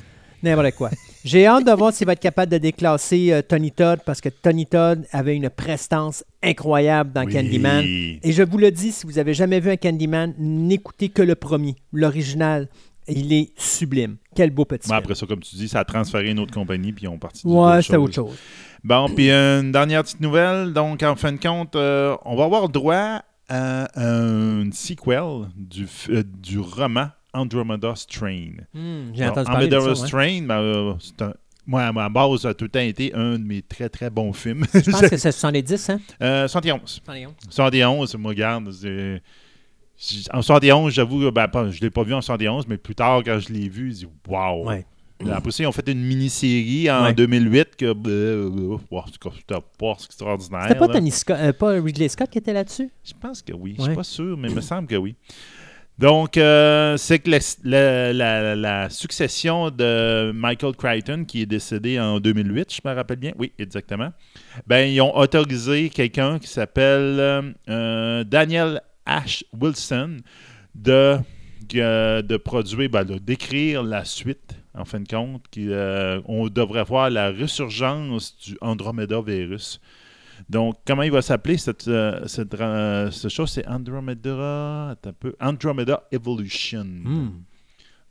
N'importe quoi. J'ai hâte de voir s'il va être capable de déclasser euh, Tony Todd parce que Tony Todd avait une prestance incroyable dans Oui. Candyman. Et je vous le dis, si vous avez jamais vu un Candyman, n'écoutez que le premier, l'original. Il est sublime. Quel beau petit film. après ça, comme tu dis, ça a transféré une autre compagnie, puis ils ont parti. Ouais, c'était autre chose. Bon, puis une dernière petite nouvelle. Donc, en fin de compte, euh, on va avoir droit à un sequel du, euh, du roman Andromeda Strain. Hmm, J'ai entendu parler de ça. ouais. Ben, euh, c'est un- moi, à ma base, ça a tout le temps été un de mes très, très bons films. Je pense que c'est 70, hein? Euh, 71. 71. 71, moi, regarde. En 71, j'avoue, ben, pas- je ne l'ai pas vu en 71, mais plus tard, quand je l'ai vu, je dis Waouh! Ouais. Après ça, ils ont fait une mini-série en Ouais. 2008 que ben, euh, c'était pas extraordinaire. C'était pas. Tony Scott, euh, pas Ridley Scott qui était là-dessus? Je pense que oui. Je suis pas sûr, mais il me semble que oui. Donc, euh, c'est que la, la- la- la succession de Michael Crichton, qui est décédé en 2008, je me rappelle bien. Oui, exactement. Ben, ils ont autorisé quelqu'un qui s'appelle euh, euh, Daniel Ash Wilson de, que- de produire, ben, de- d'écrire la suite, en fin de compte. Qui, euh, on devrait voir la résurgence du Andromeda virus. Donc, comment il va s'appeler cette, euh, cette, euh, cette chose? C'est Andromeda, attends un peu, Andromeda Evolution. Hmm.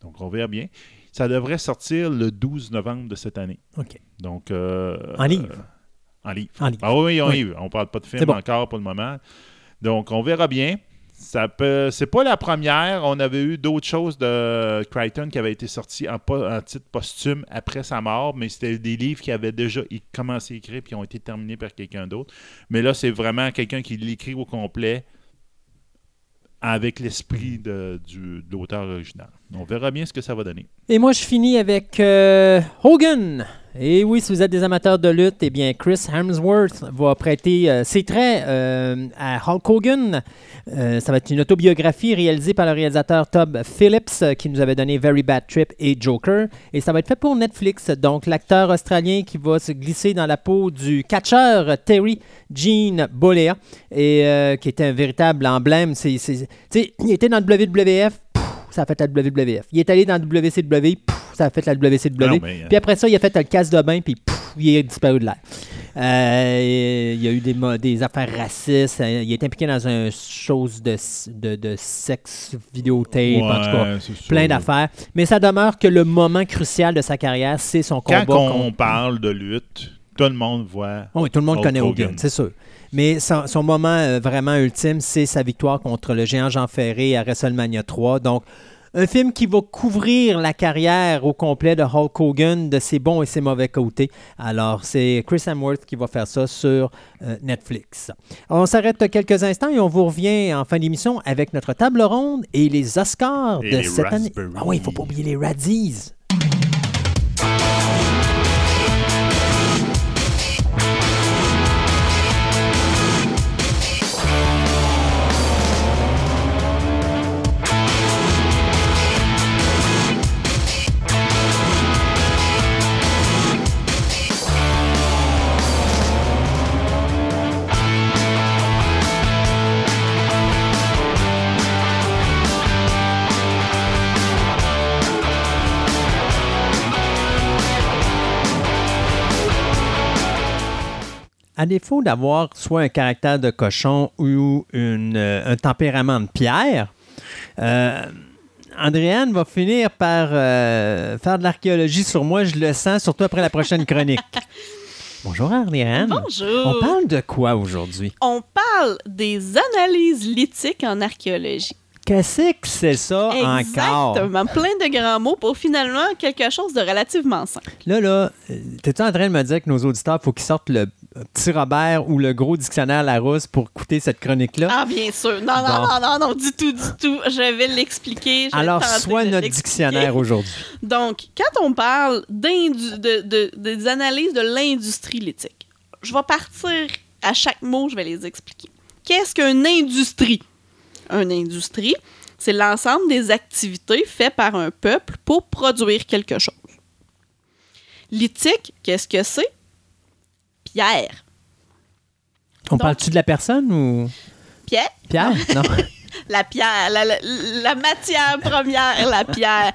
Donc, on verra bien. Ça devrait sortir le 12 novembre de cette année. OK. Donc, euh, En livre? euh, en livre. En livre. Ah oui, en Oui. livre. On parle pas de film bon. encore pour le moment. Donc, on verra bien. C'est pas la première. On avait eu d'autres choses de Crichton qui avaient été sorties en, titre posthume après sa mort, mais c'était des livres qui avaient déjà commencé à écrire puis ont été terminés par quelqu'un d'autre. Mais là, c'est vraiment quelqu'un qui l'écrit au complet avec l'esprit de, du- l'auteur original. On verra bien ce que ça va donner. Et moi, je finis avec euh, Hogan. Et oui, si vous êtes des amateurs de lutte, eh bien, Chris Hemsworth va prêter euh, ses traits euh, à Hulk Hogan. Euh, ça va être une autobiographie réalisée par le réalisateur Todd Phillips, qui nous avait donné Very Bad Trip et Joker. Et ça va être fait pour Netflix. Donc, l'acteur australien qui va se glisser dans la peau du catcheur Terry Jean Bollea, et qui était un véritable emblème. C'est, il était dans le WWF, ça a fait la WWF. Il est allé dans le WCW, pff, ça a fait la WCW. Ah non, mais, euh, Puis après ça, il a fait le casse de bain, puis il est disparu de l'air. Euh, il y a eu des, affaires racistes. euh, Il est impliqué dans une chose de, de, de sexe vidéotape, en tout cas. Plein d'affaires. Mais ça demeure que le moment crucial de sa carrière, c'est son Quand combat on contre- parle de lutte, tout le monde voit. Oh oui, tout le monde Hulk connaît Hogan, Hogan. c'est sûr. Mais son, son moment euh, vraiment ultime, c'est sa victoire contre le géant Jean Ferré à WrestleMania 3. Donc, un film qui va couvrir la carrière au complet de Hulk Hogan, de ses bons et ses mauvais côtés. Alors, c'est Chris Hemsworth qui va faire ça sur euh, Netflix. On s'arrête quelques instants et on vous revient en fin d'émission avec notre table ronde et les Oscars Et de les cette année. Ah oui, il ne faut pas oublier les Razzies. À défaut d'avoir soit un caractère de cochon ou une, euh, un tempérament de pierre, euh, Andréane va finir par euh, faire de l'archéologie sur moi, je le sens, surtout après la prochaine chronique. Bonjour Andréane. Bonjour. On parle de quoi aujourd'hui? On parle des analyses lithiques en archéologie. Qu'est-ce que c'est ça encore? Exactement. Plein de grands mots pour finalement quelque chose de relativement simple. Là, là, t'es-tu en train de me dire que nos auditeurs, faut qu'ils sortent le petit Robert ou le gros dictionnaire Larousse pour écouter cette chronique-là? Ah, bien sûr. Non, non, Bon. non, non, non, du tout, du tout. Je vais l'expliquer. Alors, soit notre dictionnaire aujourd'hui. Donc, quand on parle de- de- des analyses de l'industrie lithique, je vais partir à chaque mot, je vais les expliquer. Qu'est-ce qu'une industrie? Une industrie, c'est l'ensemble des activités faites par un peuple pour produire quelque chose. Lithique, qu'est-ce que c'est? Pierre. On parle-tu de la personne ou? Pierre? Pierre? Non. La pierre, la, la- la matière première, la pierre.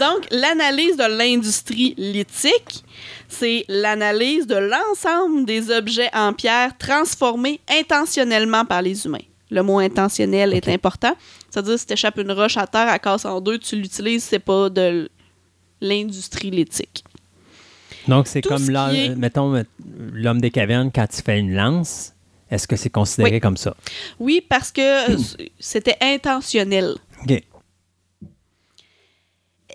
Donc, l'analyse de l'industrie lithique, c'est l'analyse de l'ensemble des objets en pierre transformés intentionnellement par les humains. Le mot intentionnel est important. C'est-à-dire, si tu échappes une roche à terre, elle casse en deux, tu l'utilises, c'est pas de l'industrie lithique. Donc, c'est comme, ce est- mettons, euh, l'homme des cavernes, quand il fait une lance, est-ce que c'est considéré Oui. comme ça? Oui, parce que euh, c'était intentionnel. OK.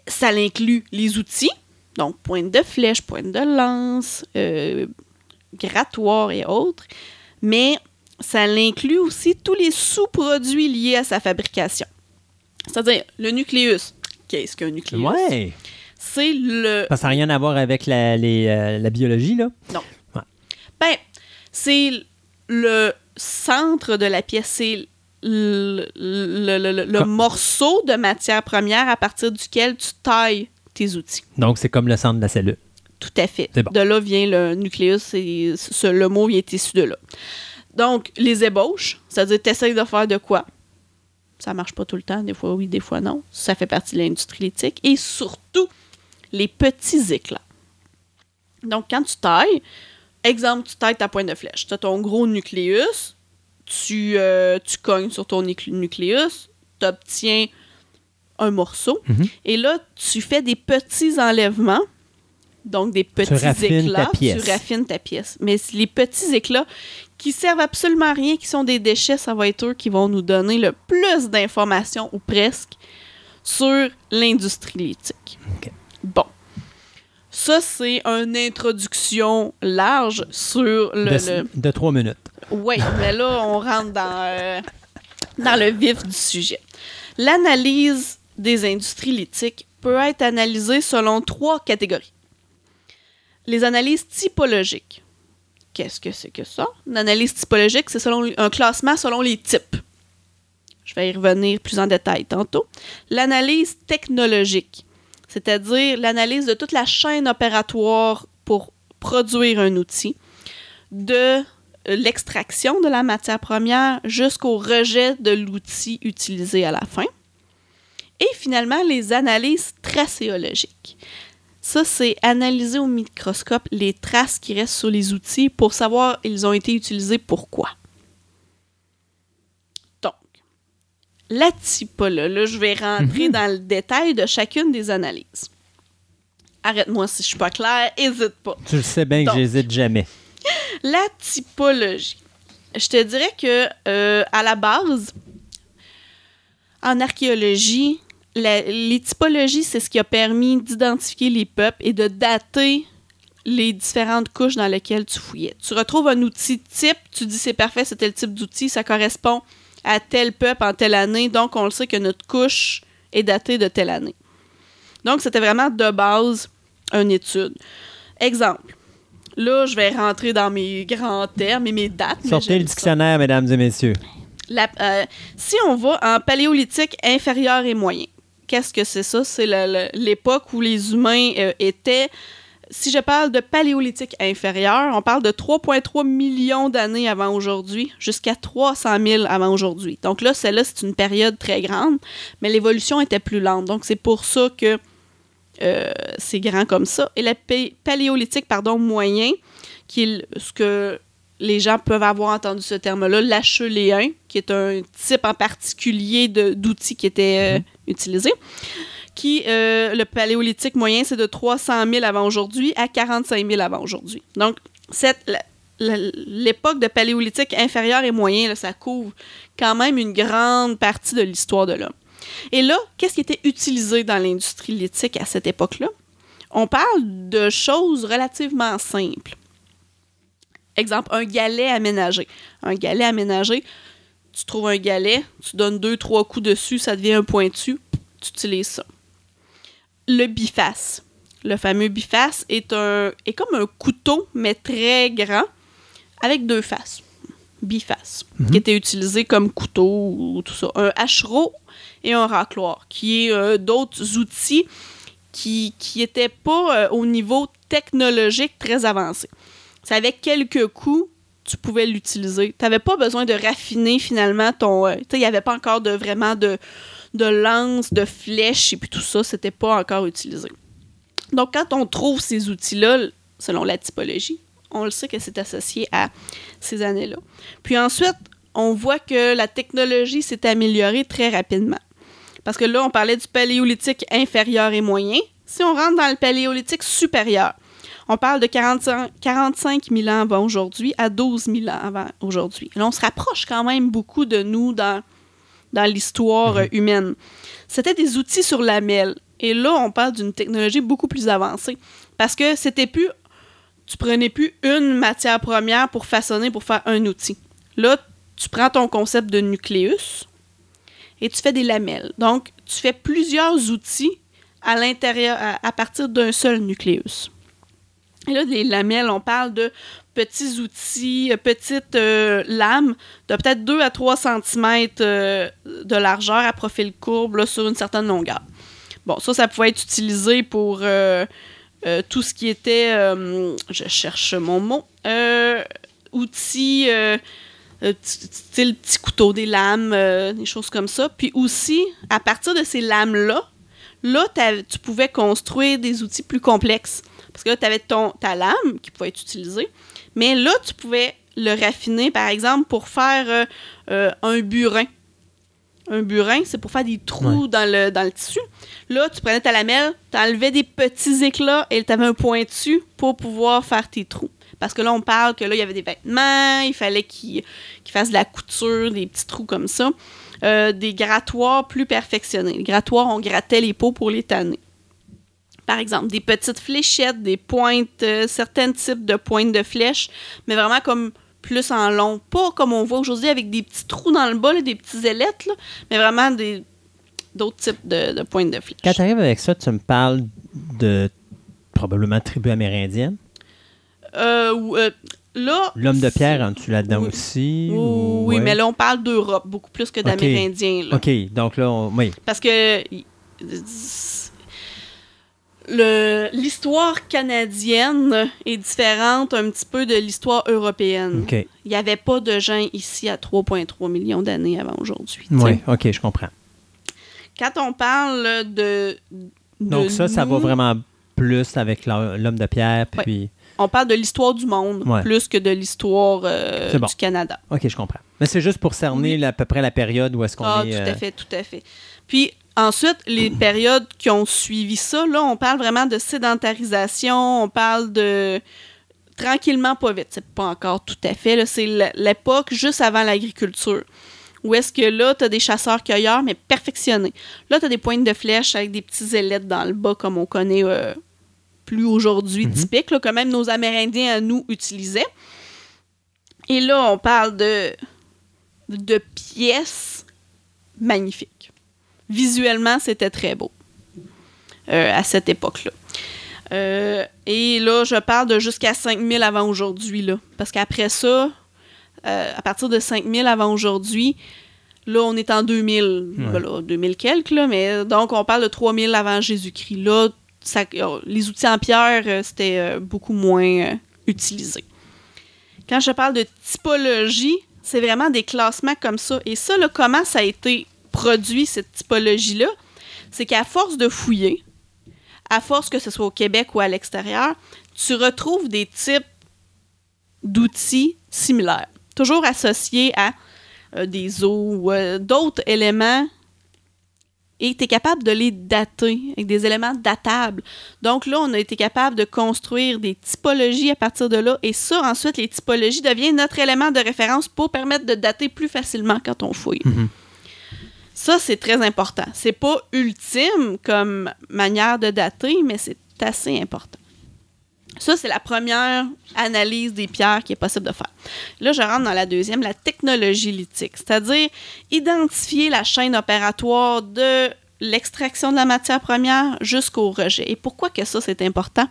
ça inclut les outils, donc pointe de flèche, pointe de lance, euh, grattoir et autres, mais ça inclut aussi tous les sous-produits liés à sa fabrication. C'est-à-dire le nucléus. Qu'est-ce qu'un nucléus? Ouais. C'est le Ça n'a rien à voir avec la, les, euh, la biologie, là? Ben, c'est le centre de la pièce, c'est le, morceau de matière première à partir duquel tu tailles tes outils. Donc, c'est comme le centre de la cellule. Tout à fait. Bon. De là vient le nucléus et ce- le mot vient issu de là. Donc, les ébauches, c'est-à-dire tu essaies de faire de quoi? Ça marche pas tout le temps, des fois oui, des fois non. Ça fait partie de l'industrie lithique. Et surtout, les petits éclats. Donc, quand tu tailles, exemple, tu tailles ta pointe de flèche. Tu as ton gros nucléus, tu, euh, tu cognes sur ton nuclé- nucléus, tu obtiens un morceau, Mhm. et là, tu fais des petits enlèvements, donc des petits éclats. Tu raffines ta pièce. Mais les petits éclats qui servent absolument à rien, qui sont des déchets, ça va être eux qui vont nous donner le plus d'informations, ou presque, sur l'industrie lithique. Bon. Ça, c'est une introduction large sur le... de, le- de trois minutes. oui, mais là, on rentre dans, euh, dans le vif du sujet. L'analyse des industries lithiques peut être analysée selon trois catégories. Les analyses typologiques. Qu'est-ce que c'est que ça? Une analyse typologique, c'est selon un classement selon les types. Je vais y revenir plus en détail tantôt. L'analyse technologique, c'est-à-dire l'analyse de toute la chaîne opératoire pour produire un outil, de l'extraction de la matière première jusqu'au rejet de l'outil utilisé à la fin. Et finalement, les analyses tracéologiques. Ça, c'est analyser au microscope les traces qui restent sur les outils pour savoir ils ont été utilisés pourquoi. Donc, la typologie, là, je vais rentrer dans le détail de chacune des analyses. Arrête-moi si je suis pas claire, hésite pas. Tu le sais bien que j'hésite jamais. La typologie. Je te dirais que euh, à la base, en archéologie, la- les typologies, c'est ce qui a permis d'identifier les peuples et de dater les différentes couches dans lesquelles tu fouillais. Tu retrouves un outil type, tu dis c'est parfait, c'est tel type d'outil, ça correspond à tel peuple en telle année, donc on le sait que notre couche est datée de telle année. Donc c'était vraiment de base une étude. Exemple. Là, je vais rentrer dans mes grands termes et mes dates. Sortez le ça. dictionnaire, mesdames et messieurs. La- euh, si on va en paléolithique inférieur et moyen, qu'est-ce que c'est ça? C'est l'époque où les humains euh, étaient. Si je parle de paléolithique inférieur, on parle de 3,3 millions d'années avant aujourd'hui jusqu'à 300 000 avant aujourd'hui. Donc là, celle-là, c'est une période très grande, mais l'évolution était plus lente. Donc c'est pour ça que euh, c'est grand comme ça. Et le pa- paléolithique, pardon, moyen, qui est le- ce que les gens peuvent avoir entendu ce terme-là, l'acheléen, qui est un type en particulier d'outils qui était euh, utilisé. Euh, le paléolithique moyen, c'est de 300 000 avant aujourd'hui à 45 000 avant aujourd'hui. Donc, cette, l'époque de paléolithique inférieur et moyen, ça couvre quand même une grande partie de l'histoire de l'homme. Et là, qu'est-ce qui était utilisé dans l'industrie lithique à cette époque-là? On parle de choses relativement simples. Exemple, un galet aménagé. Un galet aménagé, tu trouves un galet, tu donnes deux, trois coups dessus, ça devient un pointu, tu utilises ça. Le biface. Le fameux biface est, un, est comme un couteau, mais très grand, avec deux faces. Biface, qui était utilisé comme couteau ou tout ça. Un hachereau et un racloir, qui est euh, d'autres outils qui n'étaient pas euh, au niveau technologique très avancé. C'est avec quelques coups, tu pouvais l'utiliser. Tu n'avais pas besoin de raffiner finalement ton. euh, tu sais, il n'y avait pas encore de vraiment de, de lance, de flèches et puis tout ça, c'était pas encore utilisé. Donc, quand on trouve ces outils-là, selon la typologie, on le sait que c'est associé à ces années-là. Puis ensuite, on voit que la technologie s'est améliorée très rapidement. Parce que là, on parlait du paléolithique inférieur et moyen. Si on rentre dans le paléolithique supérieur, on parle de 45, 45 000 ans avant aujourd'hui à 12 000 ans avant aujourd'hui. On se rapproche quand même beaucoup de nous dans, dans l'histoire euh, humaine. C'était des outils sur lamelles. Et là, on parle d'une technologie beaucoup plus avancée. Parce que c'était plus. Tu prenais plus une matière première pour façonner, pour faire un outil. Là, tu prends ton concept de nucléus et tu fais des lamelles. Donc, tu fais plusieurs outils à l'intérieur, à, à partir d'un seul nucléus. Et là, les lamelles, on parle de petits outils, euh, petites euh, lames de peut-être 2 à 3 cm de largeur à profil courbe là, sur une certaine longueur. Bon, ça, ça pouvait être utilisé pour euh, euh, tout ce qui était, euh, je cherche mon mot, euh, outils, euh, euh, style petit couteau, des lames, euh, des choses comme ça. Puis aussi, à partir de ces lames-là, là, t'avais- tu pouvais construire des outils plus complexes. Parce que là, tu avais ton, ta lame qui pouvait être utilisée, mais là, tu pouvais le raffiner, par exemple, pour faire euh, euh, un burin. Un burin, c'est pour faire des trous dans, le, dans le tissu. Là, tu prenais ta lamelle, tu enlevais des petits éclats et tu avais un pointu pour pouvoir faire tes trous. Parce que là, on parle que là, il y avait des vêtements, il fallait qu'ils qu'ils fassent de la couture, des petits trous comme ça. Euh, des grattoirs plus perfectionnés. Les grattoirs, on grattait les peaux pour les tanner. Par exemple, des petites fléchettes, des pointes, euh, certains types de pointes de flèches, mais vraiment comme plus en long. Pas comme on voit aujourd'hui avec des petits trous dans le bas, là, des petits ailettes, là, mais vraiment des d'autres types de, de pointes de flèches. Quand tu arrives avec ça, tu me parles de probablement tribu amérindienne? Euh, euh, là. L'homme de pierre, en tu là-dedans Oui. aussi? Oui, ou- oui, ouais? mais là, on parle d'Europe, beaucoup plus que d'Amérindiens. OK, donc là, on- oui. Parce que l'histoire canadienne est différente un petit peu de l'histoire européenne. Il n'y avait pas de gens ici à 3,3 millions d'années avant aujourd'hui. Oui, OK, je comprends. Quand on parle de. de Donc ça, ça va vraiment plus avec l'ho- l'homme de pierre, puis... On parle de l'histoire du monde Ouais. plus que de l'histoire euh, bon. du Canada. OK, je comprends. Mais c'est juste pour cerner Oui. à peu près la période où est-ce qu'on Ah, est... tout euh, à fait, tout à fait. Puis ensuite, les périodes qui ont suivi ça, là, on parle vraiment de sédentarisation, on parle de tranquillement, pas vite. C'est pas encore tout à fait. C'est l'époque juste avant l'agriculture. Où est-ce que là, tu as des chasseurs-cueilleurs, mais perfectionnés. Là, tu as des pointes de flèches avec des petits ailettes dans le bas, comme on connaît euh, plus aujourd'hui, Mhm. typique, là, que même nos Amérindiens à nous utilisaient. Et là, on parle de, de pièces magnifiques. Visuellement, c'était très beau euh, à cette époque-là. Euh, et là, je parle de jusqu'à 5000 avant aujourd'hui. là. Parce qu'après ça, euh, à partir de 5000 avant aujourd'hui, là, on est en 2000. Ouais. Voilà, 2000 quelques, là, mais donc on parle de 3000 avant Jésus-Christ. Là, ça- les outils en pierre, c'était beaucoup moins utilisé. Quand je parle de typologie, c'est vraiment des classements comme ça. Et ça, là, comment ça a été produit, cette typologie-là? C'est qu'à force de fouiller, à force que ce soit au Québec ou à l'extérieur, tu retrouves des types d'outils similaires, toujours associés à euh, des os ou euh, d'autres éléments, et tu es capable de les dater avec des éléments datables. Donc là, on a été capable de construire des typologies à partir de là, et ça, ensuite, les typologies deviennent notre élément de référence pour permettre de dater plus facilement quand on fouille. Mhm. Ça, c'est très important. C'est pas ultime comme manière de dater, mais c'est assez important. Ça, c'est la première analyse des pierres qui est possible de faire. Là, je rentre dans la deuxième, la technologie lithique, c'est-à-dire identifier la chaîne opératoire de l'extraction de la matière première jusqu'au rejet. Et pourquoi que ça, c'est important?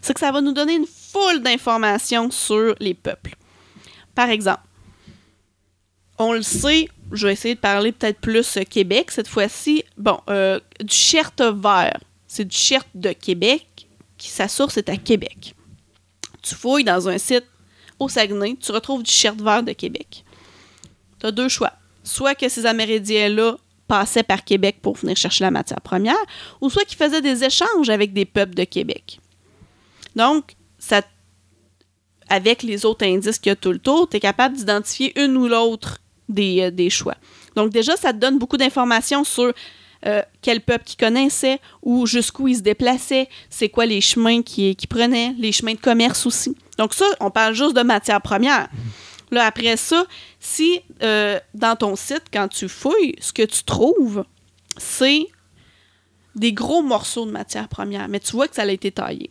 C'est que ça va nous donner une foule d'informations sur les peuples. Par exemple, on le sait, je vais essayer de parler peut-être plus euh, Québec cette fois-ci. Bon, euh, du chert vert, c'est du chert de Québec, sa source est à Québec. Tu fouilles dans un site au Saguenay, tu retrouves du chert vert de Québec. Tu as deux choix. Soit que ces Amérindiens-là passaient par Québec pour venir chercher la matière première, ou soit qu'ils faisaient des échanges avec des peuples de Québec. Donc, avec les autres indices qu'il y a tout le tour, tu es capable d'identifier une ou l'autre des, euh, des choix. Donc déjà, ça te donne beaucoup d'informations sur euh, quel peuple qu'ils connaissaient ou jusqu'où ils se déplaçaient, c'est quoi les chemins qu'ils prenaient, les chemins de commerce aussi. Donc ça, on parle juste de matière première. Là, après ça, si euh, dans ton site, quand tu fouilles, ce que tu trouves, c'est des gros morceaux de matière première, mais tu vois que ça a été taillé.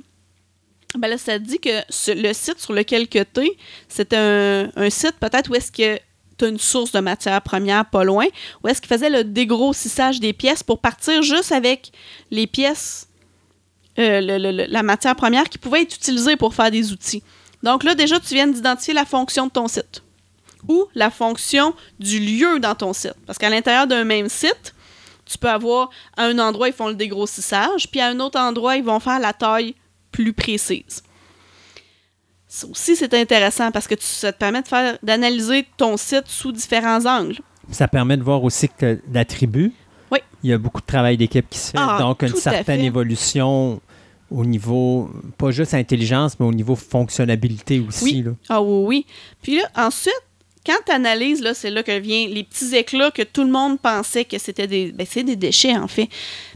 Ben là, ça te dit que le site sur lequel tu es, c'est un site peut-être où est-ce que tu une source de matière première pas loin, où est-ce qu'il faisait le dégrossissage des pièces pour partir juste avec les pièces, euh, la matière première qui pouvait être utilisée pour faire des outils. Donc là, déjà, tu viens d'identifier la fonction de ton site ou la fonction du lieu dans ton site. Parce qu'à l'intérieur d'un même site, tu peux avoir à un endroit, ils font le dégrossissage, puis à un autre endroit, ils vont faire la taille plus précise. Ça aussi, c'est intéressant parce que tu- ça te permet de faire d'analyser ton site sous différents angles. Ça permet de voir aussi que la tribu, Oui. il y a beaucoup de travail d'équipe qui se fait, Ah, donc une certaine évolution au niveau, pas juste intelligence, mais au niveau fonctionnalité aussi. Oui. là. Ah oui, oui. Puis là, ensuite, quand tu analyses, là, c'est là que viennent les petits éclats que tout le monde pensait que c'était des. Ben, c'est des déchets, en fait.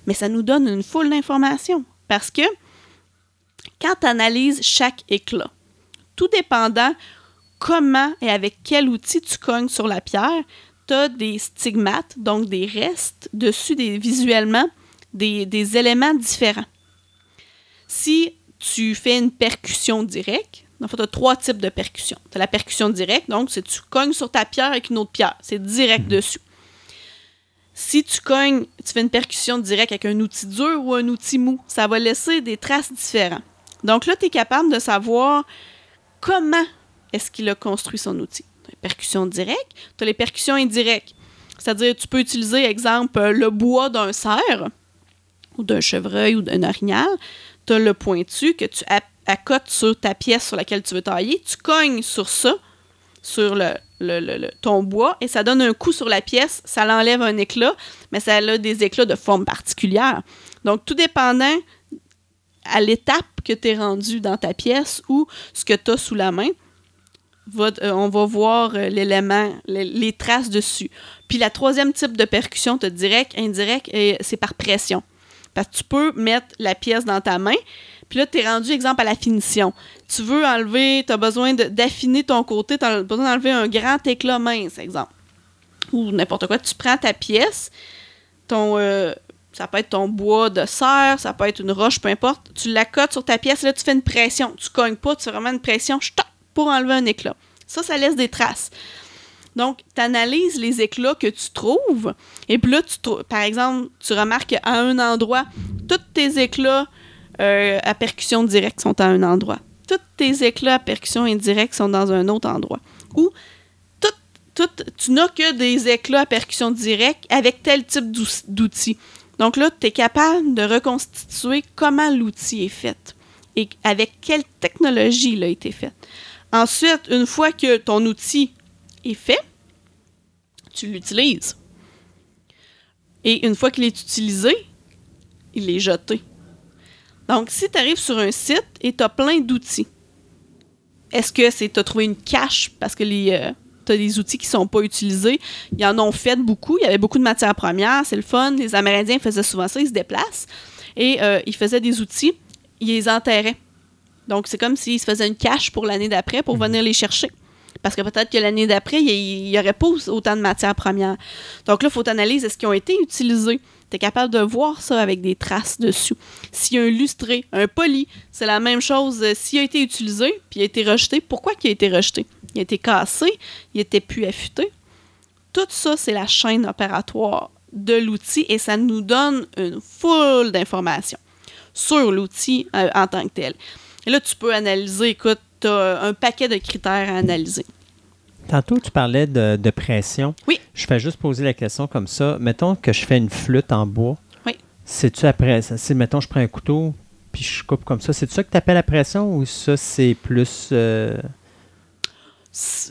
Mais ça nous donne une foule d'informations. Parce que quand tu analyses chaque éclat, tout dépendant comment et avec quel outil tu cognes sur la pierre, tu as des stigmates, donc des restes dessus des, visuellement, des, des éléments différents. Si tu fais une percussion directe, en fait, tu as trois types de percussion. Tu as la percussion directe, donc c'est tu cognes sur ta pierre avec une autre pierre. C'est direct dessus. Si tu cognes, tu fais une percussion directe avec un outil dur ou un outil mou, ça va laisser des traces différentes. Donc là, tu es capable de savoir comment est-ce qu'il a construit son outil? Tu les percussions directes, tu as les percussions indirectes. C'est-à-dire, tu peux utiliser, exemple, le bois d'un cerf ou d'un chevreuil ou d'un orignal. Tu as le pointu que tu accotes sur ta pièce sur laquelle tu veux tailler. Tu cognes sur ça, sur ton bois, et ça donne un coup sur la pièce. Ça l'enlève un éclat, mais ça a des éclats de forme particulière. Donc, tout dépendant à l'étape que tu es rendu dans ta pièce ou ce que tu as sous la main, euh, on va voir euh, l'élément, les, traces dessus. Puis la troisième type de percussion, tu as direct, indirect, et c'est par pression. Parce que tu peux mettre la pièce dans ta main, puis là, tu es rendu, exemple, à la finition. Tu veux enlever, tu as besoin d'affiner ton côté, tu as besoin d'enlever un grand éclat mince, exemple. Ou n'importe quoi. Tu prends ta pièce, ton, euh, ça peut être ton bois de serre, ça peut être une roche, peu importe. Tu l'accotes sur ta pièce, là, tu fais une pression. Tu cognes pas, tu fais vraiment une pression pour enlever un éclat. Ça, ça laisse des traces. Donc, tu analyses les éclats que tu trouves. Et puis là, tu par exemple, tu remarques qu'à un endroit, tous tes éclats euh, à percussion directe sont à un endroit. Tous tes éclats à percussion indirecte sont dans un autre endroit. Ou tu n'as que des éclats à percussion directe avec tel type d'ou- d'outil. Donc là, tu es capable de reconstituer comment l'outil est fait et avec quelle technologie il a été fait. Ensuite, une fois que ton outil est fait, tu l'utilises. Et une fois qu'il est utilisé, il est jeté. Donc, si tu arrives sur un site et tu as plein d'outils, est-ce que c'est tu as trouvé une cache parce que les, tu as des outils qui sont pas utilisés? Ils en ont fait beaucoup. Il y avait beaucoup de matières premières. C'est le fun. Les Amérindiens faisaient souvent ça. Ils se déplacent et euh, ils faisaient des outils. Ils les enterraient. Donc, c'est comme s'ils se faisaient une cache pour l'année d'après pour venir les chercher. Parce que peut-être que l'année d'après, il n'y aurait pas autant de matières premières. Donc là, il faut analyser est-ce qu'ils ont été utilisés? Tu es capable de voir ça avec des traces dessus. S'il y a un lustré, un poli, c'est la même chose. Euh, S'il a été utilisé, puis il a été rejeté, pourquoi il a été rejeté? Il a été cassé, il était plus affûté. Tout ça, c'est la chaîne opératoire de l'outil et ça nous donne une foule d'informations sur l'outil euh, en tant que tel. Et là, tu peux analyser, écoute, tu as un paquet de critères à analyser. Tantôt, tu parlais de, de pression. Oui. Je fais juste poser la question comme ça. Mettons que je fais une flûte en bois. Oui. C'est-tu après, c'est, mettons, je prends un couteau puis je coupe comme ça. C'est ça que tu appelles la pression ou ça, c'est plus. euh,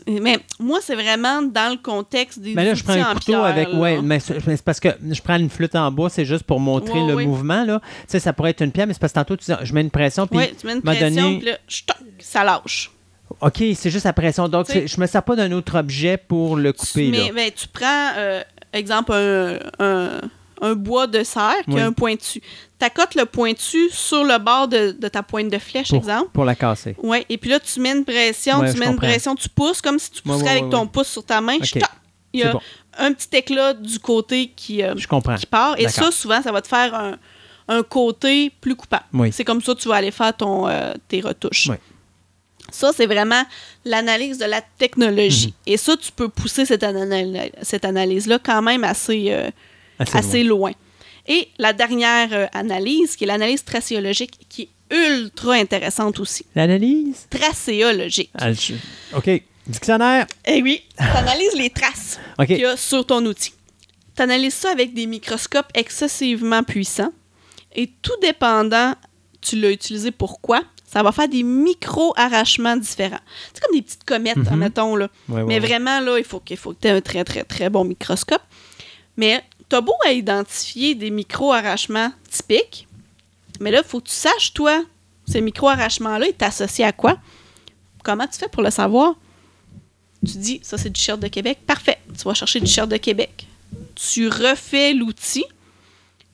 Mais moi, c'est vraiment dans le contexte des Mais là, je prends un couteau pierre, avec. Ouais, mais c'est mais parce que je prends une flûte en bois, c'est juste pour montrer Ouais, le ouais. mouvement. Là. Tu sais, ça pourrait être une pierre, mais c'est parce que tantôt, tu dis, je mets une pression. Puis, Oui, tu mets une pression, donné- puis là, ça lâche. OK, c'est juste la pression. Donc, c'est- je me sers pas d'un autre objet pour le couper. tu, là. mets- ben, tu prends, euh, exemple, un, un- un bois de serre qui Oui. a un pointu. Tu accotes le pointu sur le bord de, de ta pointe de flèche, pour, exemple. pour la casser. Oui, et puis là, tu mets une pression, Ouais, tu mets une pression, tu pousses comme si tu pousserais ouais, avec ton pouce sur ta main. Il y a bon. un petit éclat du côté qui, euh, Je comprends. qui part. Et ça, souvent, ça va te faire un, un côté plus coupable. Oui. C'est comme ça que tu vas aller faire ton, euh, tes retouches. Oui. Ça, c'est vraiment l'analyse de la technologie. Mhm. Et ça, tu peux pousser cette analyse-là quand même assez, euh, Assez assez loin. Et la dernière euh, analyse, qui est l'analyse tracéologique, qui est ultra intéressante aussi. L'analyse? Tracéologique. Ah, je- OK. Dictionnaire? Eh oui, tu analyses les traces OK. qu'il y a sur ton outil. Tu analyses ça avec des microscopes excessivement puissants et tout dépendant, tu l'as utilisé pourquoi, ça va faire des micro-arrachements différents. C'est comme des petites comètes, Mhm. admettons, là. Ouais, ouais, Mais ouais. vraiment, là, il faut qu'il faut que tu aies un très, très, très bon microscope. Mais tu as beau à identifier des micro-arrachements typiques, mais là, il faut que tu saches, toi, ces micro-arrachements-là, ils t'associent à quoi? Comment tu fais pour le savoir? Tu dis, ça, c'est du shirt de Québec. Parfait. Tu vas chercher du shirt de Québec. Tu refais l'outil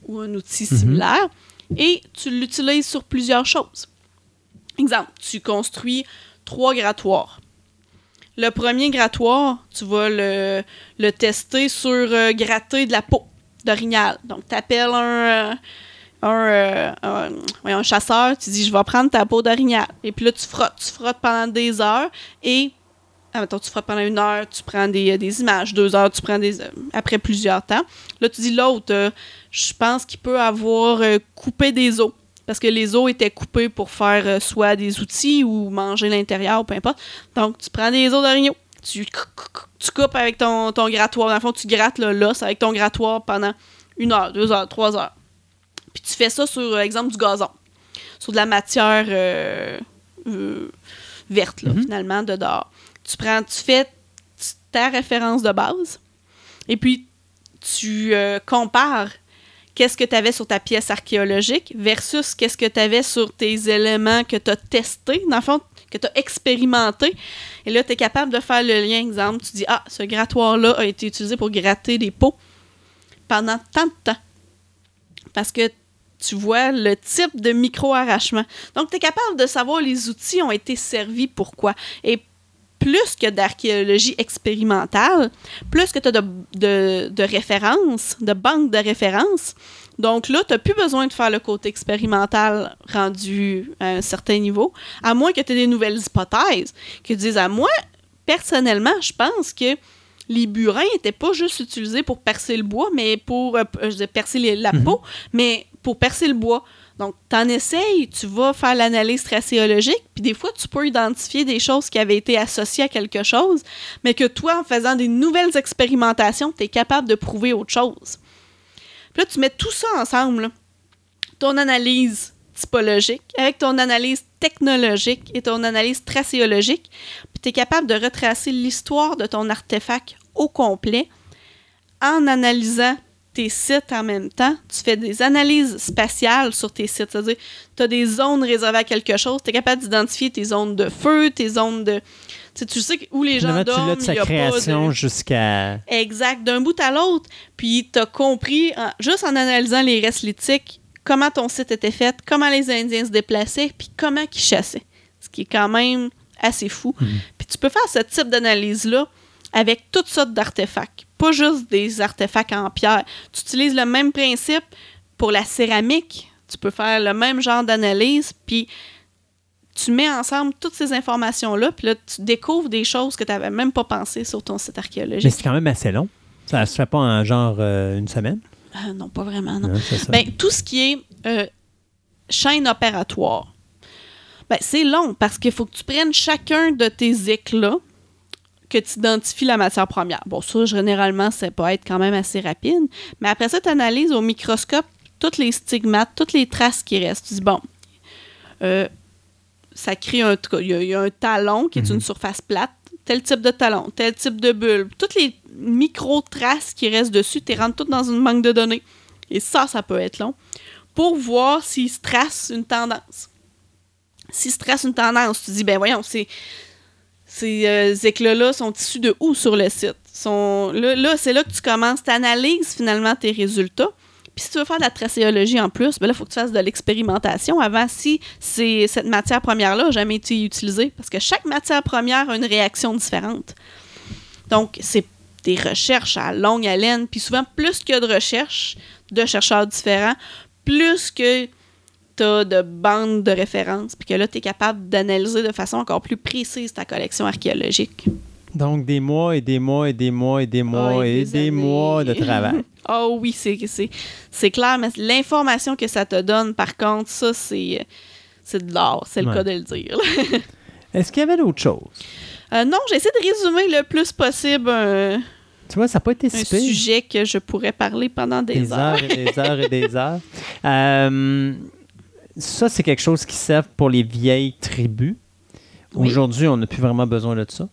ou un outil Mhm. similaire et tu l'utilises sur plusieurs choses. Exemple, tu construis trois grattoirs. Le premier grattoir, tu vas le, tester sur euh, gratter de la peau d'orignal. Donc, tu appelles un, euh, un, euh, un- chasseur, tu dis, je vais prendre ta peau d'orignal. Et puis là, tu frottes. Tu frottes pendant des heures et, admettons, tu frottes pendant une heure, tu prends des, des images. Deux heures, tu prends des... après plusieurs temps. Là, tu dis, l'autre, je pense qu'il peut avoir coupé des os. Parce que les os étaient coupés pour faire euh, soit des outils ou manger l'intérieur, peu importe. Donc, tu prends des os d'orignaux, tu, tu coupes avec ton, ton grattoir. Dans le fond, tu grattes le l'os avec ton grattoir pendant une heure, deux heures, trois heures. Puis tu fais ça sur, euh, exemple, du gazon, sur de la matière euh, euh, verte, là, Mhm. finalement, de dehors. Tu prends, tu fais ta référence de base, et puis tu euh, compares qu'est-ce que tu avais sur ta pièce archéologique versus qu'est-ce que tu avais sur tes éléments que tu as testés, dans le fond, que tu as expérimenté. Et là, tu es capable de faire le lien. Exemple, tu dis, ah, ce grattoir-là a été utilisé pour gratter des pots pendant tant de temps. Parce que tu vois le type de micro-arrachement. Donc, tu es capable de savoir les outils ont été servis pourquoi. Et plus que d'archéologie expérimentale, plus que tu as de, de, de références, de banques de références. Donc là, tu n'as plus besoin de faire le côté expérimental rendu à un certain niveau, à moins que tu aies des nouvelles hypothèses, que tu dises à moi, personnellement, je pense que les burins n'étaient pas juste utilisés pour percer le bois, mais pour euh, je percer les- la peau, mais pour percer le bois. Donc, tu en essayes, tu vas faire l'analyse tracéologique, puis des fois, tu peux identifier des choses qui avaient été associées à quelque chose, mais que toi, en faisant des nouvelles expérimentations, tu es capable de prouver autre chose. Puis là, tu mets tout ça ensemble, ton analyse typologique avec ton analyse technologique et ton analyse tracéologique, puis tu es capable de retracer l'histoire de ton artefact au complet en analysant tes sites en même temps. Tu fais des analyses spatiales sur tes sites, c'est-à-dire tu as des zones réservées à quelque chose, tu es capable d'identifier tes zones de feu, tes zones de... Tu sais, tu sais où les gens Finalement, tu dorment, l'as de sa création de... jusqu'à. Exact, d'un bout à l'autre. Puis tu as compris, en- juste en analysant les restes lithiques, comment ton site était fait, comment les Indiens se déplaçaient, puis comment ils chassaient. Ce qui est quand même assez fou. Puis tu peux faire ce type d'analyse-là avec toutes sortes d'artefacts, pas juste des artefacts en pierre. Tu utilises le même principe pour la céramique. Tu peux faire le même genre d'analyse, puis tu mets ensemble toutes ces informations-là, puis là, tu découvres des choses que tu n'avais même pas pensé sur ton site Mais archéologique. c'est quand même assez long. Ça se fait pas en genre euh, une semaine? Euh, non, pas vraiment, non. Ben, tout ce qui est euh, chaîne opératoire, ben, c'est long parce qu'il faut que tu prennes chacun de tes éclats, que tu identifies la matière première. Bon, ça, généralement, ça peut être quand même assez rapide. Mais après ça, tu analyses au microscope toutes les stigmates, toutes les traces qui restent. Tu dis, bon, euh, ça crée un... Il y, a- il y a un talon qui est une surface plate, tel type de talon, tel type de bulbe. Toutes les micro-traces qui restent dessus, tu rentres toutes dans une banque de données. Et ça, ça peut être long. Pour voir s'il se trace une tendance. S'il se trace une tendance, tu dis, ben voyons, c'est, ces euh, éclats-là sont issus de où sur le site? Sont, là, là, c'est là que tu commences, tu analyses finalement tes résultats. Puis si tu veux faire de la tracéologie en plus, ben là, il faut que tu fasses de l'expérimentation avant si cette matière première-là n'a jamais été utilisée. Parce que chaque matière première a une réaction différente. Donc, c'est des recherches à longue haleine. Puis souvent, plus qu'il y a de recherches de chercheurs différents, plus que tu as de bandes de références, puis que là, tu es capable d'analyser de façon encore plus précise ta collection archéologique. Donc, des mois et des mois et des mois et des mois et et des mois de travail. Oh oui, c'est, clair, mais l'information que ça te donne, par contre, ça, c'est, de l'or, c'est le Ouais. cas de le dire. Est-ce qu'il y avait d'autres choses? Euh, non, j'essaie de résumer le plus possible un, Tu vois, ça n'a pas été un si pire. sujet que je pourrais parler pendant des, des heures et des heures et des heures. Euh, ça, c'est quelque chose qui sert pour les vieilles tribus. Oui. Aujourd'hui, on n'a plus vraiment besoin de ça.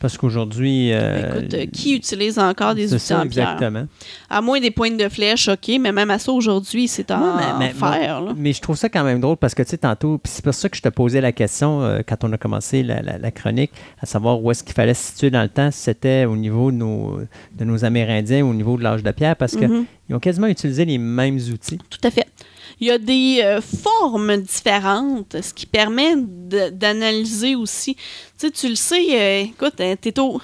Parce qu'aujourd'hui. euh, Écoute, euh, qui utilise encore des outils ça, en pierre? exactement. À moins des pointes de flèche, OK, mais même à ça, aujourd'hui, c'est en Ouais, mais- mais- fer. là. Mais je trouve ça quand même drôle parce que, tu sais, tantôt, c'est pour ça que je te posais la question euh, quand on a commencé la, la- la chronique, à savoir où est-ce qu'il fallait se situer dans le temps, si c'était au niveau de nos, de nos Amérindiens ou au niveau de l'âge de pierre, parce qu'ils Mhm. ont quasiment utilisé les mêmes outils. Tout à fait. Il y a des euh, formes différentes, ce qui permet d'analyser aussi. Tu sais, tu le sais, euh, écoute, hein, t'es au...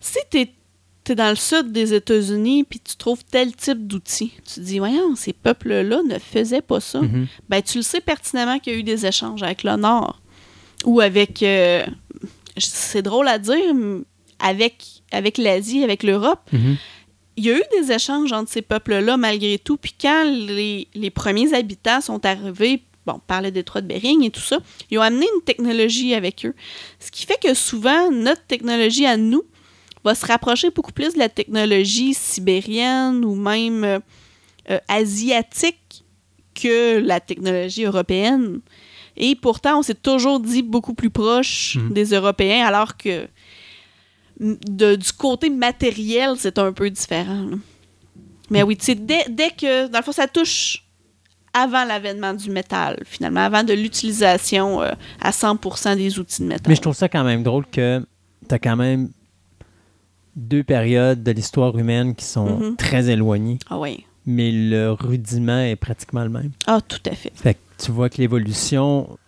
si tu es, dans le sud des États-Unis puis tu trouves tel type d'outils, tu te dis, voyons, ces peuples-là ne faisaient pas ça. Mhm. Ben, tu le sais pertinemment qu'il y a eu des échanges avec le Nord ou avec. euh, c'est drôle à dire, avec, avec l'Asie, avec l'Europe. Mhm. Il y a eu des échanges entre ces peuples-là malgré tout. Puis quand les, les premiers habitants sont arrivés, bon, on parlait des détroit de Bering et tout ça, ils ont amené une technologie avec eux. Ce qui fait que souvent, notre technologie à nous va se rapprocher beaucoup plus de la technologie sibérienne ou même euh, euh, asiatique que la technologie européenne. Et pourtant, on s'est toujours dit beaucoup plus proche Mhm. des Européens, alors que de- du côté matériel, c'est un peu différent. là. Mais oui, tu sais, dès, dès que, dans le fond, ça touche avant l'avènement du métal, finalement, avant de l'utilisation euh, à 100% des outils de métal. Mais je trouve ça quand même drôle que tu as quand même deux périodes de l'histoire humaine qui sont Mhm. très éloignées, Ah oui. mais le rudiment est pratiquement le même. Ah, tout à fait. Fait que tu vois que l'évolution.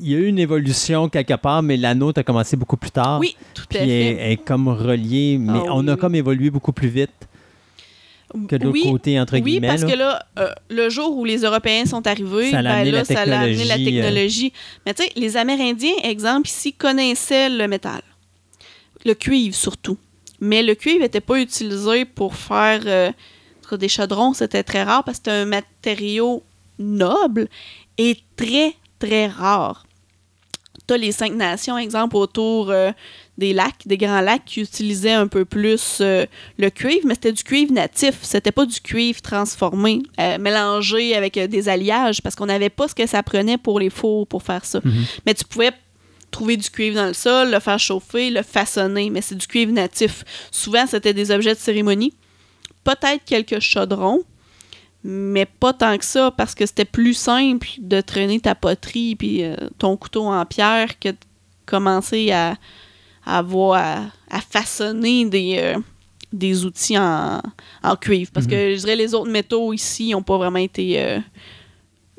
Il y a eu une évolution quelque part, mais la nôtre a commencé beaucoup plus tard. Oui, tout à fait. elle est comme reliée, mais Ah on oui, a oui. comme évolué beaucoup plus vite que de l'autre oui, côté, entre oui, guillemets. parce là. que là, euh, le jour où les Européens sont arrivés, Ça l'a ben amené là, la ça amené la technologie, euh, technologie. Mais tu sais, les Amérindiens, exemple, ici, connaissaient le métal. Le cuivre, surtout. Mais le cuivre n'était pas utilisé pour faire euh, des chaudrons. C'était très rare parce que c'était un matériau noble et très, très rare. Tu as les cinq nations, exemple, autour euh, des lacs, des grands lacs, qui utilisaient un peu plus euh, le cuivre, mais c'était du cuivre natif. C'était pas du cuivre transformé, euh, mélangé avec des alliages, parce qu'on n'avait pas ce que ça prenait pour les fours pour faire ça. Mhm. Mais tu pouvais trouver du cuivre dans le sol, le faire chauffer, le façonner, mais c'est du cuivre natif. Souvent, c'était des objets de cérémonie. Peut-être quelques chaudrons, mais pas tant que ça, parce que c'était plus simple de traîner ta poterie puis euh, ton couteau en pierre que de commencer à, à avoir à, à façonner des, euh, des outils en, en cuivre. Parce que je dirais les autres métaux ici n'ont pas vraiment été euh,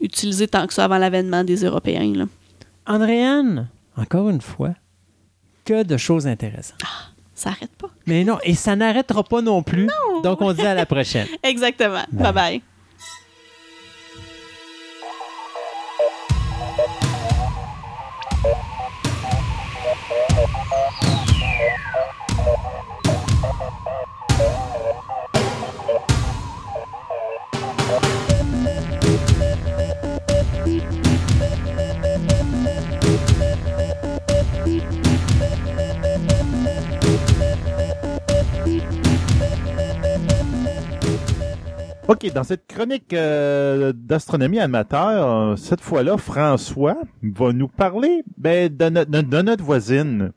utilisés tant que ça avant l'avènement des Européens. Là. Andréane, encore une fois, que de choses intéressantes. Ça arrête pas. Mais non, et ça n'arrêtera pas non plus. Donc, on dit à la prochaine. Exactement. Bye OK, dans cette chronique euh, d'astronomie amateur, cette fois-là, François va nous parler ben, de, no- de- notre voisine.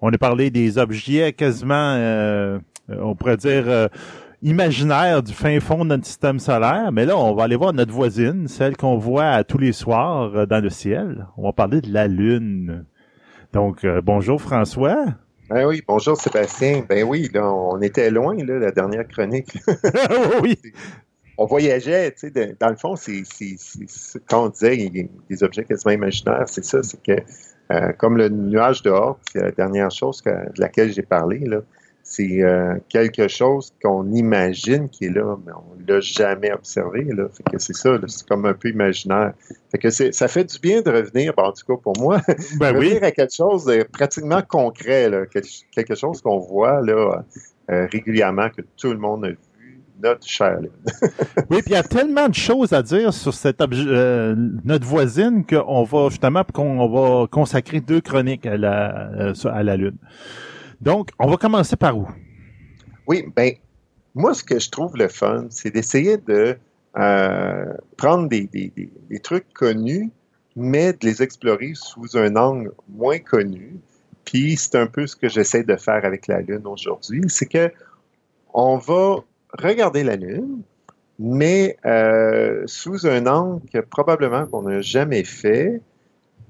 On a parlé des objets quasiment, euh, euh, on pourrait dire, euh, imaginaires du fin fond de notre système solaire. Mais là, on va aller voir notre voisine, celle qu'on voit tous les soirs euh, dans le ciel. On va parler de la Lune. Donc, euh, bonjour François. Ben oui, bonjour Sébastien. Ben oui, là, on était loin, là, la dernière chronique. oui. On voyageait, tu sais, de- dans le fond, c'est, quand on disait des objets quasiment imaginaires, c'est ça, c'est que euh, comme le nuage de Oort, c'est la dernière chose que- de laquelle j'ai parlé, là, c'est euh, quelque chose qu'on imagine qui est là, mais on l'a jamais observé, là. Fait que c'est ça, c'est comme un peu imaginaire. Fait que ça fait du bien de revenir, en tout cas pour moi, Ben oui. revenir à quelque chose de pratiquement concret, là, quel- quelque chose qu'on voit là, euh, régulièrement, que tout le monde a vu, notre chère Lune. Oui, puis il y a tellement de choses à dire sur cette euh, notre voisine qu'on va justement qu'on va consacrer deux chroniques à la euh, à la Lune. Donc, on va commencer par où? Oui, ben, moi, ce que je trouve le fun, c'est d'essayer de euh, prendre des, des- des- des trucs connus, mais de les explorer sous un angle moins connu. Puis c'est un peu ce que j'essaie de faire avec la Lune aujourd'hui, c'est que on va regarder la Lune, mais euh, sous un angle que probablement qu'on n'a jamais fait,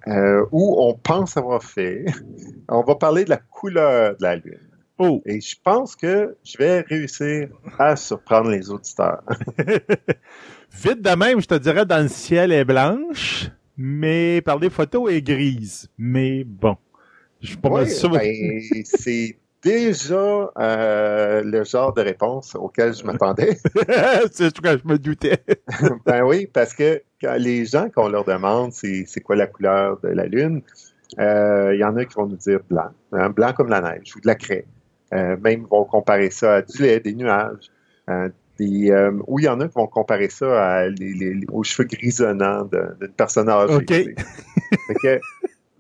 euh, ou on pense avoir fait. On va parler de la couleur de la Lune. Oh, Et je pense que je vais réussir à surprendre les auditeurs. vite de même, je te dirais dans le ciel est blanche, mais par les photos est grise. Mais bon, je suis pas mal Oui, sûr. ben, c'est déjà euh, le genre de réponse auquel je m'attendais. c'est ce que je me doutais. ben oui, parce que quand les gens, qu'on leur demande c'est c'est quoi la couleur de la Lune, euh, il y en a qui vont nous dire blanc, hein, blanc comme la neige ou de la craie. Euh, même vont comparer ça à du lait, des nuages. euh, des, ou il y en a qui vont comparer ça à les- les- aux cheveux grisonnants d'une personne âgée. OK. que-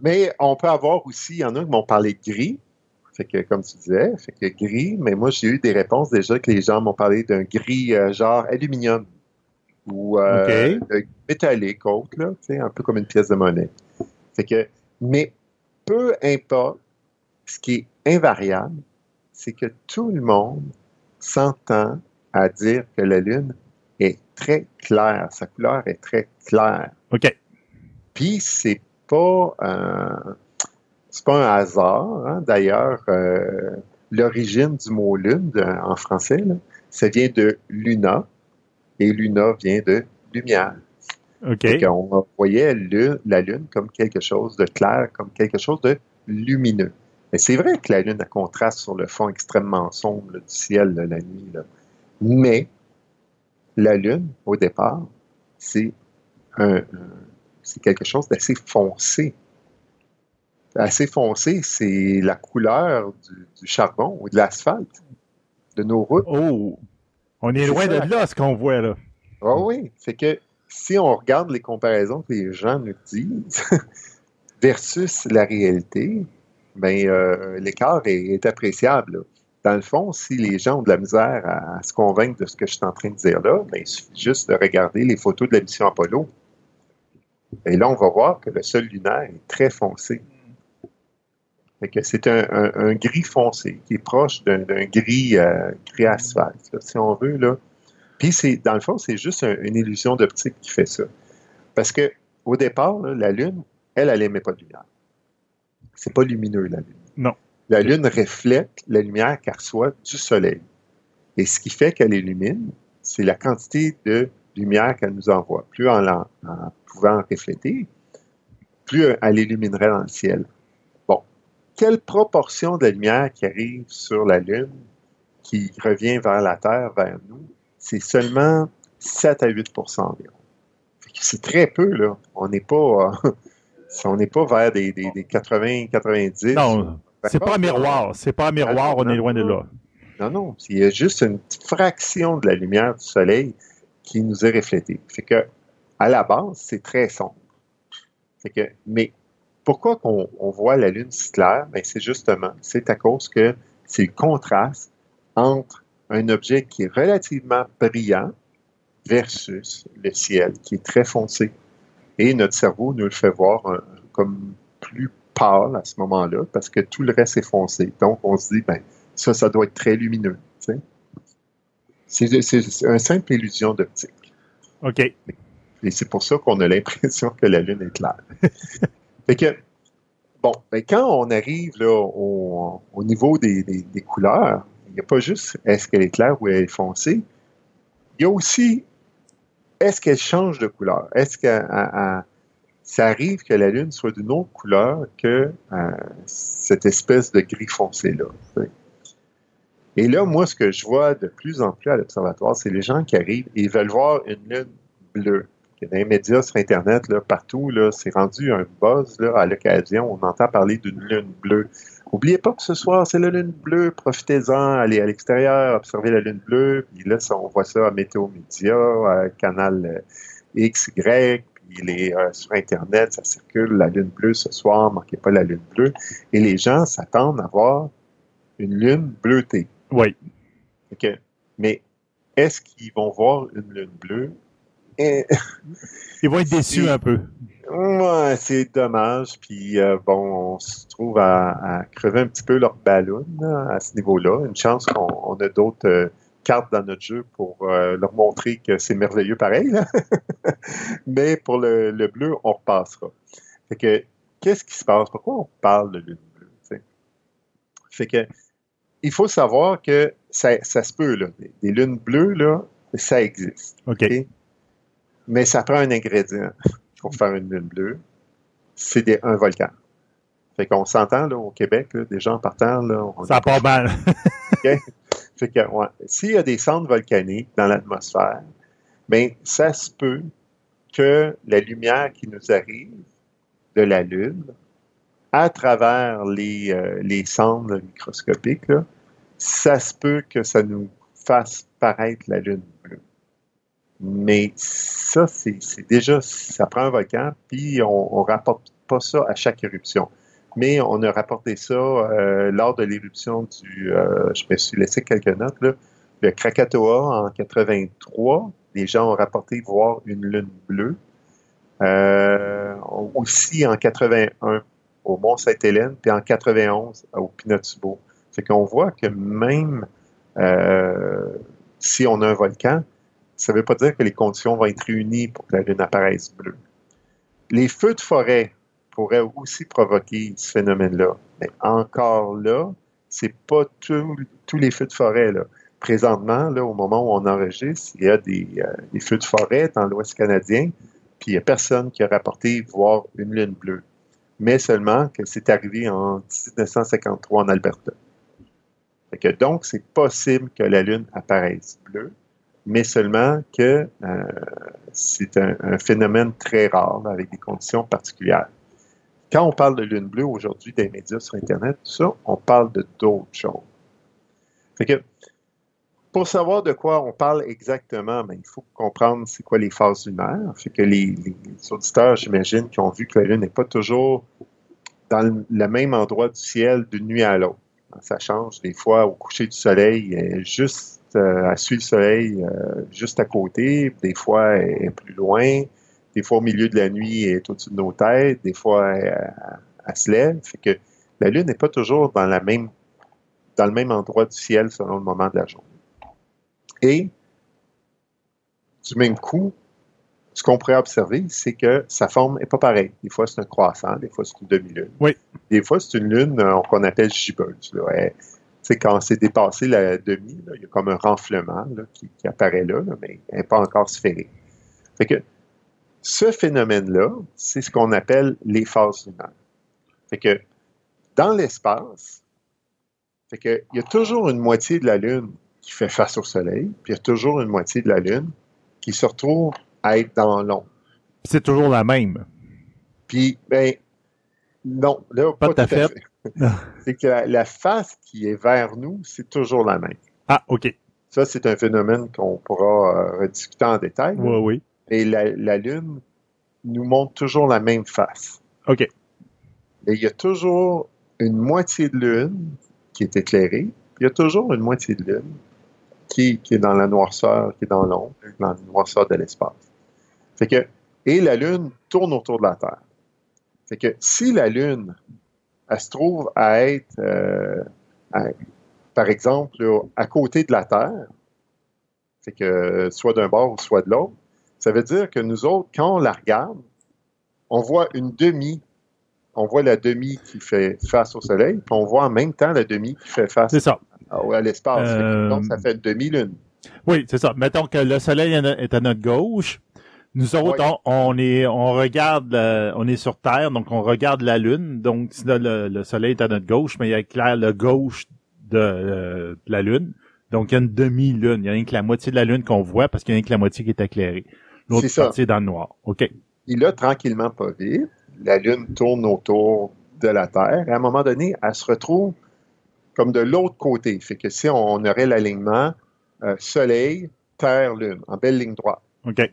mais on peut avoir aussi, il y en a qui vont parler de gris. Fait que, comme tu disais, fait que gris, mais moi, j'ai eu des réponses déjà que les gens m'ont parlé d'un gris euh, genre aluminium ou euh, métallique, autre, là, un peu comme une pièce de monnaie. Fait que, mais peu importe, ce qui est invariable, c'est que tout le monde s'entend à dire que la Lune est très claire, sa couleur est très claire. OK. Puis c'est pas euh, c'est pas un hasard. hein. D'ailleurs, euh, l'origine du mot lune de- en français, là, ça vient de luna et luna vient de lumière. Qu'on voyait la lune comme quelque chose de clair, comme quelque chose de lumineux. Mais c'est vrai que la lune a contraste sur le fond extrêmement sombre là, du ciel là, la nuit. là. Mais la lune, au départ, c'est un, un- c'est quelque chose d'assez foncé. Assez foncé, c'est la couleur du, du charbon ou de l'asphalte de nos routes. Oh! On est loin ça. de là, ce qu'on voit là. Ah oui, c'est que si on regarde les comparaisons que les gens nous disent versus la réalité, ben euh, l'écart est, est appréciable. là. Dans le fond, si les gens ont de la misère à, à se convaincre de ce que je suis en train de dire là, ben, il suffit juste de regarder les photos de la mission Apollo. Et là, on va voir que le sol lunaire est très foncé. C'est un, un- un gris foncé qui est proche d'un gris, euh, gris asphalte, là, si on veut. Là. Puis, c'est, dans le fond, c'est juste un- une illusion d'optique qui fait ça. Parce que au départ, là, la Lune, elle, elle n'émet pas de lumière. C'est pas lumineux, la Lune. Non. La Lune reflète la lumière qu'elle reçoit du Soleil. Et ce qui fait qu'elle illumine, c'est la quantité de lumière qu'elle nous envoie. Plus en, l'en- en pouvant refléter, plus elle illuminerait dans le ciel. Quelle proportion de la lumière qui arrive sur la Lune, qui revient vers la Terre, vers nous, c'est seulement 7 à 8% environ. C'est très peu, là. On n'est pas, euh, on n'est pas vers des, des, des 80, 90. Non, c'est pas un miroir. C'est pas un miroir, on est loin de là. Non, non. Il y a juste une fraction de la lumière du soleil qui nous est reflétée. Fait que, à la base, c'est très sombre. Fait que, mais pourquoi on voit la Lune si claire? Ben, c'est justement, c'est à cause que c'est le contraste entre un objet qui est relativement brillant versus le ciel qui est très foncé. Et notre cerveau nous le fait voir euh, comme plus pâle à ce moment-là parce que tout le reste est foncé. Donc, on se dit, ben, ça, ça doit être très lumineux. c'est une simple illusion d'optique. OK. Et c'est pour ça qu'on a l'impression que la Lune est claire. fait que, bon, ben, quand on arrive là, au, au niveau des, couleurs, il n'y a pas juste est-ce qu'elle est claire ou elle est foncée, il y a aussi est-ce qu'elle change de couleur? Est-ce que ça arrive que la Lune soit d'une autre couleur que euh, cette espèce de gris foncé-là? Et là, moi, ce que je vois de plus en plus à l'observatoire, c'est les gens qui arrivent et veulent voir une Lune bleue. Dans les médias sur Internet, là, partout, là, c'est rendu un buzz là, à l'occasion. On entend parler d'une lune bleue. Oubliez pas que ce soir, c'est la lune bleue. Profitez-en, allez à l'extérieur, observez la lune bleue. Puis là, on voit ça à Météo Média, à Canal euh, X, Y, puis les, euh, sur Internet, ça circule, la lune bleue ce soir, manquez pas la lune bleue. Et les gens s'attendent à voir une lune bleutée. Oui. OK. Mais est-ce qu'ils vont voir une lune bleue? Ils vont être déçus un peu. Ouais, c'est dommage. Puis euh, bon, on se trouve à, à crever un petit peu leur ballon là, à ce niveau-là. Une chance qu'on on a d'autres euh, cartes dans notre jeu pour euh, leur montrer que c'est merveilleux pareil. là. Mais pour le, le bleu, on repassera. Fait que qu'est-ce qui se passe? Pourquoi on parle de lune bleue? Fait que il faut savoir que ça, ça se peut, là. Des, des lunes bleues, là, ça existe. OK. OK? Mais ça prend un ingrédient pour faire une lune bleue. C'est des- un volcan. Fait qu'on s'entend là, au Québec, là, des gens partant, là. on Ça part mal. fait que, ouais, s'il y a des cendres volcaniques dans l'atmosphère, ben, ça se peut que la lumière qui nous arrive de la Lune, à travers les, euh, les cendres microscopiques, là, ça se peut que ça nous fasse paraître la Lune. Mais ça, c'est déjà, ça prend un volcan, puis on ne rapporte pas ça à chaque éruption. Mais on a rapporté ça euh, lors de l'éruption du, euh, je me suis laissé quelques notes, là, le Krakatoa en 83. Les gens ont rapporté voir une lune bleue. Euh, aussi en 81 au Mont Sainte-Hélène, puis en 91 au Pinatubo. Fait qu'on voit que même euh, si on a un volcan, ça ne veut pas dire que les conditions vont être réunies pour que la Lune apparaisse bleue. Les feux de forêt pourraient aussi provoquer ce phénomène-là. Mais encore là, c'est pas tous les feux de forêt. Là. Présentement, au moment où on enregistre, il y a des, euh, des feux de forêt dans l'Ouest canadien, puis il n'y a personne qui a rapporté voir une lune bleue. Mais seulement que c'est arrivé en 1953 en Alberta. Que donc, c'est possible que la Lune apparaisse bleue, mais seulement que euh, c'est un, phénomène très rare, avec des conditions particulières. Quand on parle de Lune bleue aujourd'hui des médias sur Internet, tout ça, on parle de d'autres choses. Fait que, pour savoir de quoi on parle exactement, ben, il faut comprendre c'est quoi les phases lunaires. Fait que les, auditeurs, j'imagine, qui ont vu que la Lune n'est pas toujours dans le, même endroit du ciel d'une nuit à l'autre. Ça change des fois au coucher du soleil, est juste euh, elle suit le soleil euh, juste à côté, des fois elle est plus loin, des fois au milieu de la nuit elle est au-dessus de nos têtes, des fois elle, elle se lève. Fait que la Lune n'est pas toujours dans la même dans le même endroit du ciel selon le moment de la journée. Et du même coup, ce qu'on pourrait observer, c'est que sa forme n'est pas pareille. Des fois, c'est un croissant, des fois, c'est une demi-lune. Oui. Des fois, c'est une lune euh, qu'on appelle gibbeuse. là. Elle- tu sais, quand c'est dépassé la demi, là, il y a comme un renflement là, qui, qui apparaît là, là, mais elle n'est pas encore sphérique. Fait que ce phénomène-là, c'est ce qu'on appelle les phases lunaires. Fait que dans l'espace, fait que il y a toujours une moitié de la Lune qui fait face au Soleil, puis il y a toujours une moitié de la Lune qui se retrouve à être dans l'ombre. C'est toujours la même. Puis, ben, non, là, Pas pas, tout à fait. c'est que la, la face qui est vers nous, c'est toujours la même. Ah, OK. Ça, c'est un phénomène qu'on pourra euh, rediscuter en détail. Oui, oui. Et la, la Lune nous montre toujours la même face. OK. Et il y a toujours une moitié de Lune qui est éclairée, il y a toujours une moitié de Lune qui, qui est dans la noirceur, qui est dans l'ombre, dans la noirceur de l'espace. Fait que, et la Lune tourne autour de la Terre. Fait que si la Lune, elle se trouve à être, euh, à- par exemple, là, à côté de la Terre, fait que euh, soit d'un bord ou soit de l'autre, ça veut dire que nous autres, quand on la regarde, on voit une demi, on voit la demi qui fait face au Soleil, puis on voit en même temps la demi qui fait face C'est ça. à, à l'espace. Euh, Donc, ça fait une demi-lune. Oui, c'est ça. Mettons que le soleil est à notre gauche. Nous autres, on, on est, on regarde, euh, on est sur Terre, donc on regarde la Lune. Donc, le, le soleil est à notre gauche, mais il éclaire le gauche de, euh, de la Lune. Donc, il y a une demi-lune. Il y a rien que la moitié de la Lune qu'on voit parce qu'il y a rien que la moitié qui est éclairée. L'autre partie est dans le noir. OK. Puis là, tranquillement, pas vite, la Lune tourne autour de la Terre. Et à un moment donné, elle se retrouve comme de l'autre côté. Fait que si on aurait l'alignement euh, Soleil, Terre, Lune, en belle ligne droite. OK?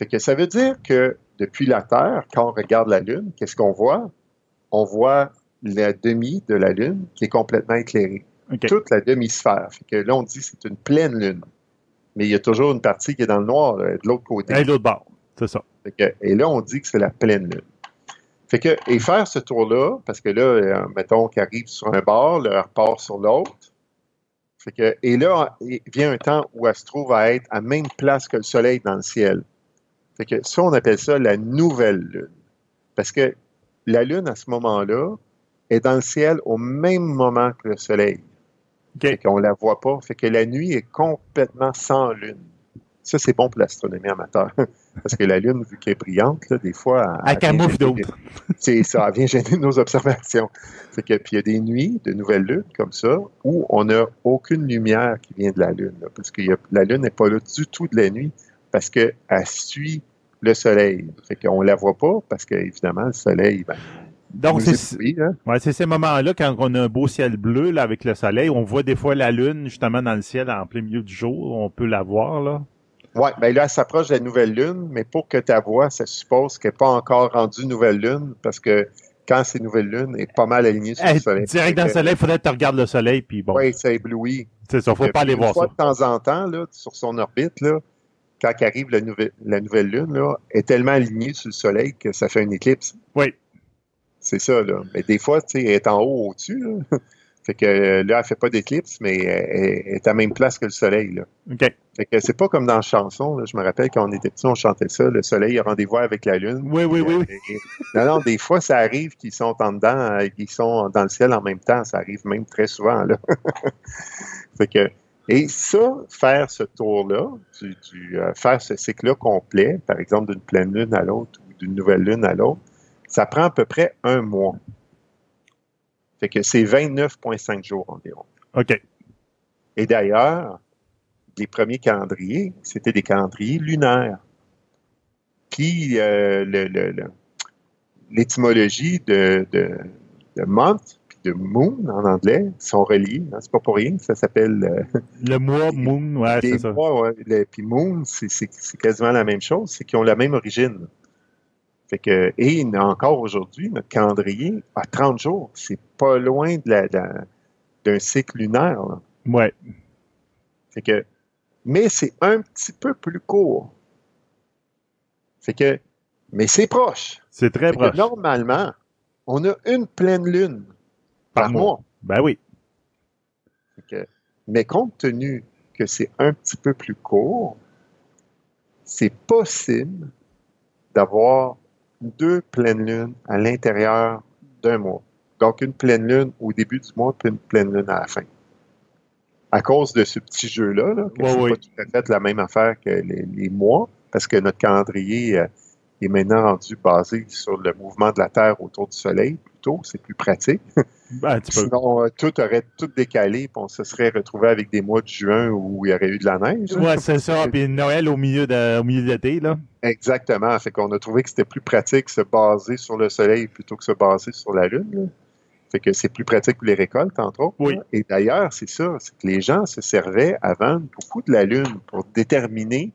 Fait que ça veut dire que depuis la Terre, quand on regarde la Lune, qu'est-ce qu'on voit? On voit la demi de la Lune qui est complètement éclairée. Toute la demi-sphère. Fait que là, on dit que c'est une pleine Lune. Mais il y a toujours une partie qui est dans le noir, là, de l'autre côté. Et l'autre bord. C'est ça. Fait que- et là, on dit que c'est la pleine lune. Fait que, et faire ce tour-là, parce que là, euh, mettons qu'il arrive sur un bord, là, elle repart sur l'autre. Fait que, et là, il vient un temps où elle se trouve à être à même place que le soleil dans le ciel. Fait que ça, on appelle ça la nouvelle lune. Parce que la lune, à ce moment-là, est dans le ciel au même moment que le soleil. Fait qu'on la voit pas. Fait que la nuit est complètement sans lune. Ça, c'est bon pour l'astronomie amateur. Parce que la lune, vu qu'elle est brillante, là, des fois... Elle camoufle d'autres. C'est ça, elle vient gêner nos observations. Fait que, puis il y a des nuits de nouvelles lunes comme ça où on n'a aucune lumière qui vient de la lune. là, parce que la lune n'est pas là du tout de la nuit parce qu'elle suit le soleil. Fait qu'on la voit pas parce qu'évidemment, le soleil, ben, Donc, c'est hein. ouais, c'est ces moments-là, quand on a un beau ciel bleu là, avec le soleil, on voit des fois la lune justement dans le ciel en plein milieu du jour. On peut la voir. là. Ouais, ben là, elle s'approche de la nouvelle lune, mais pour que ta voix, ça suppose qu'elle n'est pas encore rendue nouvelle lune, parce que quand c'est nouvelle lune, elle est pas mal alignée sur Hey, le soleil. direct dans le soleil, il faudrait que tu regardes le soleil, puis bon, Oui, ça éblouit. c'est ça, faut pas aller voir fois ça. de temps en temps, là, sur son orbite, là, quand arrive la nouvelle, la nouvelle lune, là, est tellement alignée sur le soleil que ça fait une éclipse. Oui. C'est ça, là. Mais des fois, tu sais, elle est en haut au-dessus, là. Fait que euh, là, elle fait pas d'éclipse, mais elle, est à la même place que le soleil, là. OK. Fait que c'est pas comme dans la chanson, là. Je me rappelle quand on était petits, on chantait ça, le soleil a rendez-vous avec la lune. Oui, oui, oui. Et- Non, non, des fois, ça arrive qu'ils sont en dedans, euh, qu'ils sont dans le ciel en même temps. Ça arrive même très souvent, là. fait que, et ça, faire ce tour-là, du, du, euh, faire ce cycle-là complet, par exemple d'une pleine lune à l'autre ou d'une nouvelle lune à l'autre, ça prend à peu près un mois. Fait que c'est 29,5 jours environ. OK. Et d'ailleurs, les premiers calendriers, c'était des calendriers lunaires. Puis euh, le- le- le- l'étymologie de, de, de month de moon en anglais sont reliés. hein. C'est pas pour rien que ça s'appelle euh, Le mois, moon, ouais, c'est ça. ouais. Le- puis moon, c'est- quasiment la même chose, c'est qu'ils ont la même origine. Fait que, et encore aujourd'hui, notre calendrier a 30 jours. C'est pas loin de la- d'un cycle lunaire. là. Ouais. Fait que, mais c'est un petit peu plus court. Fait que, mais c'est proche. C'est très Fait que proche. normalement, on a une pleine lune par, mois. mois. Ben oui. Que- mais compte tenu que c'est un petit peu plus court, c'est possible d'avoir deux pleines lunes à l'intérieur d'un mois. Donc, une pleine lune au début du mois, puis une pleine lune à la fin. À cause de ce petit jeu-là, là, que Ouais, c'est pas tout à fait la même affaire que les, les mois, parce que notre calendrier euh, est maintenant rendu basé sur le mouvement de la Terre autour du Soleil, plutôt, c'est plus pratique. Ben. Sinon, euh, tout aurait tout décalé, puis on se serait retrouvé avec des mois de juin où il y aurait eu de la neige. Ouais, c'est ça. Puis Noël au milieu de, au milieu de l'été, là. Exactement. Fait qu'on a trouvé que c'était plus pratique de se baser sur le soleil plutôt que se baser sur la lune. là. Fait que c'est plus pratique pour les récoltes, entre autres. Oui. là. Et d'ailleurs, c'est ça, c'est que les gens se servaient avant beaucoup de la lune pour déterminer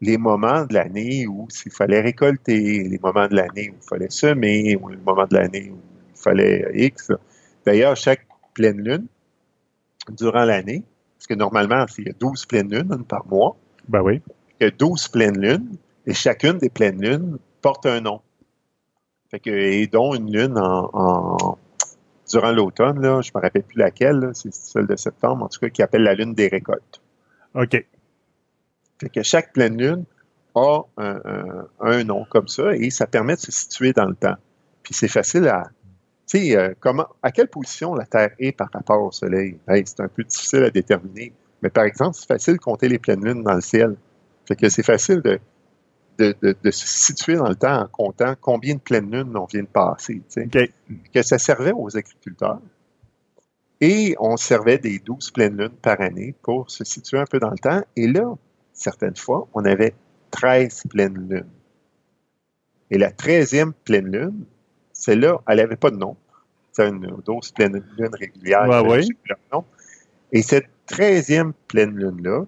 les moments de l'année où il fallait récolter, les moments de l'année où il fallait semer, ou les moments de l'année où il fallait X. là. D'ailleurs, chaque pleine lune, durant l'année, parce que normalement, il y a 12 pleines lunes une par mois, Ben oui. il y a 12 pleines lunes, et chacune des pleines lunes porte un nom. Fait que, et dont une lune en, en- durant l'automne, là, je me rappelle plus laquelle, c'est celle de septembre, en tout cas, qui appelle la lune des récoltes. OK. Fait que chaque pleine lune a un, un- un nom comme ça, et ça permet de se situer dans le temps. Puis c'est facile à... Tu sais, euh, comment, à quelle position la Terre est par rapport au Soleil? Hey, c'est un peu difficile à déterminer. Mais par exemple, c'est facile de compter les pleines lunes dans le ciel. Fait que c'est facile de, de, de- de se situer dans le temps en comptant combien de pleines lunes on vient de passer. tu sais. OK. Que ça servait aux agriculteurs. Et on servait des 12 pleines lunes par année pour se situer un peu dans le temps. Et là, certaines fois, on avait 13 pleines lunes. Et la 13e pleine lune, celle-là, elle n'avait pas de nom. C'est une 12 pleine lune régulière. Et cette 13e pleine lune-là,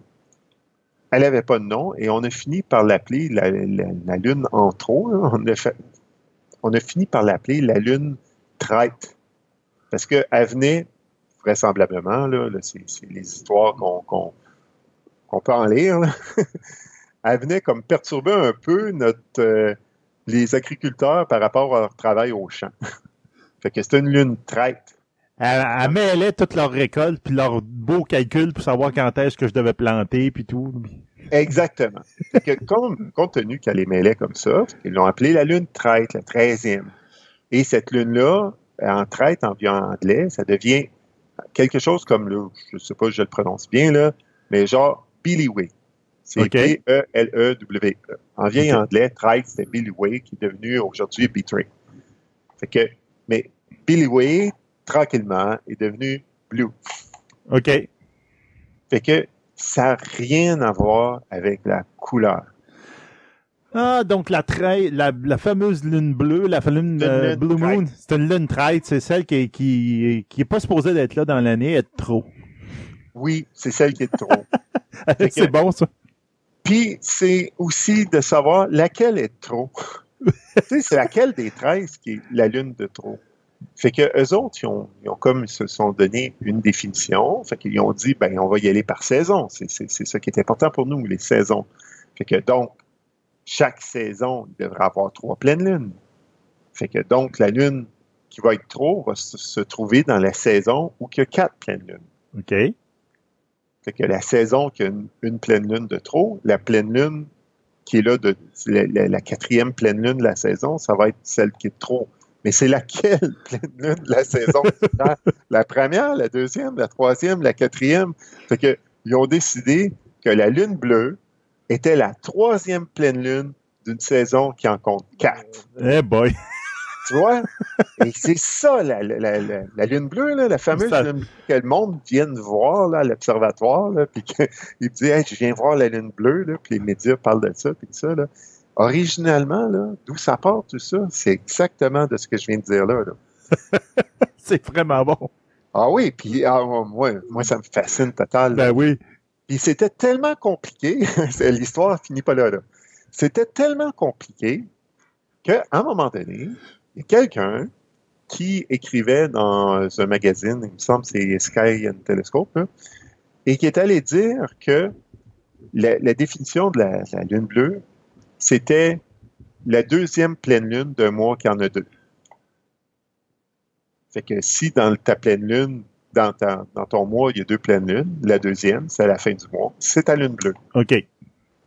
elle n'avait pas de nom et on a fini par l'appeler la, la- la lune en trop. là. On, a fait- on a fini par l'appeler la lune traite. Parce qu'elle venait, vraisemblablement, là, là, c'est les histoires qu'on qu'on- qu'on peut en lire, là. elle venait comme perturber un peu notre, euh, les agriculteurs par rapport à leur travail au champ. fait que c'était une lune traite. Elle, elle mêlait toutes leurs récoltes, puis leurs beaux calculs pour savoir quand est-ce que je devais planter, puis tout. Exactement. Fait que compte tenu qu'elle les mêlait comme ça, ils l'ont appelée la lune traite, la 13e. Et cette lune-là, en traite, en vieux anglais, ça devient quelque chose comme, là, je ne sais pas si je le prononce bien, là, mais genre Billy Way. C'est. B-E-L-E-W-E. En vieil anglais, traite, c'était Billy Way, qui est devenu aujourd'hui Betray. Fait que, mais Billy Way, tranquillement, est devenu Blue. OK. Fait que ça n'a rien à voir avec la couleur. Ah, donc la, trai- la, la fameuse lune bleue, la lune euh, lune Blue Moon, c'est une lune traite, c'est celle qui, qui, qui est pas supposée d'être là dans l'année, être trop. Oui, c'est celle qui est trop. Fait que- c'est bon, ça. Puis c'est aussi de savoir laquelle est trop. tu sais, c'est laquelle des 13 qui est la lune de trop. Fait que eux autres, ils ont, ils ont comme ils se sont donné une définition. Fait qu'ils ont dit, ben, on va y aller par saison. C'est ça qui est important pour nous, les saisons. Fait que donc, chaque saison, il devrait avoir trois pleines lunes. Fait que donc, la lune qui va être trop va se, se trouver dans la saison où il y a quatre pleines lunes. OK. Que la saison qui a une, pleine lune de trop, la pleine lune qui est là, de, la, quatrième pleine lune de la saison, ça va être celle qui est trop. Mais c'est laquelle pleine lune de la saison? La- la première, la deuxième, la troisième, la quatrième? Fait que, ils ont décidé que la lune bleue était la troisième pleine lune d'une saison qui en compte quatre. Eh boy. Tu vois? Et c'est ça, la, la- la- lune bleue, là, la fameuse Ça- lune bleue que le monde vienne voir là, à l'observatoire, puis qu'il dit hey, je viens voir la lune bleue, puis les médias parlent de ça, puis ça. Là. Originalement, là, d'où ça part tout ça? C'est exactement de ce que je viens de dire là. là. C'est vraiment bon. Ah oui, puis ah, moi, moi, ça me fascine total. là. Ben oui. Puis c'était tellement compliqué, l'histoire finit pas là. là. C'était tellement compliqué qu'à un moment donné, quelqu'un qui écrivait dans un magazine, il me semble c'est Sky and Telescope, et qui est allé dire que la, définition de la, lune bleue, c'était la deuxième pleine lune d'un mois qui en a deux. Fait que si dans ta pleine lune, dans ton mois, il y a deux pleines lunes, la deuxième, c'est à la fin du mois, c'est ta lune bleue. OK.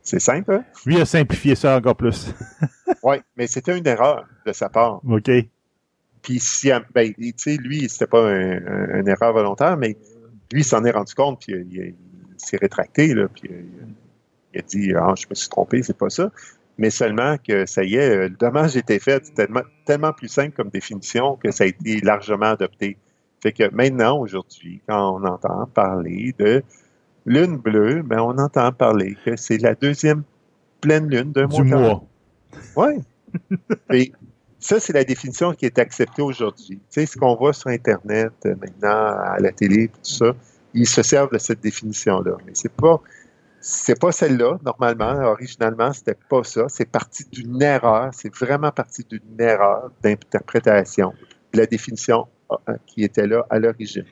C'est simple, hein? Lui a simplifié ça encore plus. Oui, mais c'était une erreur de sa part. OK. Puis, si, ben, tu sais, lui, c'était pas un- un- une erreur volontaire, mais lui, il s'en est rendu compte, puis il, il s'est rétracté, là, puis il, il a dit, ah, je me suis trompé, c'est pas ça. Mais seulement que ça y est, le dommage était fait, c'est tellement, tellement plus simple comme définition que ça a été largement adopté. Fait que maintenant, aujourd'hui, quand on entend parler de lune bleue, ben, on entend parler que c'est la deuxième pleine lune d'un mois. Du mois. oui. Et ça, c'est la définition qui est acceptée aujourd'hui. Tu sais, ce qu'on voit sur Internet euh, maintenant, à la télé, tout ça, ils se servent de cette définition-là. Mais c'est pas, c'est pas celle-là, normalement. Originalement, c'était pas ça. C'est parti d'une erreur. C'est vraiment parti d'une erreur d'interprétation de la définition euh, qui était là à l'origine.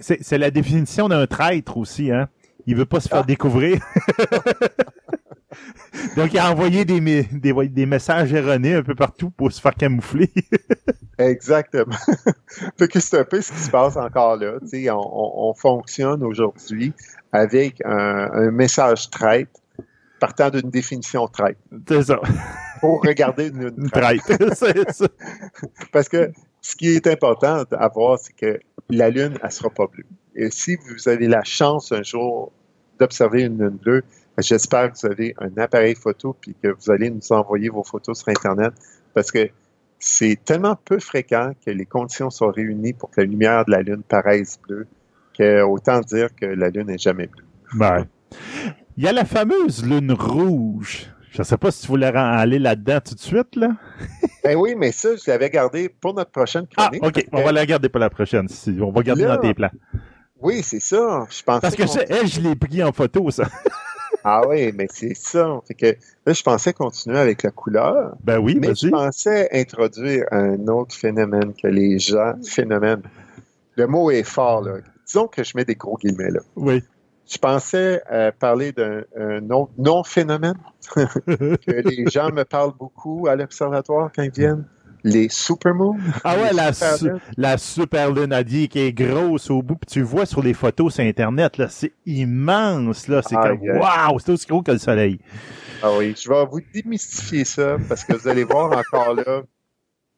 C'est c'est la définition d'un traître aussi, hein. Il veut pas se faire Ah. découvrir. Donc, il a envoyé des, mé- des, des messages erronés un peu partout pour se faire camoufler. Exactement. fait que c'est un peu ce qui se passe encore là. On, on- on fonctionne aujourd'hui avec un, un message traite partant d'une définition traite c'est ça. pour regarder une, Une ça. Parce que ce qui est important à voir, c'est que la Lune, elle sera pas bleue. Et si vous avez la chance un jour d'observer une Lune bleue, j'espère que vous avez un appareil photo puis que vous allez nous envoyer vos photos sur Internet parce que c'est tellement peu fréquent que les conditions sont réunies pour que la lumière de la Lune paraisse bleue que autant dire que la Lune n'est jamais bleue. Ben. Il y a la fameuse lune rouge. Je sais pas si tu voulais aller là-dedans tout de suite, là. Ben oui, mais ça, je l'avais gardé pour notre prochaine Ah, chronique. OK. parce On va la garder pour la prochaine. si- On va garder Là, dans tes plans. Oui, c'est ça. Je pensais Parce que qu'on- ça, elle, je l'ai pris en photo, ça. Ah oui, mais c'est ça. Fait que là, je pensais continuer avec la couleur, Ben oui, mais je pensais introduire un autre phénomène que les gens. Phénomène. Le mot est fort, là. Disons que je mets des gros guillemets, là. Oui. Je pensais euh, parler d'un un autre non-phénomène que les gens me parlent beaucoup à l'observatoire quand ils viennent. Les supermoons. Ah ouais, la, super su- la super lune qui est grosse au bout, puis tu vois sur les photos sur Internet, là, c'est immense, là, c'est comme, aïe. waouh, c'est aussi gros que le soleil. Ah oui, je vais vous démystifier ça parce que vous allez voir encore là.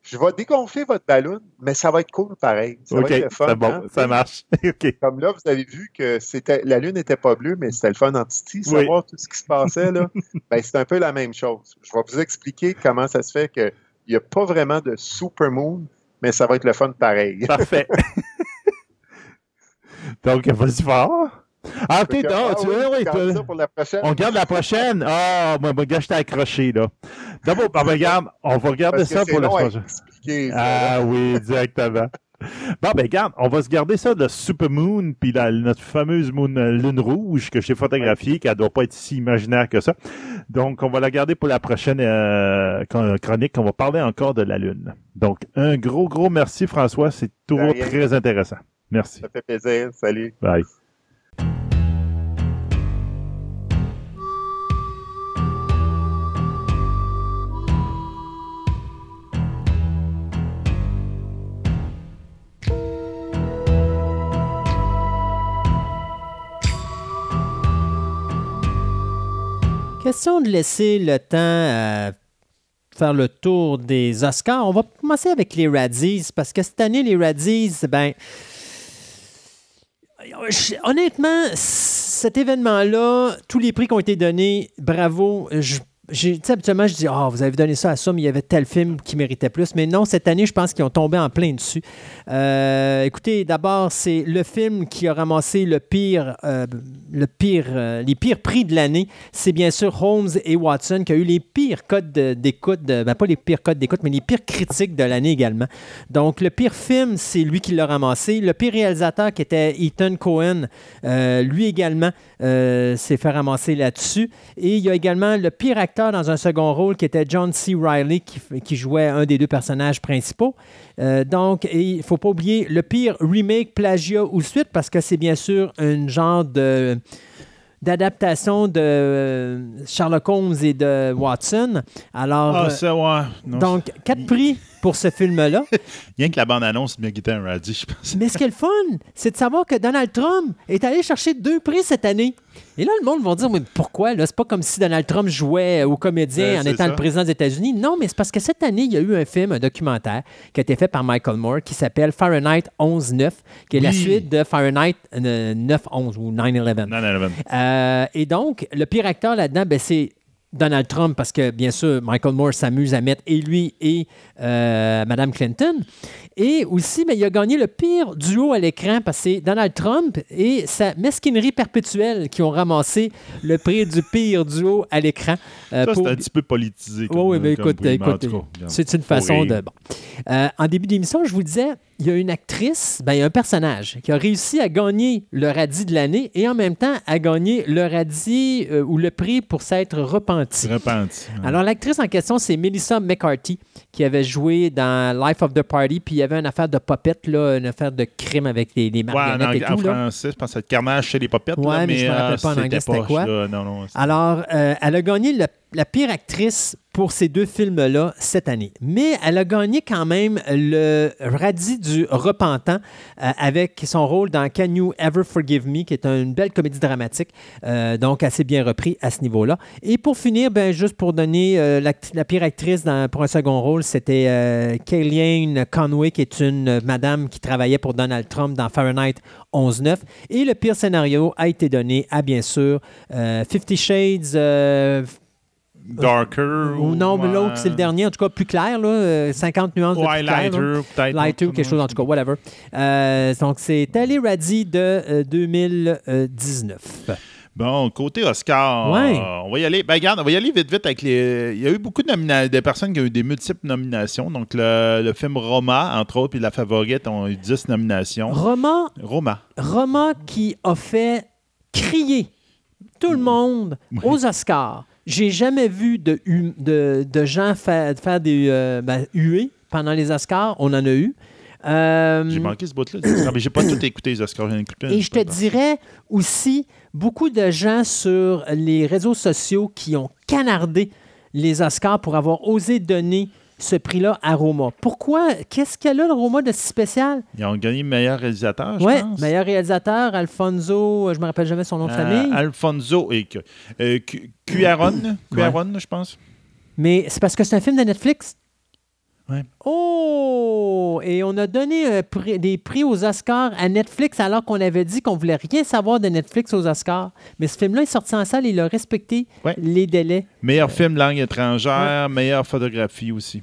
Je vais dégonfler votre ballon, mais ça va être cool pareil. Ça OK, va être le fun. c'est bon, hein? ça marche. Comme là, vous avez vu que c'était la lune n'était pas bleue, mais c'était le fun en titi, Oui. savoir tout ce qui se passait là. ben, c'est un peu la même chose. Je vais vous expliquer comment ça se fait qu'il n'y a pas vraiment de supermoon, mais ça va être le fun pareil. Parfait. Donc, vas-y fort. Ah, que- ah, tu oui, vois, oui, garde tu- ça pour la prochaine. On regarde la prochaine. Ah, moi, moi, gars, je t'ai accroché, là. D'abord, ben, regarde, on va regarder Parce ça pour la prochaine. ça, Ah oui, exactement. Bon, ben, regarde, on va se garder ça, le Super Moon, puis la- notre fameuse moon, euh, lune rouge que j'ai photographiée, qui ne doit pas être si imaginaire que ça. Donc, on va la garder pour la prochaine euh, chron- chronique. On va parler encore de la lune. Donc, un gros, gros merci, François. C'est toujours très intéressant. Merci. Ça fait plaisir. Salut. Bye. Question de laisser le temps à faire le tour des Oscars. On va commencer avec les Razzies parce que cette année, les Razzies, ben. Honnêtement, cet événement-là, tous les prix qui ont été donnés, bravo. Je, habituellement, je dis, ah, vous avez donné ça à ça, mais il y avait tel film qui méritait plus. Mais non, cette année, je pense qu'ils ont tombé en plein dessus. Euh, écoutez, d'abord, c'est le film qui a ramassé le pire, euh, le pire, euh, les pires prix de l'année. C'est bien sûr Holmes et Watson qui a eu les pires codes de- d'écoute, ben, pas les pires codes d'écoute, mais les pires critiques de l'année également. Donc, le pire film, c'est lui qui l'a ramassé. Le pire réalisateur, qui était Ethan Cohen, lui également s'est fait ramasser là-dessus. Et il y a également le pire acteur dans un second rôle, qui était John C. Reilly, qui, jouait un des deux personnages principaux. Euh, donc, il ne faut pas oublier le pire remake, plagiat ou suite, parce que c'est bien sûr un genre de d'adaptation de euh, Sherlock Holmes et de Watson. Alors, Ah, euh, ça, ouais. Non, donc, quatre prix pour ce film-là. Rien que la bande-annonce méritait un radis, je pense. Mais ce qui est le fun, c'est de savoir que Donald Trump est allé chercher deux prix cette année. Et là, le monde va dire, mais pourquoi? C'est pas comme si Donald Trump jouait au comédien Ouais, en étant ça. le président des États-Unis. Non, mais c'est parce que cette année, il y a eu un film, un documentaire, qui a été fait par Michael Moore, qui s'appelle Fahrenheit 11-9, qui est la suite de Fahrenheit euh, 9-11 ou 9-11. Non, non, non. Euh, et donc, le pire acteur là-dedans, ben, c'est Donald Trump, parce que bien sûr, Michael Moore s'amuse à mettre et lui et euh, Madame Clinton. Et aussi, ben, il a gagné le pire duo à l'écran parce que c'est Donald Trump et sa mesquinerie perpétuelle qui ont ramassé le prix du pire duo à l'écran. euh, Ça, pour- c'est un petit peu politisé. oui, oui, mais écoute, écoute, c'est une façon rire. de. Bon. Euh, en début d'émission, je vous disais, il y a une actrice, ben, il y a un personnage qui a réussi à gagner le radis de l'année et en même temps à gagner le radis euh, ou le prix pour s'être repenti. Repenti. ouais. Alors, l'actrice en question, c'est Melissa McCarthy, qui avait joué dans Life of the Party, puis il y avait une affaire de popette, là, une affaire de crime avec les, les Ouais, en, marionnettes et en tout. là. français, je pense que Carnage chez les popettes. Ouais, là, mais je me euh, rappelle pas en anglais c'était quoi. là. Non, non. Alors, euh, elle a gagné le- la pire actrice pour ces deux films-là cette année. Mais elle a gagné quand même le radis du repentant euh, avec son rôle dans Can You Ever Forgive Me, qui est une belle comédie dramatique, euh, donc assez bien repris à ce niveau-là. Et pour finir, ben, juste pour donner euh, la pire actrice dans- pour un second rôle, c'était euh, Kellyanne Conway, qui est une euh, madame qui travaillait pour Donald Trump dans Fahrenheit 11-9. Et le pire scénario a été donné à, bien sûr, euh, Fifty Shades. euh, Darker. ou non, mais l'autre, c'est le dernier, en tout cas plus clair, là, euh, 50 nuances de Ouais, plus clair, là. Lighter, peut-être. Lighter ou quelque chose, en tout cas, whatever. Euh, donc, c'est Ali Radzi de euh, 2019. Bon, côté Oscar, Ouais. euh, on va y aller. Ben, regarde, on va y aller vite, vite avec les. Il y a eu beaucoup de, nomina- personnes qui ont eu des multiples nominations. Donc, le, le film Roma, entre autres, puis La Favorite ont eu 10 nominations. Roman, Roma. Roman qui a fait crier tout le monde aux Oscars. J'ai jamais vu de, de, de gens faire, faire des euh, ben, huées pendant les Oscars. On en a eu. Euh, J'ai manqué ce bout-là. Non, mais j'ai pas tout écouté les Oscars. écouté Et je te dirais aussi beaucoup de gens sur les réseaux sociaux qui ont canardé les Oscars pour avoir osé donner ce prix-là à Roma. Pourquoi? Qu'est-ce qu'elle a, le Roma, de si spécial? Ils ont gagné meilleur réalisateur, je Oui, pense. meilleur réalisateur, Alfonso, je me rappelle jamais son nom de Euh, famille. Alfonso et euh, Cu- Cuaron, Cuaron, je pense. Mais c'est parce que c'est un film de Netflix? Ouais. Oh! Et on a donné un prix- des prix aux Oscars à Netflix alors qu'on avait dit qu'on voulait rien savoir de Netflix aux Oscars. Mais ce film-là est sorti en salle et il a respecté Ouais. les délais. Meilleur film langue étrangère, meilleure photographie aussi.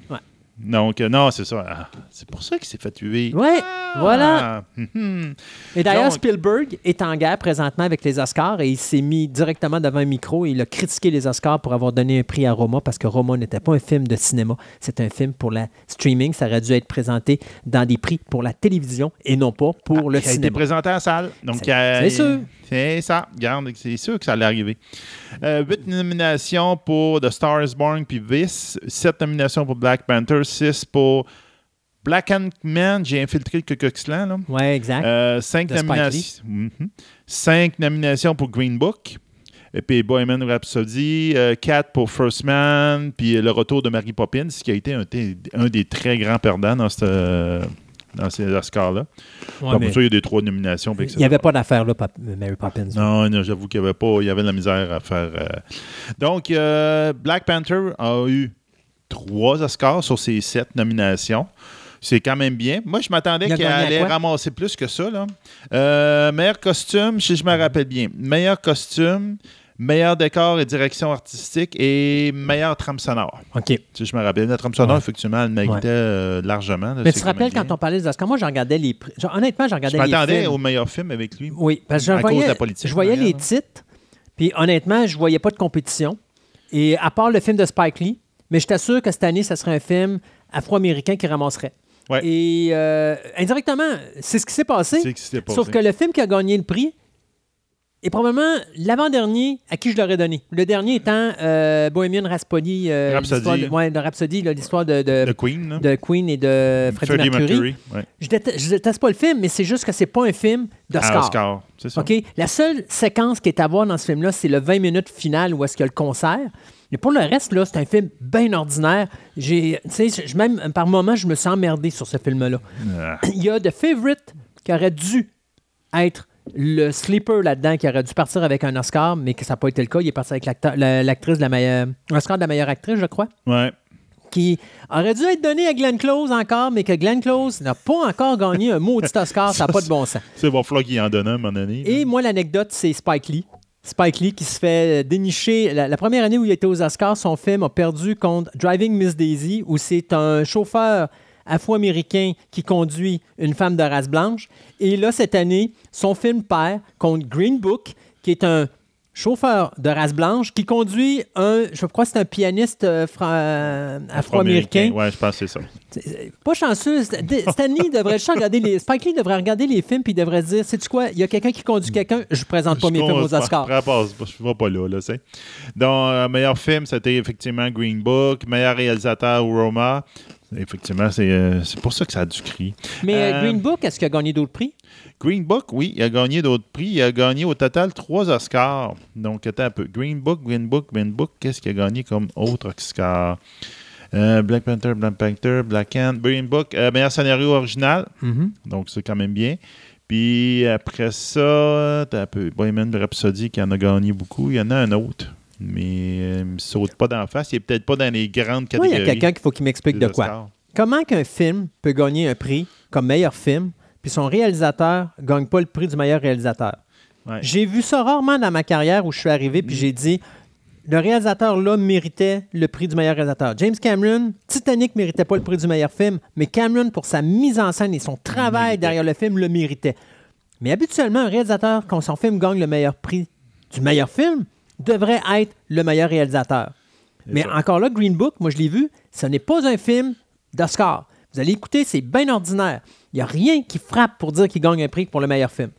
Donc, euh, non, c'est ça. Ah, c'est pour ça qu'il s'est fait tuer. Ouais, Ah! voilà. Mhm. Et d'ailleurs, Donc- Spielberg est en guerre présentement avec les Oscars et il s'est mis directement devant un micro et il a critiqué les Oscars pour avoir donné un prix à Roma parce que Roma n'était pas un film de cinéma, c'est un film pour la streaming. Ça aurait dû être présenté dans des prix pour la télévision et non pas pour le Ah, qui a été cinéma. présenté en salle. Donc, C'est- euh, c'est sûr. C'est ça. Regarde, c'est sûr que ça allait arriver. Euh, huit nominations pour The Star is Born puis Vice. Sept nominations pour Black Panther. Six pour Black Man. J'ai infiltré le Klan, là. Ouais, exact. Euh, cinq, nominations. Mhm. Cinq nominations pour Green Book. Et puis Bohemian Rhapsody, euh, quatre pour First Man, puis le retour de Mary Poppins, qui a été un, des très grands perdants dans, cette, euh, dans ces Oscars-là. Ouais, Donc, ça, il y a des trois nominations. il n'y avait pas d'affaire là, Pop- Mary Poppins. Non, non, j'avoue qu'il y avait pas, il y avait de la misère à faire. euh. Donc, euh, Black Panther a eu trois Oscars sur ses sept nominations. C'est quand même bien. Moi, je m'attendais à allait ramasser plus que ça. Là. Euh, meilleur costume, si je me rappelle bien. Meilleur costume, meilleur décor et direction artistique et meilleur trame sonore. OK. Si je me rappelle, la trame sonore, Ouais. effectivement, elle méritait Ouais. euh, largement. là, Mais tu te rappelles quand on parlait des Oscars, moi, j'en regardais les prix. genre, honnêtement, j'en Je regardais les m'attendais films. au meilleur film avec lui. Oui, parce que je À cause voyais, de la politique, je voyais les titres, puis honnêtement, je voyais pas de compétition. Et à part le film de Spike Lee, mais j'étais sûr que cette année, ça serait un film afro-américain qui ramasserait. Ouais. Et euh, indirectement, c'est ce qui s'est passé. C'est ce qui s'est passé. Sauf que le film qui a gagné le prix est probablement l'avant-dernier à qui je l'aurais donné. Le dernier étant euh, Bohemian Rhapsody. euh, Rhapsody. l'histoire de, ouais, de Rhapsody, l'histoire de, de, The Queen, là. de Queen et de Freddie, Mercury. ouais. Je, déteste, je déteste pas le film, mais c'est juste que c'est pas un film d'Oscar. Oscar, c'est ça. La seule séquence qui est à voir dans ce film-là, c'est le 20 minutes final où est-ce qu'il y a le concert. Mais pour le reste, là, c'est un film bien ordinaire. J'ai, je- même par moments, je me sens emmerdé sur ce film-là. Ah. Il y a The Favorite qui aurait dû être le sleeper là-dedans, qui aurait dû partir avec un Oscar, mais que ça n'a pas été le cas. Il est parti avec l'actrice de la meilleure. Oscar de la meilleure actrice, je crois Ouais. qui aurait dû être donné à Glenn Close encore, mais que Glenn Close n'a pas encore gagné un maudit Oscar, ça n'a pas de bon sens. C'est va falloir qu'il en donne un à un moment donné. là. Et moi, l'anecdote, c'est Spike Lee. Spike Lee qui se fait dénicher. La, la première année où il était aux Oscars, son film a perdu contre Driving Miss Daisy, où c'est un chauffeur afro-américain qui conduit une femme de race blanche. Et là, cette année, son film perd contre Green Book, qui est un chauffeur de race blanche qui conduit un, je crois que c'est un pianiste euh, euh, afro-américain. Ouais, je pense que c'est ça. C'est- Pas chanceux. St- Stanley devrait juste regarder les. Spike Lee devrait regarder les films puis il devrait se dire sais-tu quoi, il y a quelqu'un qui conduit quelqu'un, je présente pas Je mes films aux Oscars. je ne vais pas là, là, c'est. Donc, euh, meilleur film, c'était effectivement Green Book. Meilleur réalisateur, Roma. Effectivement, c'est euh, c'est pour ça que ça a du cri. Mais euh, Euh, Green Book, est-ce qu'il a gagné d'autres prix? Green Book, oui, il a gagné d'autres prix. Il a gagné au total trois Oscars. Donc, attends un peu. Green Book, Green Book, Green Book, qu'est-ce qu'il a gagné comme autre Oscar? Euh, Black Panther, Black Panther, Black Hand, Green Book, euh, meilleur scénario original. Donc, c'est quand même bien. Puis après ça, t'as un peu Bohemian Rhapsody qui en a gagné beaucoup. Il y en a un autre. Mais euh, il me saute pas d'en face. Il est peut-être pas dans les grandes Moi, il catégories. y a quelqu'un qu'il faut qu'il m'explique de quoi. Comment qu'un film peut gagner un prix comme meilleur film, puis son réalisateur ne gagne pas le prix du meilleur réalisateur? Ouais. J'ai vu ça rarement dans ma carrière où je suis arrivé, puis j'ai dit le réalisateur là méritait le prix du meilleur réalisateur. James Cameron, Titanic méritait pas le prix du meilleur film, mais Cameron, pour sa mise en scène et son travail derrière le film, le méritait. Mais habituellement, un réalisateur, quand son film gagne le meilleur prix du meilleur film, devrait être le meilleur réalisateur. Mais ça. encore là, Green Book, moi je l'ai vu, ce n'est pas un film d'Oscar. Vous allez écouter, c'est bien ordinaire. Il n'y a rien qui frappe pour dire qu'il gagne un prix pour le meilleur film.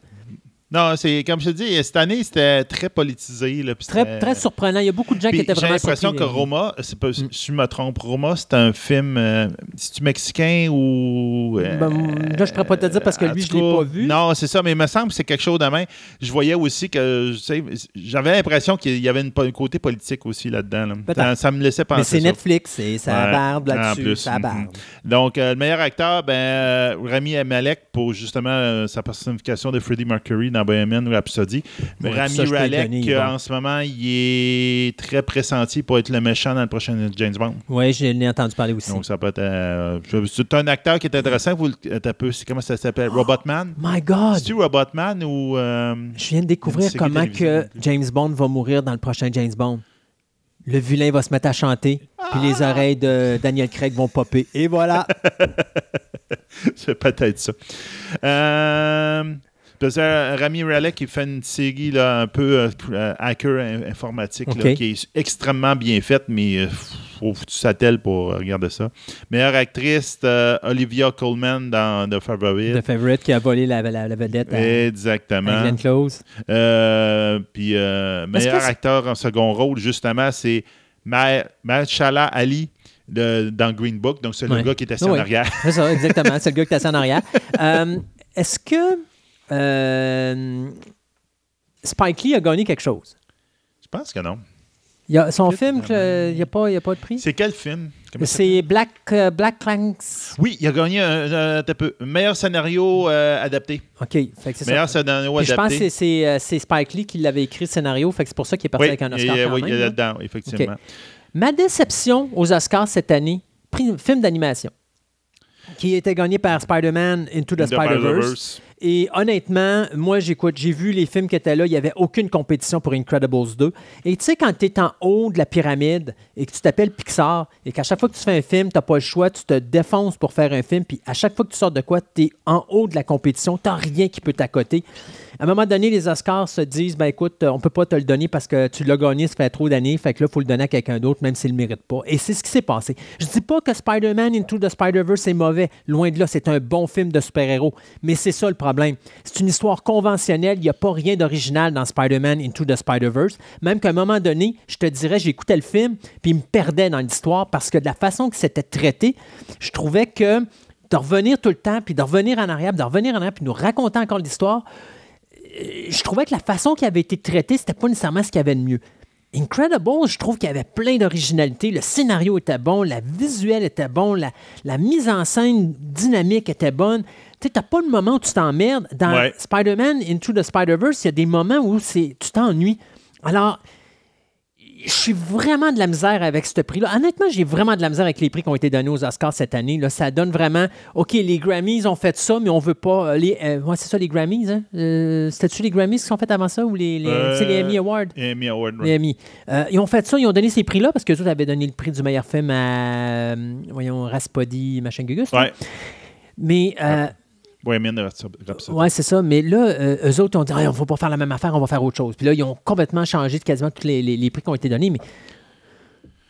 Non, c'est comme je te dis, cette année, c'était très politisé. Là, Très, très surprenant. Il y a beaucoup de gens qui étaient J'ai vraiment l'impression surpris. que Roma, c'est pas, si je me trompe, Roma, c'est un film. euh, C'est-tu mexicain ou. euh, Ben, là, je pourrais pas te dire parce que en lui, je l'ai cas, pas vu. Non, c'est ça, mais il me semble que c'est quelque chose de même. Je voyais aussi que. tu sais, J'avais l'impression qu'il y avait une, un côté politique aussi là-dedans. là. Ça, ça me laissait penser. Mais c'est. Netflix et ça Ouais, barbe là-dessus. Ça mhm. barbe. Donc, euh, le meilleur acteur, ben, euh, Rami Malek pour justement euh, sa personnification de Freddie Mercury dans Bohemian Rhapsody. Ouais, Rami Malek, euh, en ce moment, il est très pressenti pour être le méchant dans le prochain James Bond. Oui, je l'ai entendu parler aussi. Donc, ça peut être. euh, c'est un acteur qui est intéressant. Vous, le- un peu, c'est- comment ça s'appelle? Robotman? My God! C'est-tu Robotman ou. euh, Je viens de découvrir comment que. James Bond va mourir dans le prochain James Bond. Le vilain va se mettre à chanter. Puis les oreilles de Daniel Craig vont popper. Et voilà. C'est peut-être ça. Euh, euh, Rami Malek qui fait une série là, un peu euh, euh, hacker in- informatique là, qui est extrêmement bien faite, mais euh, faut que tu s'attelles pour regarder ça. Meilleure actrice, euh, Olivia Colman dans The Favorite. The Favorite qui a volé la, la- la vedette à, à Exactement. Glenn Close. Puis meilleur acteur en second rôle, justement, c'est Ma- Mahershala Ali de- dans Green Book. Donc, c'est le gars qui est assis en arrière. C'est ça, exactement. C'est le gars qui est assis en arrière. Est-ce que euh, Spike Lee a gagné quelque chose? Je pense que non. Il y a, son film, il n'y a, pas- il y a pas de prix? C'est quel film? C'est Black, euh, Black Clanks. Oui, il a gagné un, un- un peu. meilleur scénario euh, adapté. OK. Fait que c'est ça. Meilleur scénario Puis je pense que adapté. c'est- euh, c'est Spike Lee qui l'avait écrit le scénario, fait que c'est pour ça qu'il est parti oui, avec un Oscar a- quand oui, même, il y a là. là-dedans, effectivement. Ma déception aux Oscars cette année, prix- film d'animation, qui était gagné par Spider-Man Into the The Spider-Verse. Et honnêtement, moi, j'écoute, j'ai vu les films qui étaient là, il n'y avait aucune compétition pour Incredibles 2. Et tu sais, quand tu es en haut de la pyramide et que tu t'appelles Pixar et qu'à chaque fois que tu fais un film, tu n'as pas le choix, tu te défonces pour faire un film, puis à chaque fois que tu sors de quoi, tu es en haut de la compétition, tu rien qui peut t'accoter. À un moment donné, les Oscars se disent ben écoute, on peut pas te le donner parce que tu l'as gagné, ça fait trop d'années, fait que là, il faut le donner à quelqu'un d'autre, même s'il ne le mérite pas. Et c'est ce qui s'est passé. Je dis pas que Spider-Man Into the Spider-Verse est mauvais. Loin de là, c'est un bon film de super-héros. Mais c'est ça le problème. C'est une histoire conventionnelle. Il n'y a pas rien d'original dans Spider-Man Into the Spider-Verse. Même qu'à un moment donné, je te dirais, j'écoutais le film, puis il me perdait dans l'histoire parce que de la façon que c'était traité, je trouvais que de revenir tout le temps, puis de revenir en arrière, puis de revenir en arrière, puis nous raconter encore l'histoire, je trouvais que la façon qui avait été traitée, c'était pas nécessairement ce qu'il y avait de mieux. Incredible, je trouve qu'il y avait plein d'originalité. Le scénario était bon, la visuelle était bon, la, la mise en scène dynamique était bonne. Tu t'as pas le moment où tu t'emmerdes. Dans Ouais. Spider-Man Into the Spider-Verse, il y a des moments où tu t'ennuies. Alors, je suis vraiment de la misère avec ce prix-là. Honnêtement, j'ai vraiment de la misère avec les prix qui ont été donnés aux Oscars cette année. Là, ça donne vraiment, OK, les Grammys ont fait ça, mais on veut pas. euh, Les, euh, ouais, c'est ça, les Grammys. Hein? Euh, C'était-tu les Grammys qui sont fait avant ça ou les, les- Euh, c'est les Emmy Awards? Emmy Award, Les Emmy. Ils ont fait ça, ils ont donné ces prix-là parce que eux avaient donné le prix du meilleur film à, voyons, Raspody, machin Gugus. Ouais. Mais, euh, Bohemian Rhapsody. ouais, c'est ça. Mais là, euh, eux autres ont dit, on ne va pas faire la même affaire, on va faire autre chose. Puis là, ils ont complètement changé de quasiment tous les, les- les prix qui ont été donnés. Mais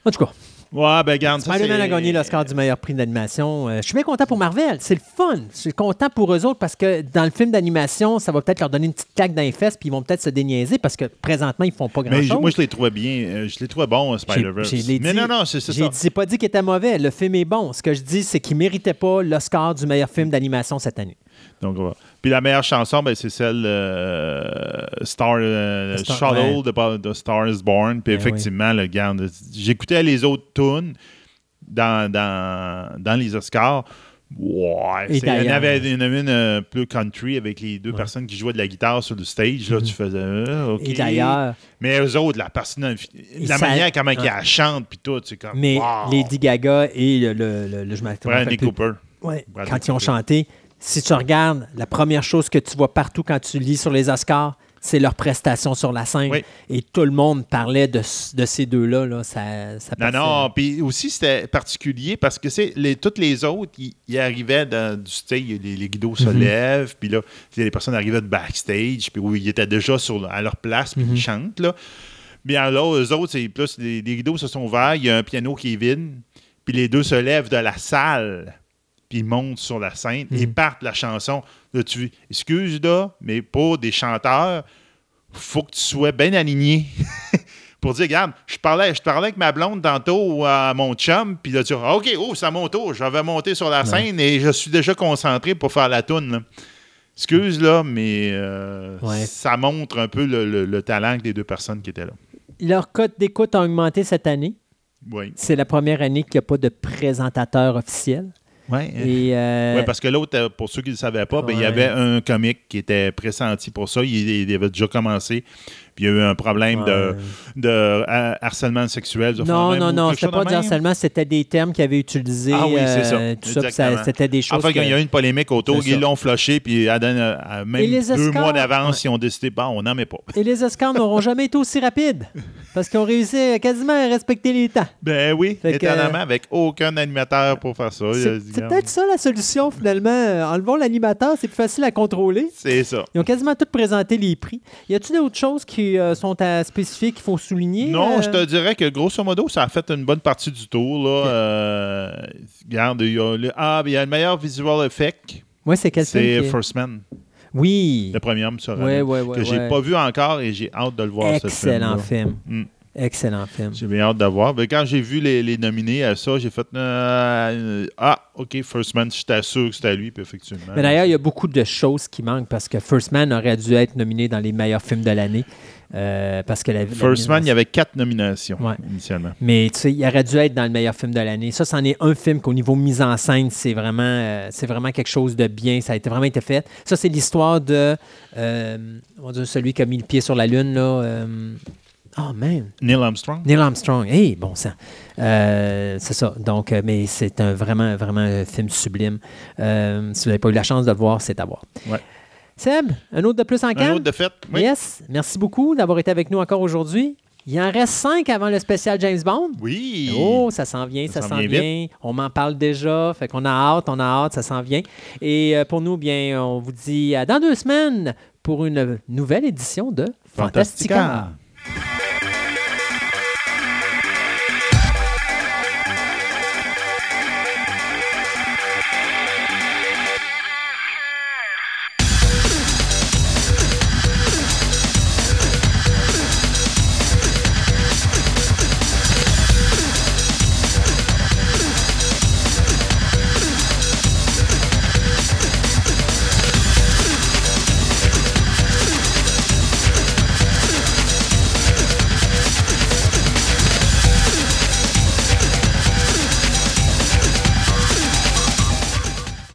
en tout cas, Ouais, ben, garde, ça, Spider-Man a gagné l'Oscar du meilleur prix d'animation. Euh, je suis bien content pour Marvel. C'est le fun. Je suis content pour eux autres parce que dans le film d'animation, ça va peut-être leur donner une petite claque dans les fesses puis ils vont peut-être se déniaiser parce que présentement, ils font pas grand-chose. moi, je les trouvais bien. euh, je les trouvais bons, Spider-Verse. J'ai- j'ai les Mais dit- non, non, c'est c'est J'ai ça. j'ai pas dit qu'il était mauvais. Le film est bon. Ce que je dis, c'est qu'il méritait pas l'Oscar du meilleur film d'animation cette année. Donc. Puis la meilleure chanson, ben, c'est celle euh, Star, euh, Star- Shuttle de, de Star is Born. Puis Ben effectivement, le garde, j'écoutais les autres tunes dans, dans, dans les Oscars. Ouais, il y en avait avait une euh, plus country avec les deux personnes qui jouaient de la guitare sur le stage. Là, tu faisais euh. Et d'ailleurs, Mais eux autres, la personne, la manière comment Ouais. elle chante, puis tout, c'est comme. mais wow. Lady Gaga et le, le, le- le- je Bradley plus- Cooper. Ouais, Bradley quand ils ont chanté, si tu regardes, la première chose que tu vois partout quand tu lis sur les Oscars, c'est leur prestation sur la scène. Oui. Et tout le monde parlait de, de ces deux-là. Là. Ça, ça Non, non, puis aussi c'était particulier parce que c'est les, toutes les autres, ils, arrivaient dans, du stage, les, les guidos se Mhm. lèvent, puis là, les personnes arrivaient de backstage, puis où ils étaient déjà sur, à leur place, Mhm. puis ils chantent, là. Bien là, eux autres, c'est plus, les, les rideaux se sont ouverts, il y a un piano qui est vide, puis les deux se lèvent de la salle, puis ils montent sur la scène et Mhm. partent la chanson. Là, tu excuse là, mais pour des chanteurs, faut que tu sois bien aligné. pour dire, regarde, je parlais, je parlais avec ma blonde tantôt à mon chum, puis là, tu dis, OK, oh, c'est à mon tour, je vais monter sur la scène et je suis déjà concentré pour faire la toune. là. Excuse, là, mais euh, Ouais. ça montre un peu le, le- le talent des deux personnes qui étaient là. Leur cote d'écoute a augmenté cette année. Oui. C'est la première année qu'il n'y a pas de présentateur officiel. Ouais, Et, euh, Ouais, parce que l'autre, euh, pour ceux qui ne le savaient pas, ben, il y avait un comique qui était pressenti pour ça. Il, il avait déjà commencé. Puis il y a eu un problème de, Ouais. de euh, harcèlement sexuel. de Non, non, non, c'était pas du harcèlement, c'était des termes qu'ils avaient utilisés. Ah oui, c'est ça. euh, Tout ça, c'était des choses. En fait, que- il y a eu une polémique autour, ils l'ont flushé, puis à, à- à même deux mois d'avance, ils ont décidé, bon, on n'en met pas. Et les Oscars n'auront jamais été aussi rapides parce qu'ils ont réussi quasiment à respecter les temps. Ben oui, Fait étonnamment, avec aucun animateur pour faire ça. C'est peut-être ça la solution finalement. Euh, Enlevons l'animateur, c'est plus facile à contrôler. C'est ça. Ils ont quasiment tout présenté les prix. Y a-t-il d'autres choses qui euh, sont à spécifier qu'il faut souligner? Non, euh? je te dirais que grosso modo, ça a fait une bonne partie du tour. Là. Euh, regarde, il y a le, ah, il y a le meilleur visual effect. Ouais, c'est quel film? C'est First Man, Oui. le premier homme sur Ouais, ouais, ouais. que j'ai pas vu encore et j'ai hâte de le voir. ce Excellent film-là. film. Mm. Excellent film. J'ai bien hâte de voir. Mais quand j'ai vu les, les nominés à ça, j'ai fait euh, Ah, OK, First Man, j'étais sûr que c'était lui, puis effectivement. Mais d'ailleurs, il y a beaucoup de choses qui manquent parce que First Man aurait dû être nominé dans les meilleurs films de l'année. Euh, parce que la, First Man, il y avait quatre nominations Ouais. initialement. Mais tu sais, il aurait dû être dans le meilleur film de l'année. Ça, c'en est un film qu'au niveau mise en scène, c'est vraiment, euh, c'est vraiment quelque chose de bien. Ça a été vraiment été fait. Ça, c'est l'histoire de euh, on va dire celui qui a mis le pied sur la lune là. euh, Oh man, Neil Armstrong. Neil Armstrong. Hey, bon sang. Euh, c'est ça. Donc, mais c'est un vraiment, vraiment un film sublime. Euh, si vous n'avez pas eu la chance de le voir, c'est à voir. Ouais. Seb, un autre de plus en Un canne? autre de fait. Oui. Yes. Merci beaucoup d'avoir été avec nous encore aujourd'hui. Il en reste cinq avant le spécial James Bond. Oui. Oh, ça s'en vient, ça, Ça s'en vient On m'en parle déjà. Fait qu'on a hâte, on a hâte, ça s'en vient. Et euh, pour nous, bien, on vous dit à dans deux semaines pour une nouvelle édition de Fantastica. Fantastica.